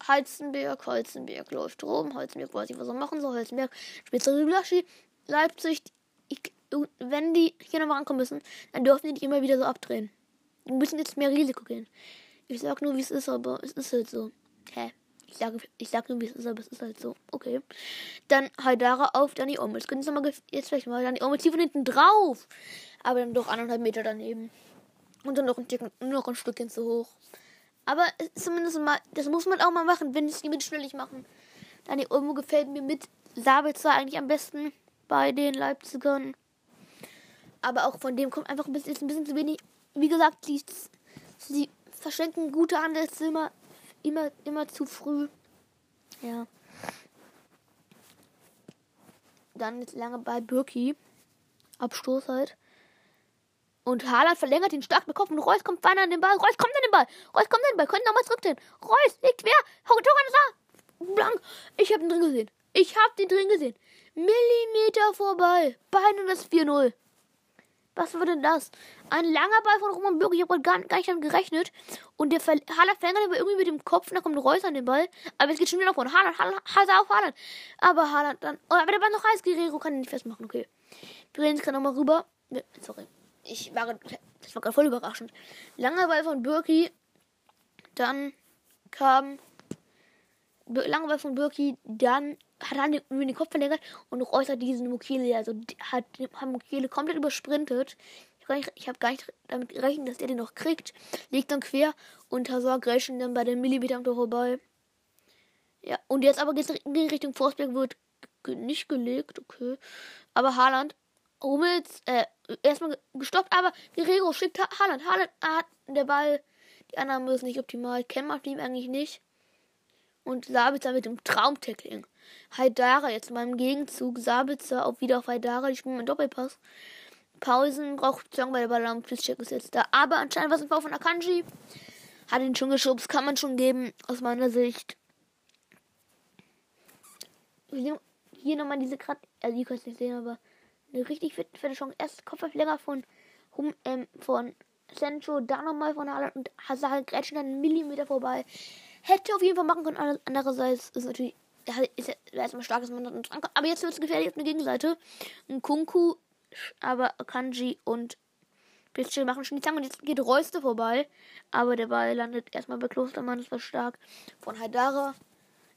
Heizenberg, Holzenberg läuft rum, Holzenberg weiß nicht, was er machen soll, Holzenberg spielt Laschi, Leipzig, ich, wenn die hier nochmal ankommen müssen, dann dürfen die nicht immer wieder so abdrehen. Die müssen jetzt mehr Risiko gehen. Ich sag nur, wie es ist, aber es ist halt so. Hä? Ich sage, ich sag nur, wie es ist, aber es ist halt so. Okay. Dann Haidara auf Omel. Das können Sie mal jetzt vielleicht mal. Dani Omel zieht von hinten drauf. aber dann doch anderthalb Meter daneben. Und dann noch ein, Stück, noch ein Stückchen zu hoch. Aber zumindest mal, das muss man auch mal machen, wenn es die mit schnellig machen. Dani Olmo gefällt mir mit Sabitzer eigentlich am besten bei den Leipzigern. Aber auch von dem kommt einfach ein bisschen, ist ein bisschen zu wenig. Wie gesagt, die, sie verschenken gute Handelszimmer immer, immer zu früh. Ja. Dann jetzt lange bei Birki. Abstoß halt. Und Haaland verlängert ihn stark mit Kopf und Reus kommt weiter an den Ball. Reus kommt an den Ball. Reus kommt an den Ball. Können nochmal zurückdrehen. Reus legt wer? Toran ist da. Blank. Ich hab den drin gesehen. Ich hab den drin gesehen. Millimeter vorbei. Bein und das 4-0. Was war denn das? Ein langer Ball von Roman Bürger. Ich habe gar, gar nicht damit gerechnet. Und der Ver Haaland verlängert aber irgendwie mit dem Kopf. Und kommt Reus an den Ball. Aber es geht schon wieder von Haaland. Haaland, Haaland auf Haaland. Aber Haaland dann. Oh, aber der Ball noch heiß. Guerrero kann ihn nicht festmachen. Okay. Wir reden jetzt gerade nochmal rüber. Sorry. Ich war, das war gerade voll überraschend. Langer Ball von Birki. Dann kam langer Ball von Birki. Dann hat er über den Kopf verlängert und Reus hat diesen Mokele, also hat, hat Mokele komplett übersprintet. Ich habe gar nicht damit gerechnet, dass er den noch kriegt. Legt dann quer und Hazard grätscht dann bei den Millimeter vorbei. Ja, und jetzt aber geht es in Richtung Forsberg, wird nicht gelegt, okay. Aber Haaland, Hummels, äh, erstmal gestoppt, aber Guerrero schickt ha Haaland. Haaland hat der Ball, die anderen müssen nicht optimal. Kennen macht ihm eigentlich nicht. Und Sabitzer mit dem Traumtackling. Haidara jetzt mal im Gegenzug. Sabitzer auch wieder auf Haidara. Die spielen im Doppelpass. Pausen braucht Song bei der Ballon. Pisscheck ist jetzt da. Aber anscheinend was ein Foul von Akanji. Hat ihn schon geschubst. Kann man schon geben, aus meiner Sicht. Hier nochmal diese gerade. Also, ihr könnt es nicht sehen, aber eine richtig fette Chance. Erst Kopfverlänger von, hum, ähm, von Sancho, dann nochmal von Haaland und Hazard grätschen dann einen Millimeter vorbei. Hätte auf jeden Fall machen können. Andererseits ist natürlich ist ja erstmal und dran. Aber jetzt wird es gefährlich auf der Gegenseite. Ein Kunku, aber Kanji und Pitchell machen schon die Zange und jetzt geht Reuste vorbei. Aber der Ball landet erstmal bei Klostermann, das war stark. Von Haidara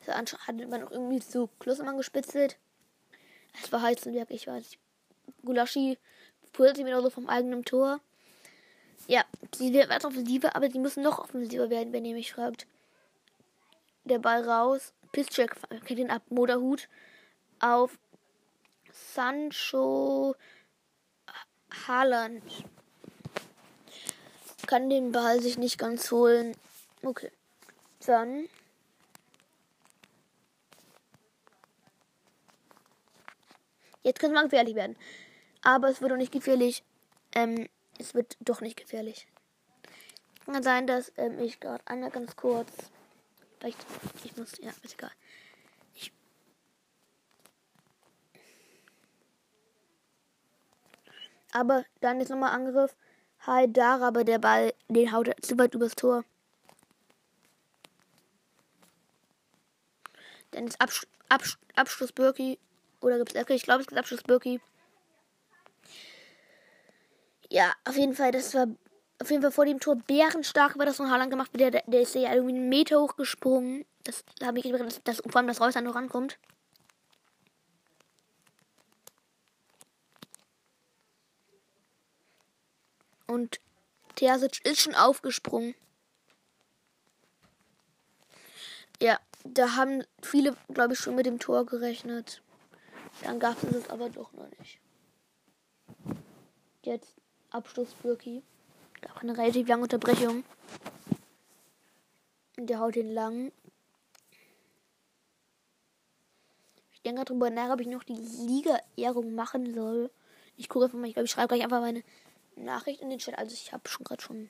hat man auch irgendwie zu Klostermann gespitzelt. Es war Heizenberg, ich weiß. Gulaschi pullt sich wieder so vom eigenen Tor. Ja, sie werden offensiver, aber sie müssen noch offensiver werden, wenn ihr mich fragt. Der Ball raus. Pisscheck kennt ihn ab. Moderhut auf Sancho Haaland. Kann den Ball sich nicht ganz holen. Okay. Dann. Jetzt könnte man gefährlich werden. Aber es wird doch nicht gefährlich. Ähm, es wird doch nicht gefährlich. Kann sein, dass ähm, ich gerade einmal ganz kurz Vielleicht, ich muss, ja, ist egal. Ich. Aber dann ist nochmal Angriff. Haidara, aber der Ball, den haut er zu weit übers Tor. Dann ist Absch Absch Abschluss Birki. Oder gibt es Ecke? Ich glaube, es gibt Abschluss Birki. Ja, auf jeden Fall, das war auf jeden Fall vor dem Tor bärenstark war das von Haaland gemacht. Der, der ist ja irgendwie einen Meter hochgesprungen. Das habe ich das, das, vor allem, dass Reus noch rankommt. Und Terzic ist schon aufgesprungen. Ja, da haben viele, glaube ich, schon mit dem Tor gerechnet. Dann gab es es aber doch noch nicht. Jetzt Abschluss Birki. Auch eine relativ lange Unterbrechung. Der haut den lang. Ich denke darüber nach, ob ich noch die Liga-Ehrung machen soll. Ich gucke einfach mal, ich glaube, ich schreibe gleich einfach meine Nachricht in den Chat. Also ich habe schon gerade schon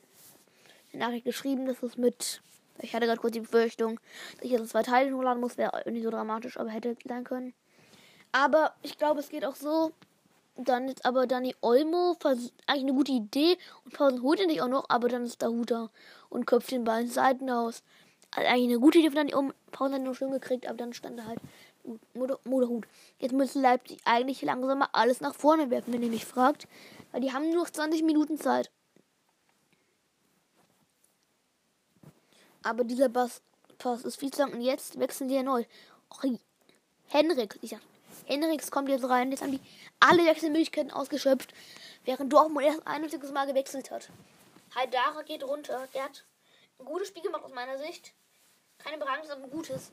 eine Nachricht geschrieben, dass es mit. Ich hatte gerade kurz die Befürchtung, dass ich jetzt zwei Teile hochladen muss. Wäre nicht so dramatisch, aber hätte sein können. Aber ich glaube, es geht auch so, dann ist aber Dani Olmo eigentlich eine gute Idee und Pausen holt ihn nicht auch noch, aber dann ist da und köpft den Ball ins Seitenhaus. Also eigentlich eine gute Idee von Dani Olmo. Pausen hat noch schön gekriegt, aber dann stand er halt Moderhut. Jetzt müsste Leipzig eigentlich langsam mal alles nach vorne werfen, wenn ihr mich fragt. Weil die haben nur noch 20 Minuten Zeit. Aber dieser Pass, ist viel zu lang und jetzt wechseln die erneut. Henrik, ich sag, Henriks kommt jetzt rein. Jetzt haben die alle Wechselmöglichkeiten ausgeschöpft. während Dortmund erst ein einziges Mal gewechselt hat. Haidara geht runter. Der hat ein gutes Spiel gemacht aus meiner Sicht. Keine Beratung, sondern ein gutes.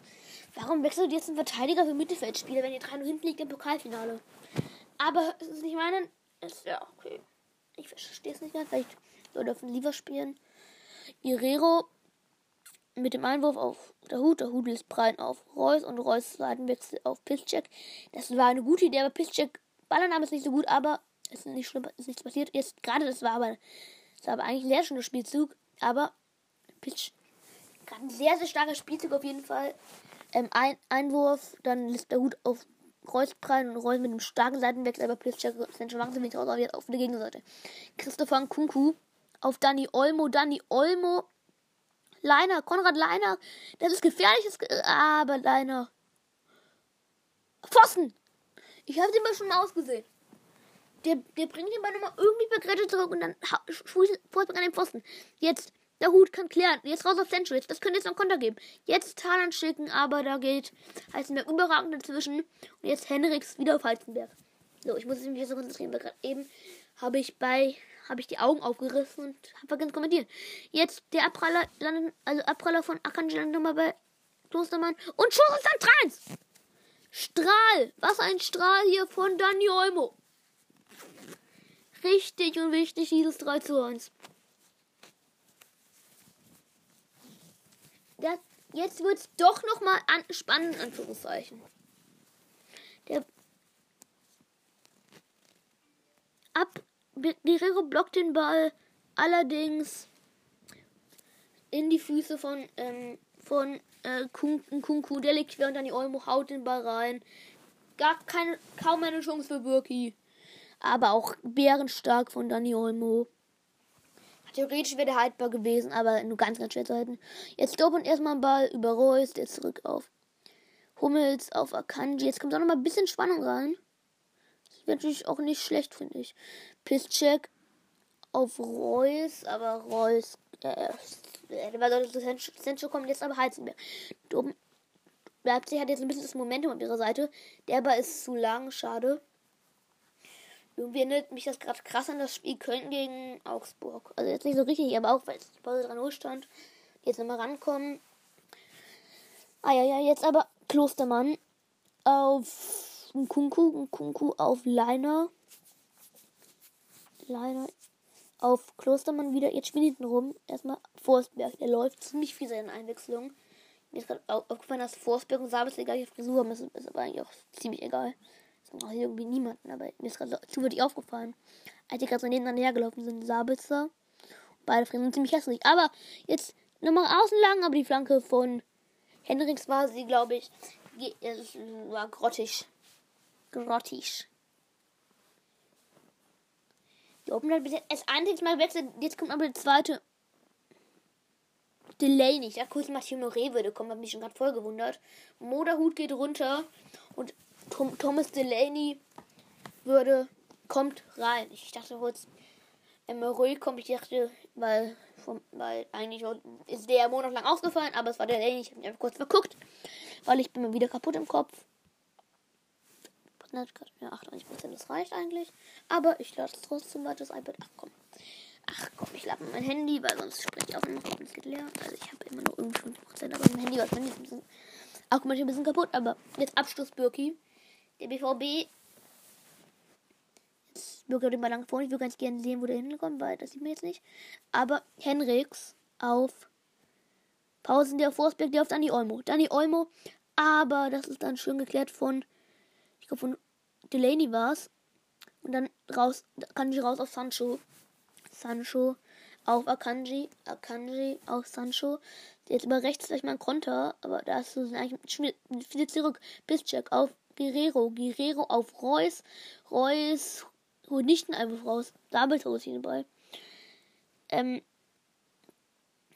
Warum wechselt jetzt ein Verteidiger für Mittelfeldspieler, wenn ihr 3 hinten liegt im Pokalfinale? Aber es ist nicht meine. Ist ja okay. Ich verstehe es nicht ganz. Vielleicht soll er lieber spielen. Irero mit dem Einwurf auf der Hut. Der Hut lässt Brein auf Reus und Reus Seitenwechsel auf Piszczek. Das war eine gute Idee, aber Piszczek Ballername ist nicht so gut, aber es ist nicht schlimm, ist nichts passiert. Jetzt gerade das war aber das war aber eigentlich ein sehr schöner Spielzug, aber Pitch gerade ein sehr sehr starker Spielzug auf jeden Fall. Ähm, ein Einwurf, dann lässt der Hut auf Reus prallen und Reus mit einem starken Seitenwechsel, aber Piszczek sind schon nicht raus, jetzt auf der Gegenseite. Christopher Kunku auf Danny Olmo, Danny Olmo Leiner, Konrad Leiner. Das ist gefährliches. Aber Leiner. Pfosten! Ich habe den mal schon mal ausgesehen. Der, der bringt den Ball nochmal irgendwie per zurück und dann Fußball an den Pfosten. Jetzt, der Hut kann klären. Jetzt raus auf Central. Das könnte jetzt noch Konter geben. Jetzt Talan schicken, aber da geht Heizenberg überragend dazwischen. Und jetzt Henriks wieder auf Heizenberg. So, ich muss mich jetzt so konzentrieren, weil gerade eben habe ich bei habe ich die Augen aufgerissen und habe vergessen kommentieren. Jetzt der Abpraller landet, also Abpraller von Akanji landet nochmal bei Klostermann. Und Schuss ist dann 3 Strahl! Was ein Strahl hier von Dani Olmo. Richtig und wichtig, dieses 3 zu 1. Das, jetzt wird es doch nochmal an, spannend, Anführungszeichen. Der Ab Guerrero blockt den Ball allerdings in die Füße von, ähm, von äh, Kunku. Der liegt quer dann die Olmo haut den Ball rein. Gar keine, kaum eine Chance für Birki. Aber auch bärenstark von Dani Olmo. Theoretisch wäre der haltbar gewesen, aber nur ganz, ganz schwer zu halten. Jetzt Dortmund erstmal einen Ball über Reus, der zurück auf Hummels, auf Akanji. Jetzt kommt auch noch mal ein bisschen Spannung rein. Das wäre natürlich auch nicht schlecht, finde ich. Pisscheck auf Reus, aber Reus, äh, Sancho kommen, jetzt aber Heizenberg. Leipzig hat jetzt ein bisschen das Momentum auf ihrer Seite. Der aber ist zu lang, schade. Irgendwie erinnert mich das gerade krass an das Spiel Köln gegen Augsburg. Also jetzt nicht so richtig, aber auch weil es Pause 3 stand. Jetzt nochmal rankommen. Ah ja, ja, jetzt aber Klostermann auf Kunku, Kunku auf Leiner. Leiner auf Klostermann wieder. Jetzt spielt hinten rum. Erstmal Forstberg. Der läuft ziemlich viel seine Einwechslung. Mir ist gerade aufgefallen, dass Forstberg und Sabes die gleiche Frisur haben. Das ist aber eigentlich auch ziemlich egal. Das macht irgendwie niemanden. Aber mir ist gerade zufällig aufgefallen, als die gerade so nebeneinander hergelaufen sind. Sabitzer. Beide Frisuren sind ziemlich hässlich. Aber jetzt nochmal außen lang. Aber die Flanke von Henriks war sie, glaube ich, war grottig. Grottig. Die Open hat bis jetzt erst einziges Mal gewechselt. Jetzt kommt aber der zweite. Delaney. Ich dachte kurz, Mathieu Moret würde kommen. Hab mich schon gerade voll gewundert. Moderhut geht runter. Und Tom, Thomas Delaney würde, kommt rein. Ich dachte kurz, Moret kommt, ich dachte, weil, vom, weil eigentlich ist der monatelang ausgefallen, aber es war Delaney. Ich habe mich einfach kurz verguckt, weil ich bin mir wieder kaputt im Kopf. Ja, 98%, das reicht eigentlich. Aber ich lasse trotzdem weiter das iPad. Ach komm. Ach komm, ich lade mein Handy, weil sonst spreche ich auch immer geht leer. Also ich habe immer noch irgendwie 50%, aber mein Handy war ein bisschen. Auch manchmal ein bisschen kaputt. Aber jetzt Abschluss Birki. Der BVB. Jetzt Birki den Ball lang vor. Ich würde ganz gerne sehen, wo der hinkommt, weil das sieht man jetzt nicht. Aber Henriks auf Pausen der Forsberg, der auf Dani Olmo. Dani Olmo. Aber das ist dann schön geklärt von ich glaube von Delaney war es. Und dann raus, Akanji raus auf Sancho. Sancho auf Akanji. Akanji auf Sancho. Jetzt über rechts vielleicht mal ein Konter, aber da ist eigentlich wieder zurück. Piszczek auf Guerrero. Guerrero auf Reus. Reus holt nicht einen Einwurf raus. Double ist hier dabei. Ähm,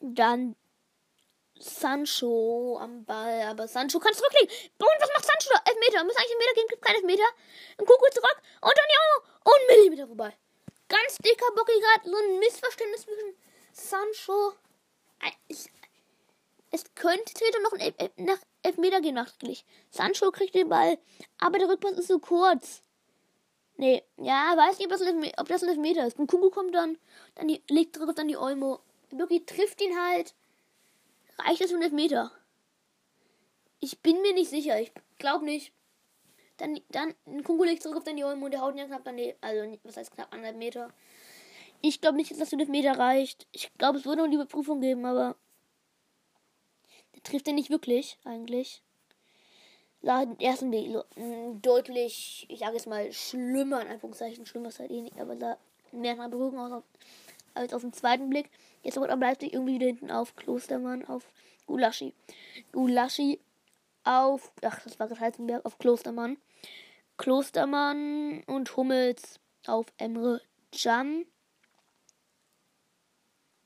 dann Sancho am Ball, aber Sancho kann zurücklegen. Und was macht Sancho da? Elfmeter. Muss eigentlich Meter gehen, gibt kein Elfmeter. Ein Kuckuck zurück und dann ja, und Millimeter vorbei. Ganz dicker Bocki gerade so ein Missverständnis zwischen Sancho. Es könnte später noch ein Elf nach Elfmeter gehen nachträglich. Sancho kriegt den Ball, aber der Rückpass ist so kurz. Nee, ja, weiß nicht, ob das, ein, ob das ein Elfmeter ist. Ein Kuku kommt dann, dann legt trifft dann die Olmo. Birki trifft ihn halt. Reicht das einen Elfmeter? Ich bin mir nicht sicher. Ich glaube nicht. Dann, dann ein Kunku legt zurück auf dann die Olmo und der haut ihn ja knapp daneben. Also, was heißt knapp anderthalb Meter? Ich glaube nicht, dass das für einen Elfmeter reicht. Ich glaube, es würde noch eine Überprüfung geben, aber der trifft er nicht wirklich, eigentlich sah im Bild deutlich, ich sage jetzt mal, schlimmer, in Anführungszeichen, schlimmer ist halt eh nicht, aber sah mehr nach Berührung aus als auf den zweiten Blick. Jetzt aber bleibt sich irgendwie wieder hinten auf Klostermann, auf Gulaschi. Gulaschi auf, ach, das war Heizenberg, auf Klostermann. Klostermann und Hummels auf Emre Can.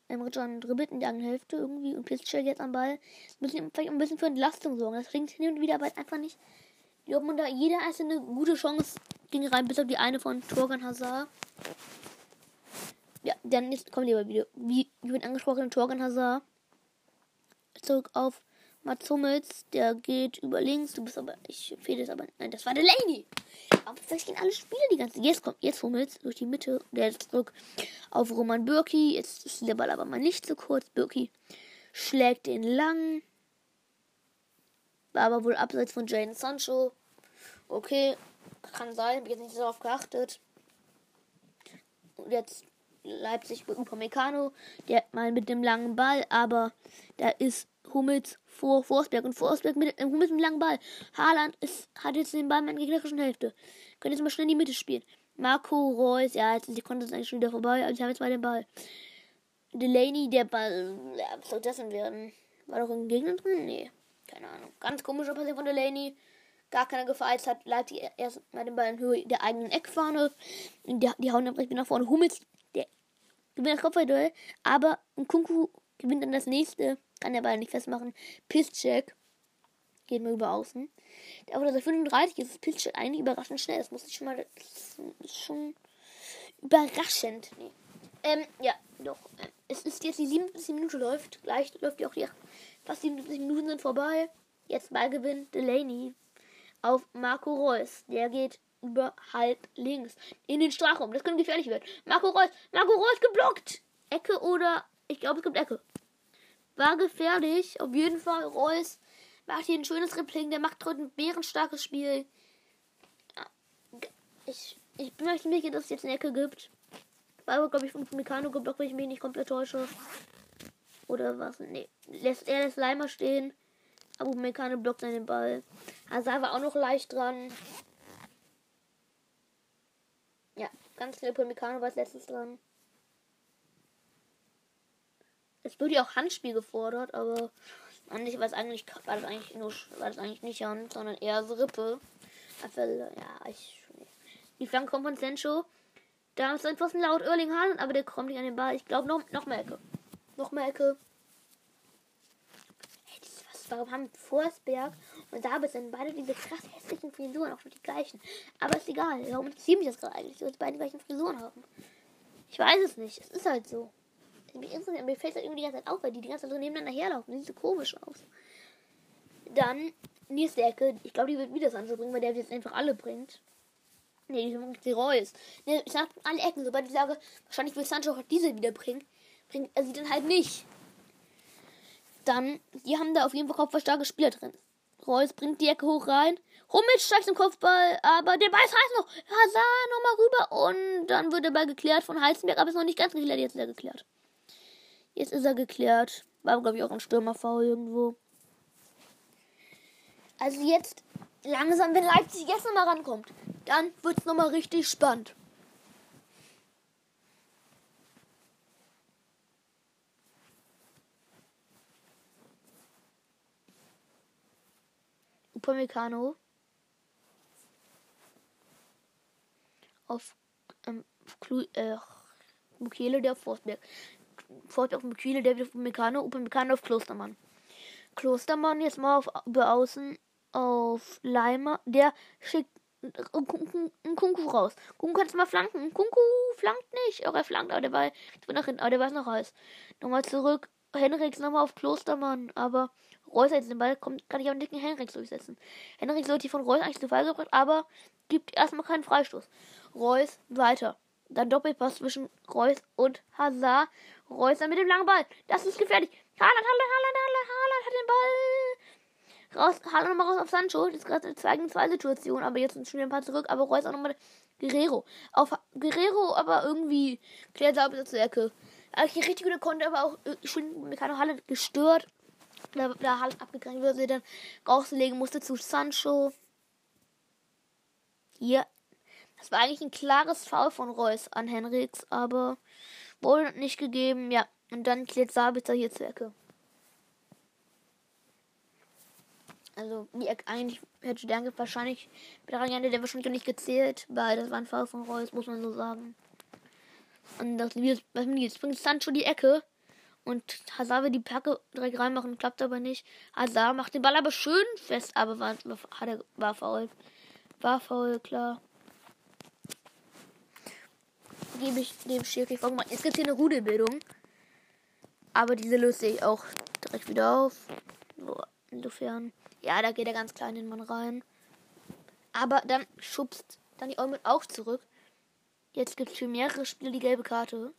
Emre Can dribbelt in der anderen Hälfte irgendwie und Piszczek jetzt am Ball. Müssen vielleicht ein bisschen für Entlastung sorgen. Das klingt hin und wieder, aber einfach nicht. Ich glaube, man da jeder einzelne gute Chance ging rein, bis auf die eine von Torgan Hazard. Ja, dann jetzt kommen lieber wieder. Wie wird angesprochen, Torgan Hazard. Zurück auf Mats Hummels, der geht über links. Du bist aber, ich fehle es aber. Nein, das war der Lady. Aber vielleicht gehen alle Spiele die ganze. Jetzt kommt, jetzt Hummels durch die Mitte. Der ist zurück auf Roman Birki. Jetzt ist der Ball aber mal nicht so kurz. Birki schlägt den lang. War aber wohl abseits von Jane Sancho. Okay, kann sein. Hab jetzt nicht darauf geachtet. Und jetzt Leipzig mit Upamecano. Der mal mit dem langen Ball, aber da ist Hummels vor Forsberg und Forsberg mit, äh, Hummels mit einem langen Ball. Haaland ist, hat jetzt den Ball in der gegnerischen Hälfte. Können jetzt mal schnell in die Mitte spielen. Marco Reus, ja, jetzt die Kontos eigentlich schon wieder vorbei, aber ich habe jetzt mal den Ball. Delaney, der Ball, ja, was soll das denn werden? War doch ein Gegner drin? Nee, keine Ahnung. Ganz komischer Passier von Delaney. Gar keine Gefahr. Jetzt hat Leipzig erst mal den Ball in Höhe der eigenen Eckfahne. Die, die hauen dann direkt nach vorne. Hummels, gewinnt das Kopfballduell, aber Kunku gewinnt dann das nächste. Kann der Ball nicht festmachen. Pisscheck geht mal über außen. Der wurde seit 35 ist Pisscheck eigentlich überraschend schnell. Das muss ich schon mal. Das ist schon überraschend. Nee. Ähm, ja, doch. Es ist jetzt die 77 Minute läuft. Gleich läuft die auch die fast 77 Minuten sind vorbei. Jetzt Ballgewinn Delaney auf Marco Reus. Der geht über halb links in den Strafraum. Das könnte gefährlich werden. Marco Reus, Marco Reus geblockt. Ecke oder ich glaube es gibt Ecke. War gefährlich. Auf jeden Fall. Reus macht hier ein schönes Rippling. Der macht heute ein bärenstarkes Spiel. Ich, ich bin mir sicher, dass es jetzt eine Ecke gibt. Weil, glaube ich, von Mikano geblockt, wenn ich mich nicht komplett täusche. Oder was? Nee. Lässt er das Leimer stehen. Aber Mikano blockt seinen Ball. Hazard war auch noch leicht dran. Ja, ganz klar, Mikano war als letztes dran. Es wird ja auch Handspiel gefordert, aber eigentlich war es eigentlich, war das eigentlich nur, war das eigentlich nicht Hand, sondern eher so Rippe. Also, ja, ich. Die Flanke kommt von Sancho. Da ist etwas laut Erling Haaland, aber der kommt nicht an den Ball. Ich glaube, noch, noch mehr Ecke. Noch mehr Ecke. Hey, was, warum haben Forsberg und David sind beide diese krass hässlichen Frisuren, auch schon die gleichen. Aber ist egal. Warum interessiert mich das gerade eigentlich, dass beide die gleichen Frisuren haben? Ich weiß es nicht. Es ist halt so mich. Mir fällt das irgendwie die ganze Zeit auf, weil die die ganze Zeit so nebeneinander herlaufen. Das sieht so komisch aus. Dann nächste Ecke. Ich glaube, die wird wieder Sancho bringen, weil der jetzt einfach alle bringt. Ne, die macht die Reus. Ne, ich sag alle Ecken, sobald ich sage, wahrscheinlich will Sancho auch diese wieder bringen, bringt er sie dann halt nicht. Dann, die haben da auf jeden Fall kopfballstarke Spieler drin. Reus bringt die Ecke hoch rein. Hummels steigt zum Kopfball, aber der Ball ist heiß noch. Hazard nochmal rüber und dann wird der Ball geklärt von Heizenberg, aber ist noch nicht ganz geklärt, jetzt ist er geklärt. Jetzt ist er geklärt. War, glaube ich, auch ein Stürmerfaul irgendwo. Also jetzt langsam, wenn Leipzig jetzt nochmal rankommt, dann wird es nochmal richtig spannend. Upamecano auf ähm, äh, Mukele, der auf Forsberg folgt auf Mekile, der auf Mekano, Upamecano auf Klostermann. Klostermann jetzt mal auf, über Außen auf Leimer, der schickt einen Kunku raus. Kunku kann jetzt mal flanken. Kunku flankt nicht. Auch er flankt, aber der war, nach hinten, aber der war noch heiß. Nochmal zurück Henriks nochmal auf Klostermann, aber Reus jetzt den Ball kommt, kann ich nicht gegen Henriks durchsetzen. Henriks wird die von Reus eigentlich zu Fall gebracht, aber gibt erstmal keinen Freistoß. Reus weiter. Dann Doppelpass zwischen Reus und Hazard. Reus dann mit dem langen Ball. Das ist gefährlich. Haaland, Haaland, Haaland, Haaland, Haaland hat den Ball. Raus, Haaland nochmal raus auf Sancho. Das ist gerade eine 2 gegen 2 Situation, aber jetzt sind schon ein paar zurück. Aber Reus auch nochmal Guerrero. Auf Guerrero, aber irgendwie klärt Sabitzer zur Ecke. Eigentlich richtig gute Konter, aber auch äh, schon Meccano Halle gestört. Da, da Halle abgegrenzt sie dann rauslegen musste zu Sancho. Hier. Das war eigentlich ein klares Foul von Reus an Henriks, aber wurde nicht gegeben. Ja, und dann klärt Sabitzer hier zur Ecke. Also, Ecke eigentlich hätte Danke wahrscheinlich mit der wahrscheinlich nicht gezählt, weil das war ein Foul von Reus, muss man so sagen. Und das jetzt bringt Sancho die Ecke. Und Hazard will die Packe direkt reinmachen, klappt aber nicht. Hazard macht den Ball aber schön fest, aber war, war, war faul. War faul, klar. Gebe ich dem Schiri vor. Es gibt hier eine Rudelbildung. Aber diese löse ich auch direkt wieder auf. So, insofern. Ja, da geht er ganz klein in den Mann rein. Aber dann schubst dann die Eumund auch zurück. Jetzt gibt es für mehrere Spiele die gelbe Karte.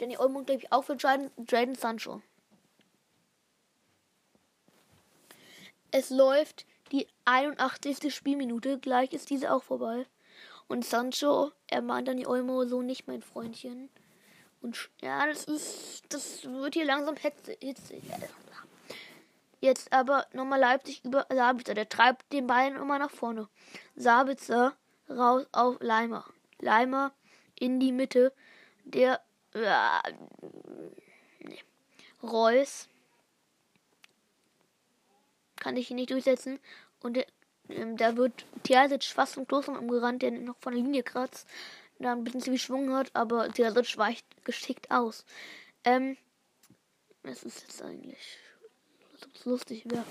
Danny Olmo, glaube ich, auch für Jaden, Jaden Sancho. Es läuft die 81. Spielminute. Gleich ist diese auch vorbei. Und Sancho ermahnt Danny Olmo so nicht, mein Freundchen. Und ja, das ist. Das wird hier langsam hitzig. Jetzt aber nochmal Leipzig über Sabitzer. Der treibt den Ball immer nach vorne. Sabitzer raus auf Leimer. Leimer in die Mitte. Der äh, nee. Reus kann ich ihn nicht durchsetzen. Und der, ähm, da wird Terzic fast vom Kloster umgerannt, der noch von der Linie kratzt. Da ein bisschen zu viel Schwung hat, aber Terzic weicht geschickt aus. Ähm, das ist jetzt eigentlich lustig wäre.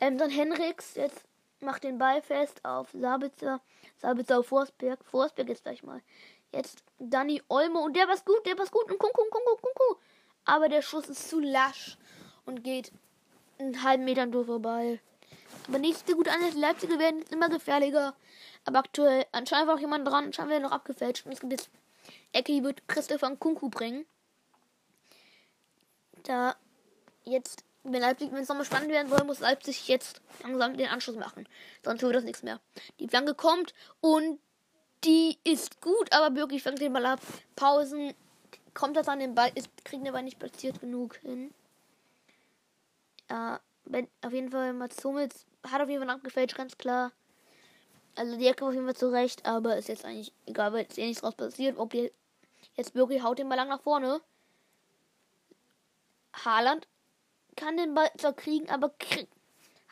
Ähm, dann Henriks jetzt macht den Ball fest auf Sabitzer. Sabitzer auf Forsberg. Forsberg jetzt gleich mal. Jetzt Danny Olmo. Und der was gut, der was gut. Und Kunku, Kunku, Kunku. Aber der Schuss ist zu lasch und geht einen halben Meter nur vorbei. Aber nicht so gut an. Die Leipziger werden jetzt immer gefährlicher. Aber aktuell anscheinend war auch jemand dran. Anscheinend wird noch abgefälscht. Und es gibt jetzt Ecke, wird Christopher Kunku bringen. Da jetzt wenn Leipzig, wenn es nochmal spannend werden soll, muss Leipzig jetzt langsam den Anschluss machen. Sonst wird das nichts mehr. Die Flanke kommt und die ist gut, aber wirklich fängt den Ball ab. Pausen, kommt das an den Ball, ist, kriegt den Ball nicht platziert genug hin. Ja, wenn, auf jeden Fall Mats Hummels hat auf jeden Fall abgefälscht, ganz klar. Also die Ecke auf jeden Fall zurecht, aber ist jetzt eigentlich egal, weil jetzt eh nichts draus passiert. Ob die jetzt wirklich haut den Ball lang nach vorne. Haaland kann den Ball zwar kriegen, aber krieg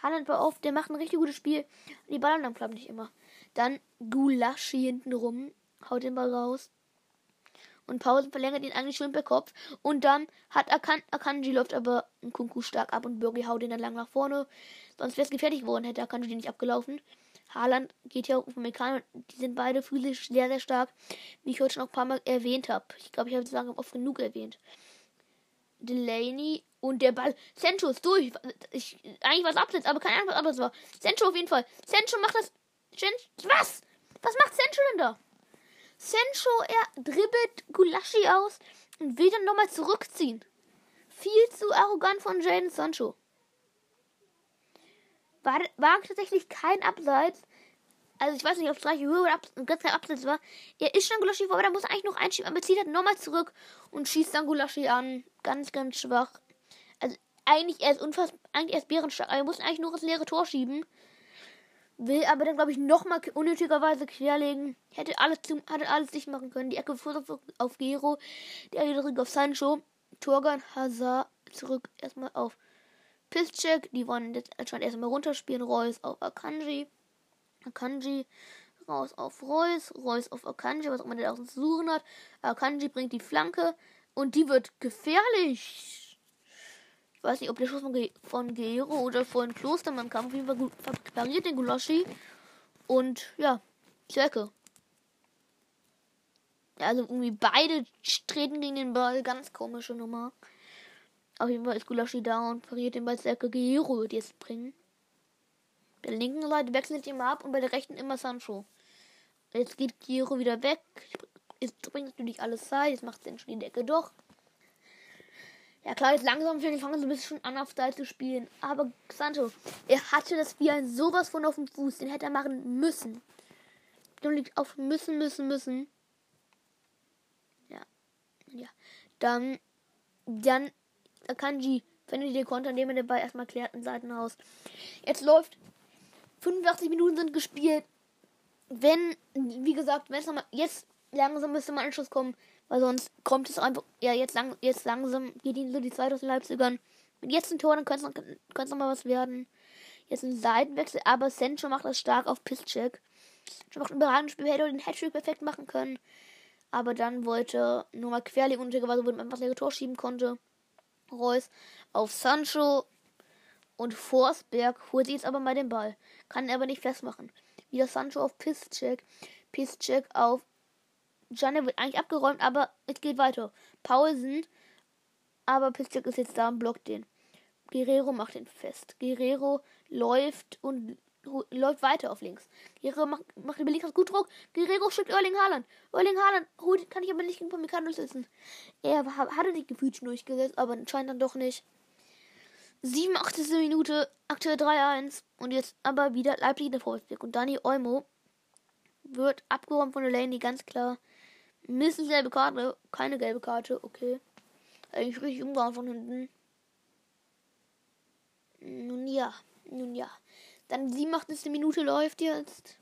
Haaland war oft, der macht ein richtig gutes Spiel. Die Ballannahme klappt nicht immer. Dann Gulaschi hinten rum, haut den Ball raus. Und Pause verlängert ihn eigentlich schön per Kopf. Und dann hat Akan Akanji läuft aber Kunku stark ab und Burgi haut ihn dann lang nach vorne. Sonst wäre es gefährlich geworden, hätte Akanji den nicht abgelaufen. Haaland geht ja auf Mekan die sind beide physisch sehr, sehr stark, wie ich heute schon noch ein paar Mal erwähnt habe. Ich glaube, ich habe es lange oft genug erwähnt. Delaney und der Ball. Sancho ist durch. Ich, eigentlich war es abseits, aber keine Ahnung, was abseits war. Sancho auf jeden Fall. Sancho macht das. Was? Was macht Sancho denn da? Sancho, er dribbelt Gulaschi aus und will dann nochmal zurückziehen. Viel zu arrogant von Jaden Sancho. War, war tatsächlich kein Abseits. Also ich weiß nicht, ob es gleich Höhe oder Abs ganz kein Abseits war. Er ist schon Gulaschi vor, aber da muss er eigentlich noch einschieben. Aber zieht halt nochmal zurück und schießt dann Gulaschi an. Ganz, ganz schwach eigentlich er ist unfassbar, eigentlich erst bärenstark. Er muss eigentlich nur das leere Tor schieben. Will aber dann, glaube ich, nochmal unnötigerweise querlegen. Hätte alles, zum, hatte alles dicht machen können. Die Ecke auf, auf Gero. Der Ecke auf Sancho. Torgan Hazard zurück erstmal auf Piszczek. Die wollen jetzt anscheinend erstmal runterspielen. Reus auf Akanji. Akanji raus auf Reus. Reus auf Akanji, was auch immer der auch zu suchen hat. Akanji bringt die Flanke. Und die wird gefährlich. Ich weiß nicht, ob der Schuss von, Ge von Gero oder von Klostermann kam. Auf jeden Fall gut pariert den Gulaschi. Und ja, Zirke. Also irgendwie beide treten gegen den Ball. Ganz komische Nummer. Auf jeden Fall ist Gulaschi da und pariert den Berserker Guerrero wird jetzt bringen. Bei der linken Seite wechselt immer ab und bei der rechten immer Sancho. Jetzt geht Guerrero wieder weg. Jetzt bringt natürlich alles Zeit. Jetzt macht Sancho die Decke doch. Ja klar, jetzt langsam fangen sie ein bisschen schon an auf Seite zu spielen. Aber Sancho, er hatte das wie ein sowas von auf dem Fuß. Den hätte er machen müssen. Dann liegt auf müssen, müssen, müssen. Ja. Ja. Dann, dann Kanji findet den Konter, indem er den Ball erstmal klärt im Seitenhaus. Jetzt läuft 85 Minuten sind gespielt. Wenn, wie gesagt, wenn es nochmal jetzt langsam müsste mal Anschluss kommen, weil sonst kommt es einfach, ja, jetzt, lang, jetzt langsam geht ihnen so die Zeit aus den Leipzigern. Wenn jetzt ein Tor, dann könnte es nochmal was werden. Jetzt ein Seitenwechsel, aber Sancho macht das stark auf Pisscheck. Schon macht ein überragendes Spiel, hätte den Hattrick perfekt machen können. Aber dann wollte nur mal querlegen und weil man einfach das Tor schieben konnte. Reus auf Sancho und Forsberg holt sich jetzt aber mal den Ball. Kann er aber nicht festmachen. Wieder Sancho auf Piszczek. Piszczek auf Janne wird eigentlich abgeräumt, aber es geht weiter. Paulsen, aber Piszczek ist jetzt da und blockt den. Guerrero macht den fest. Guerrero läuft und läuft weiter auf links. Guerrero macht, macht über links gut Druck. Guerrero schickt Erling Haaland. Erling Haaland holt, kann ich aber nicht gegen Pamecano sitzen. Er hatte sich gefühlt schon durchgesetzt, aber anscheinend dann doch nicht. 87. Minute, aktuell 3-1. Und jetzt aber wieder Leipzig in der Vorwärtsweg. Und Dani Olmo wird abgeräumt von Delaney, ganz klar. Mindestens gelbe Karte. Keine gelbe Karte, okay. Eigentlich richtig umgehauen von hinten. Nun ja, nun ja. Dann 87. Minute läuft jetzt.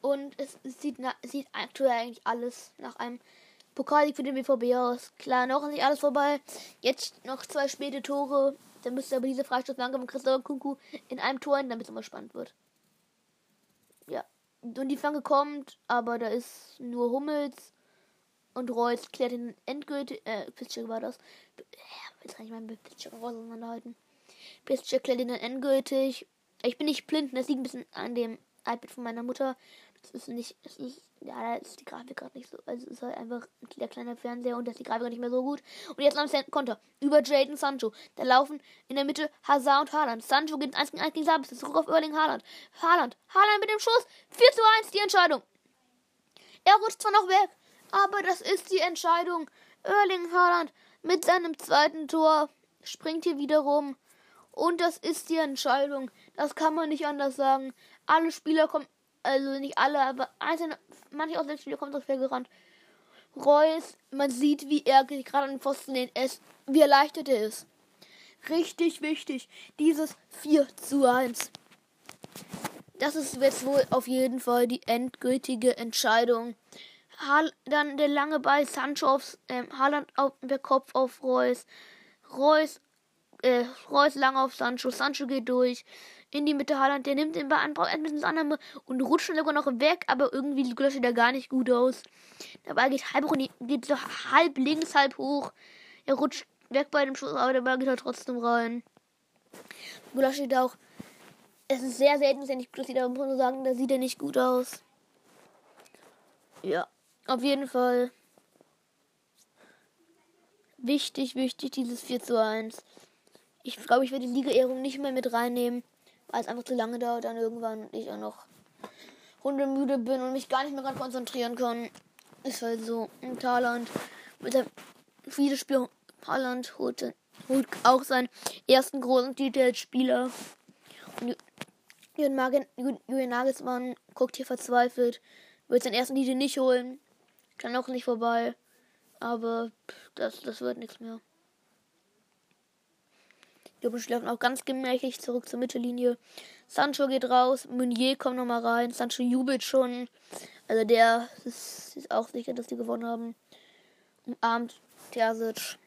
Und es, sieht, sieht aktuell eigentlich alles nach einem Pokalsieg für den BVB aus. Klar, noch ist nicht alles vorbei. Jetzt noch zwei späte Tore. Dann müsste aber diese Freistoß langsam mit Christopher Kunku in einem Tor hin, damit es immer spannend wird. Und die Flanke kommt, aber da ist nur Hummels und Reus klärt den endgültig. Äh, Pitcher war das. Jetzt kann ich meinen raus auseinanderhalten. Pitcher klärt ihn dann endgültig. Ich bin nicht blind, das liegt ein bisschen an dem iPad von meiner Mutter. Das ist nicht, das ist, ja, da ist die Grafik gerade nicht so. Also es ist halt einfach der kleine Fernseher und da ist die Grafik nicht mehr so gut. Und jetzt am Konter über Jaden Sancho. Da laufen in der Mitte Hazard und Haaland. Sancho geht 1 gegen 1 gegen Sabitzer. Zurück auf Erling Haaland. Haaland. Haaland mit dem Schuss. 4 zu 1 die Entscheidung. Er rutscht zwar noch weg, aber das ist die Entscheidung. Erling Haaland mit seinem zweiten Tor springt hier wieder rum. Und das ist die Entscheidung. Das kann man nicht anders sagen. Alle Spieler kommen also nicht alle, aber einzelne, manche Spielen kommen so fair gerannt. Reus, man sieht, wie er gerade an den Pfosten lehnt, es, wie erleichtert er ist. Richtig wichtig, dieses 4 zu 1. Das ist jetzt wohl auf jeden Fall die endgültige Entscheidung. Hall, dann der lange Ball Sancho aufs, äh, Haaland auf der Kopf auf Reus. Reus, äh, Reus lang auf Sancho. Sancho geht durch in die Mitte Haaland. Der nimmt den Ball an, braucht ein bisschen Annahme und rutscht sogar noch weg, aber irgendwie sieht Gulasch da gar nicht gut aus. Der Ball geht halb geht so halb links, halb hoch. Er rutscht weg bei dem Schuss, aber der Ball geht halt trotzdem rein. Gulasch sieht auch. Es ist sehr selten, dass er nicht gut aussieht, aber muss man sagen, da sieht er nicht gut aus. Ja, auf jeden Fall. Wichtig, wichtig, dieses 4 zu 1. Ich glaube, ich werde die Liga-Ehrung nicht mehr mit reinnehmen weil es einfach zu lange dauert dann irgendwann ich auch noch hundemüde bin und mich gar nicht mehr gerade konzentrieren kann. Ist halt so. In Thailand mit der viele Spiel Haaland holt, holt auch seinen ersten großen Titel als Spieler. Und Julian Nagelsmann guckt hier verzweifelt. Wird seinen ersten Titel nicht holen. Kann auch nicht vorbei. Aber das, das wird nichts mehr. Die schläft auch ganz gemächlich zurück zur Mittellinie. Sancho geht raus, Meunier kommt nochmal rein. Sancho jubelt schon. Also der ist, ist, auch sicher, dass die gewonnen haben. Umarmt Terzic.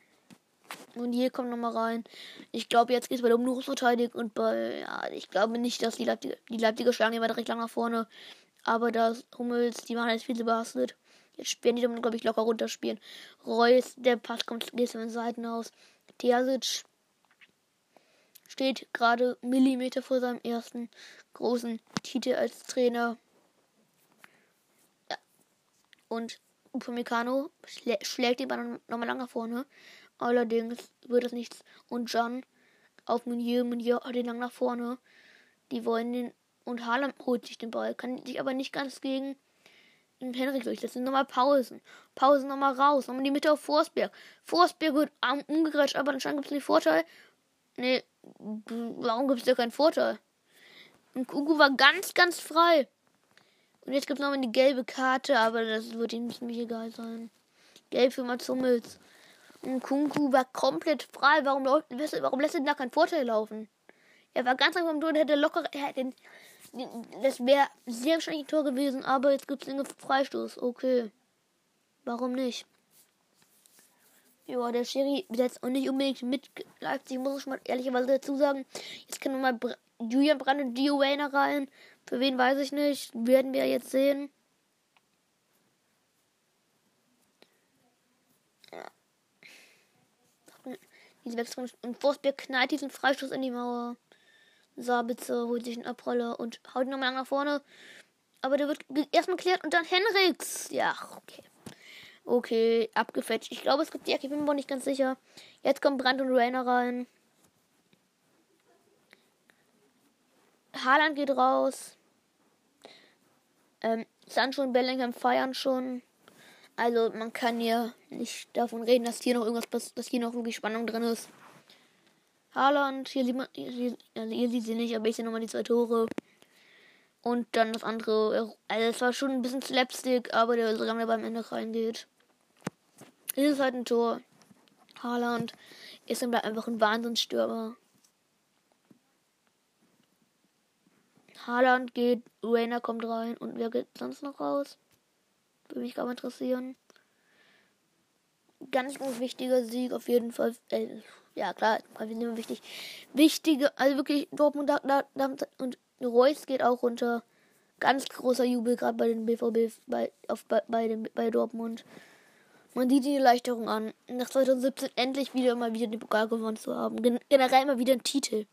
Meunier kommt nochmal rein. Ich glaube, jetzt geht es bei der Umnuchsverteidigung und bei, ja, ich glaube nicht, dass die Leipziger, die Leipziger schlagen immer recht lang nach vorne. Aber das Hummels, die machen jetzt viel zu belastet. Jetzt werden die dann, glaube ich, locker runterspielen. Reus, der Pass kommt, geht von den Seiten aus. Terzic steht gerade Millimeter vor seinem ersten großen Titel als Trainer. Ja. Und Upamecano schlä schlägt den Ball nochmal lang nach vorne. Allerdings wird es nichts. Und Jan auf Meunier, Meunier hat den lang nach vorne. Die wollen den. Und Haaland holt sich den Ball. Kann sich aber nicht ganz gegen Henrik durchsetzen. Nochmal Pausen. Pausen nochmal raus. Nochmal die Mitte auf Forsberg. Forsberg wird umgegrätscht, aber anscheinend gibt es nicht Vorteil. Nee, warum gibt es da keinen Vorteil? Und Kugu war ganz, ganz frei. Und jetzt gibt es nochmal die gelbe Karte, aber das wird ihm ziemlich egal sein. Gelb für Mats Hummels. Und Kunku war komplett frei. Warum, warum lässt er da keinen Vorteil laufen? Er war ganz einfach am Tor, hätte locker. Er hätte, das wäre sehr wahrscheinlich ein Tor gewesen, aber jetzt gibt es einen Freistoß. Okay. Warum nicht? Ja, der Schiri jetzt auch nicht unbedingt mit Leipzig, muss ich mal ehrlicherweise dazu sagen. Jetzt können wir mal Julian Brand und Dio Wayner rein. Für wen weiß ich nicht. Werden wir jetzt sehen. Diese Wechselung. Und Forsberg knallt diesen Freistoß in die Mauer. Sabitzer holt sich einen Abroller und haut nochmal nach vorne. Aber der wird erstmal klärt und dann Henriks. Ja, okay. Okay, abgefetcht. Ich glaube, es gibt. Ich bin mir nicht ganz sicher. Jetzt kommt Brand und Rainer rein. Haaland geht raus. Ähm, Sancho und Bellingham feiern schon. Also man kann hier nicht davon reden, dass hier noch irgendwas dass hier noch wirklich Spannung drin ist. Haaland, hier sieht man, hier, also hier sieht sie nicht, aber ich sehe nochmal die zwei Tore. Und dann das andere. Also es war schon ein bisschen Slapstick, aber der so lange beim Ende reingeht. Hier ist halt ein Tor. Haaland ist dann einfach ein Wahnsinnsstürmer. Haaland geht, Rainer kommt rein und wer geht sonst noch raus? Würde mich gar interessieren. Ganz, ganz wichtiger Sieg auf jeden Fall. Äh, ja, klar, wir sind immer wichtig. Wichtige, also wirklich, Dortmund da, da, und Reus geht auch runter. Ganz großer Jubel gerade bei den BVB, bei, auf, bei, bei, dem, bei Dortmund. Man sieht die Erleichterung an, nach 2017 endlich wieder mal wieder den Pokal gewonnen zu haben. Gen generell mal wieder ein Titel.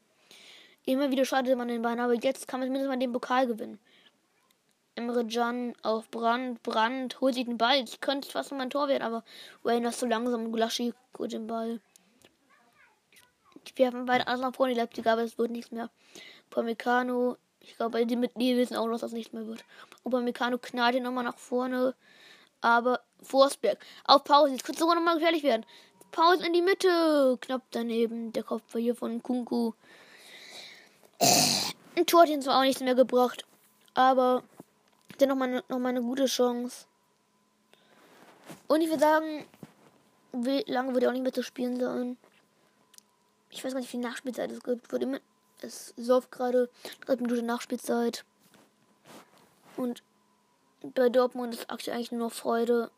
Immer wieder schadet man den Beinen, aber jetzt kann man zumindest mal den Pokal gewinnen. Emre Can auf Brand. Brand holt sich den Ball. Ich könnte fast noch mein Tor werden, aber Wayne ist so langsam. Gulaschi holt den Ball. Wir haben beide alles nach vorne, die Leipziger, aber es wird nichts mehr. Upamecano, ich glaube, die mit die wissen auch, dass das nichts mehr wird. Upamecano knallt ihn nochmal nach vorne. Aber Forsberg auf Pause. Jetzt könnte es sogar nochmal gefährlich werden. Pause in die Mitte. Knapp daneben. Der Kopf war hier von Kunku. Ein Tor hat ihn zwar auch nichts mehr gebracht. Aber dennoch mal, noch mal eine gute Chance. Und ich würde sagen, wie lange wird er auch nicht mehr zu spielen sein. Ich weiß gar nicht, wie viel Nachspielzeit es gibt. Wird immer, es läuft gerade 3 Minuten Nachspielzeit. Und bei Dortmund ist aktuell eigentlich nur noch Freude.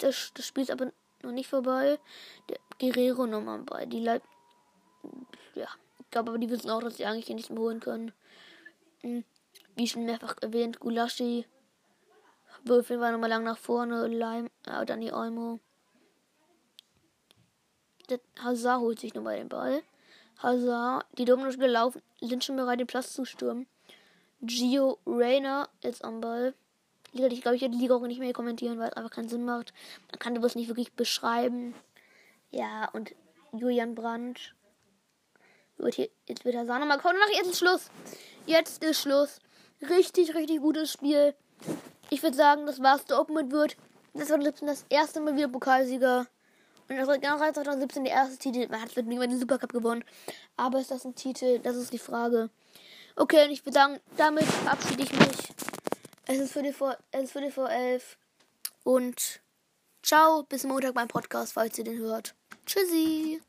Das, das Spiel ist aber noch nicht vorbei. Der Guerrero nochmal bei. Die Leib. Ja, ich glaube aber, die wissen auch, dass sie eigentlich nichts mehr holen können. Hm. Wie schon mehrfach erwähnt, Gulaschi. Würfel war nochmal lang nach vorne. Leim, äh, die Olmo. Der Hazard holt sich nochmal den Ball. Hazard, die Dominos gelaufen, sind schon bereit, den Platz zu stürmen. Gio Reyna ist am Ball. Ich glaube, ich werde die Liga auch nicht mehr kommentieren, weil es einfach keinen Sinn macht. Man kann das nicht wirklich beschreiben. Ja, und Julian Brandt. Wird hier, jetzt wird Hazard nochmal kommen. Nach jetzt ist Schluss. Jetzt ist Schluss. Richtig, richtig gutes Spiel. Ich würde sagen, das war's. Der Open wird. Das war das erste Mal wieder Pokalsieger. Und das war generell 2017 der erste Titel. Man hat mit den Supercup gewonnen. Aber ist das ein Titel? Das ist die Frage. Okay, und ich sagen, damit verabschiede ich mich. Es ist für die vor, es ist die vor 11. Und ciao, bis Montag beim Podcast, falls ihr den hört. Tschüssi.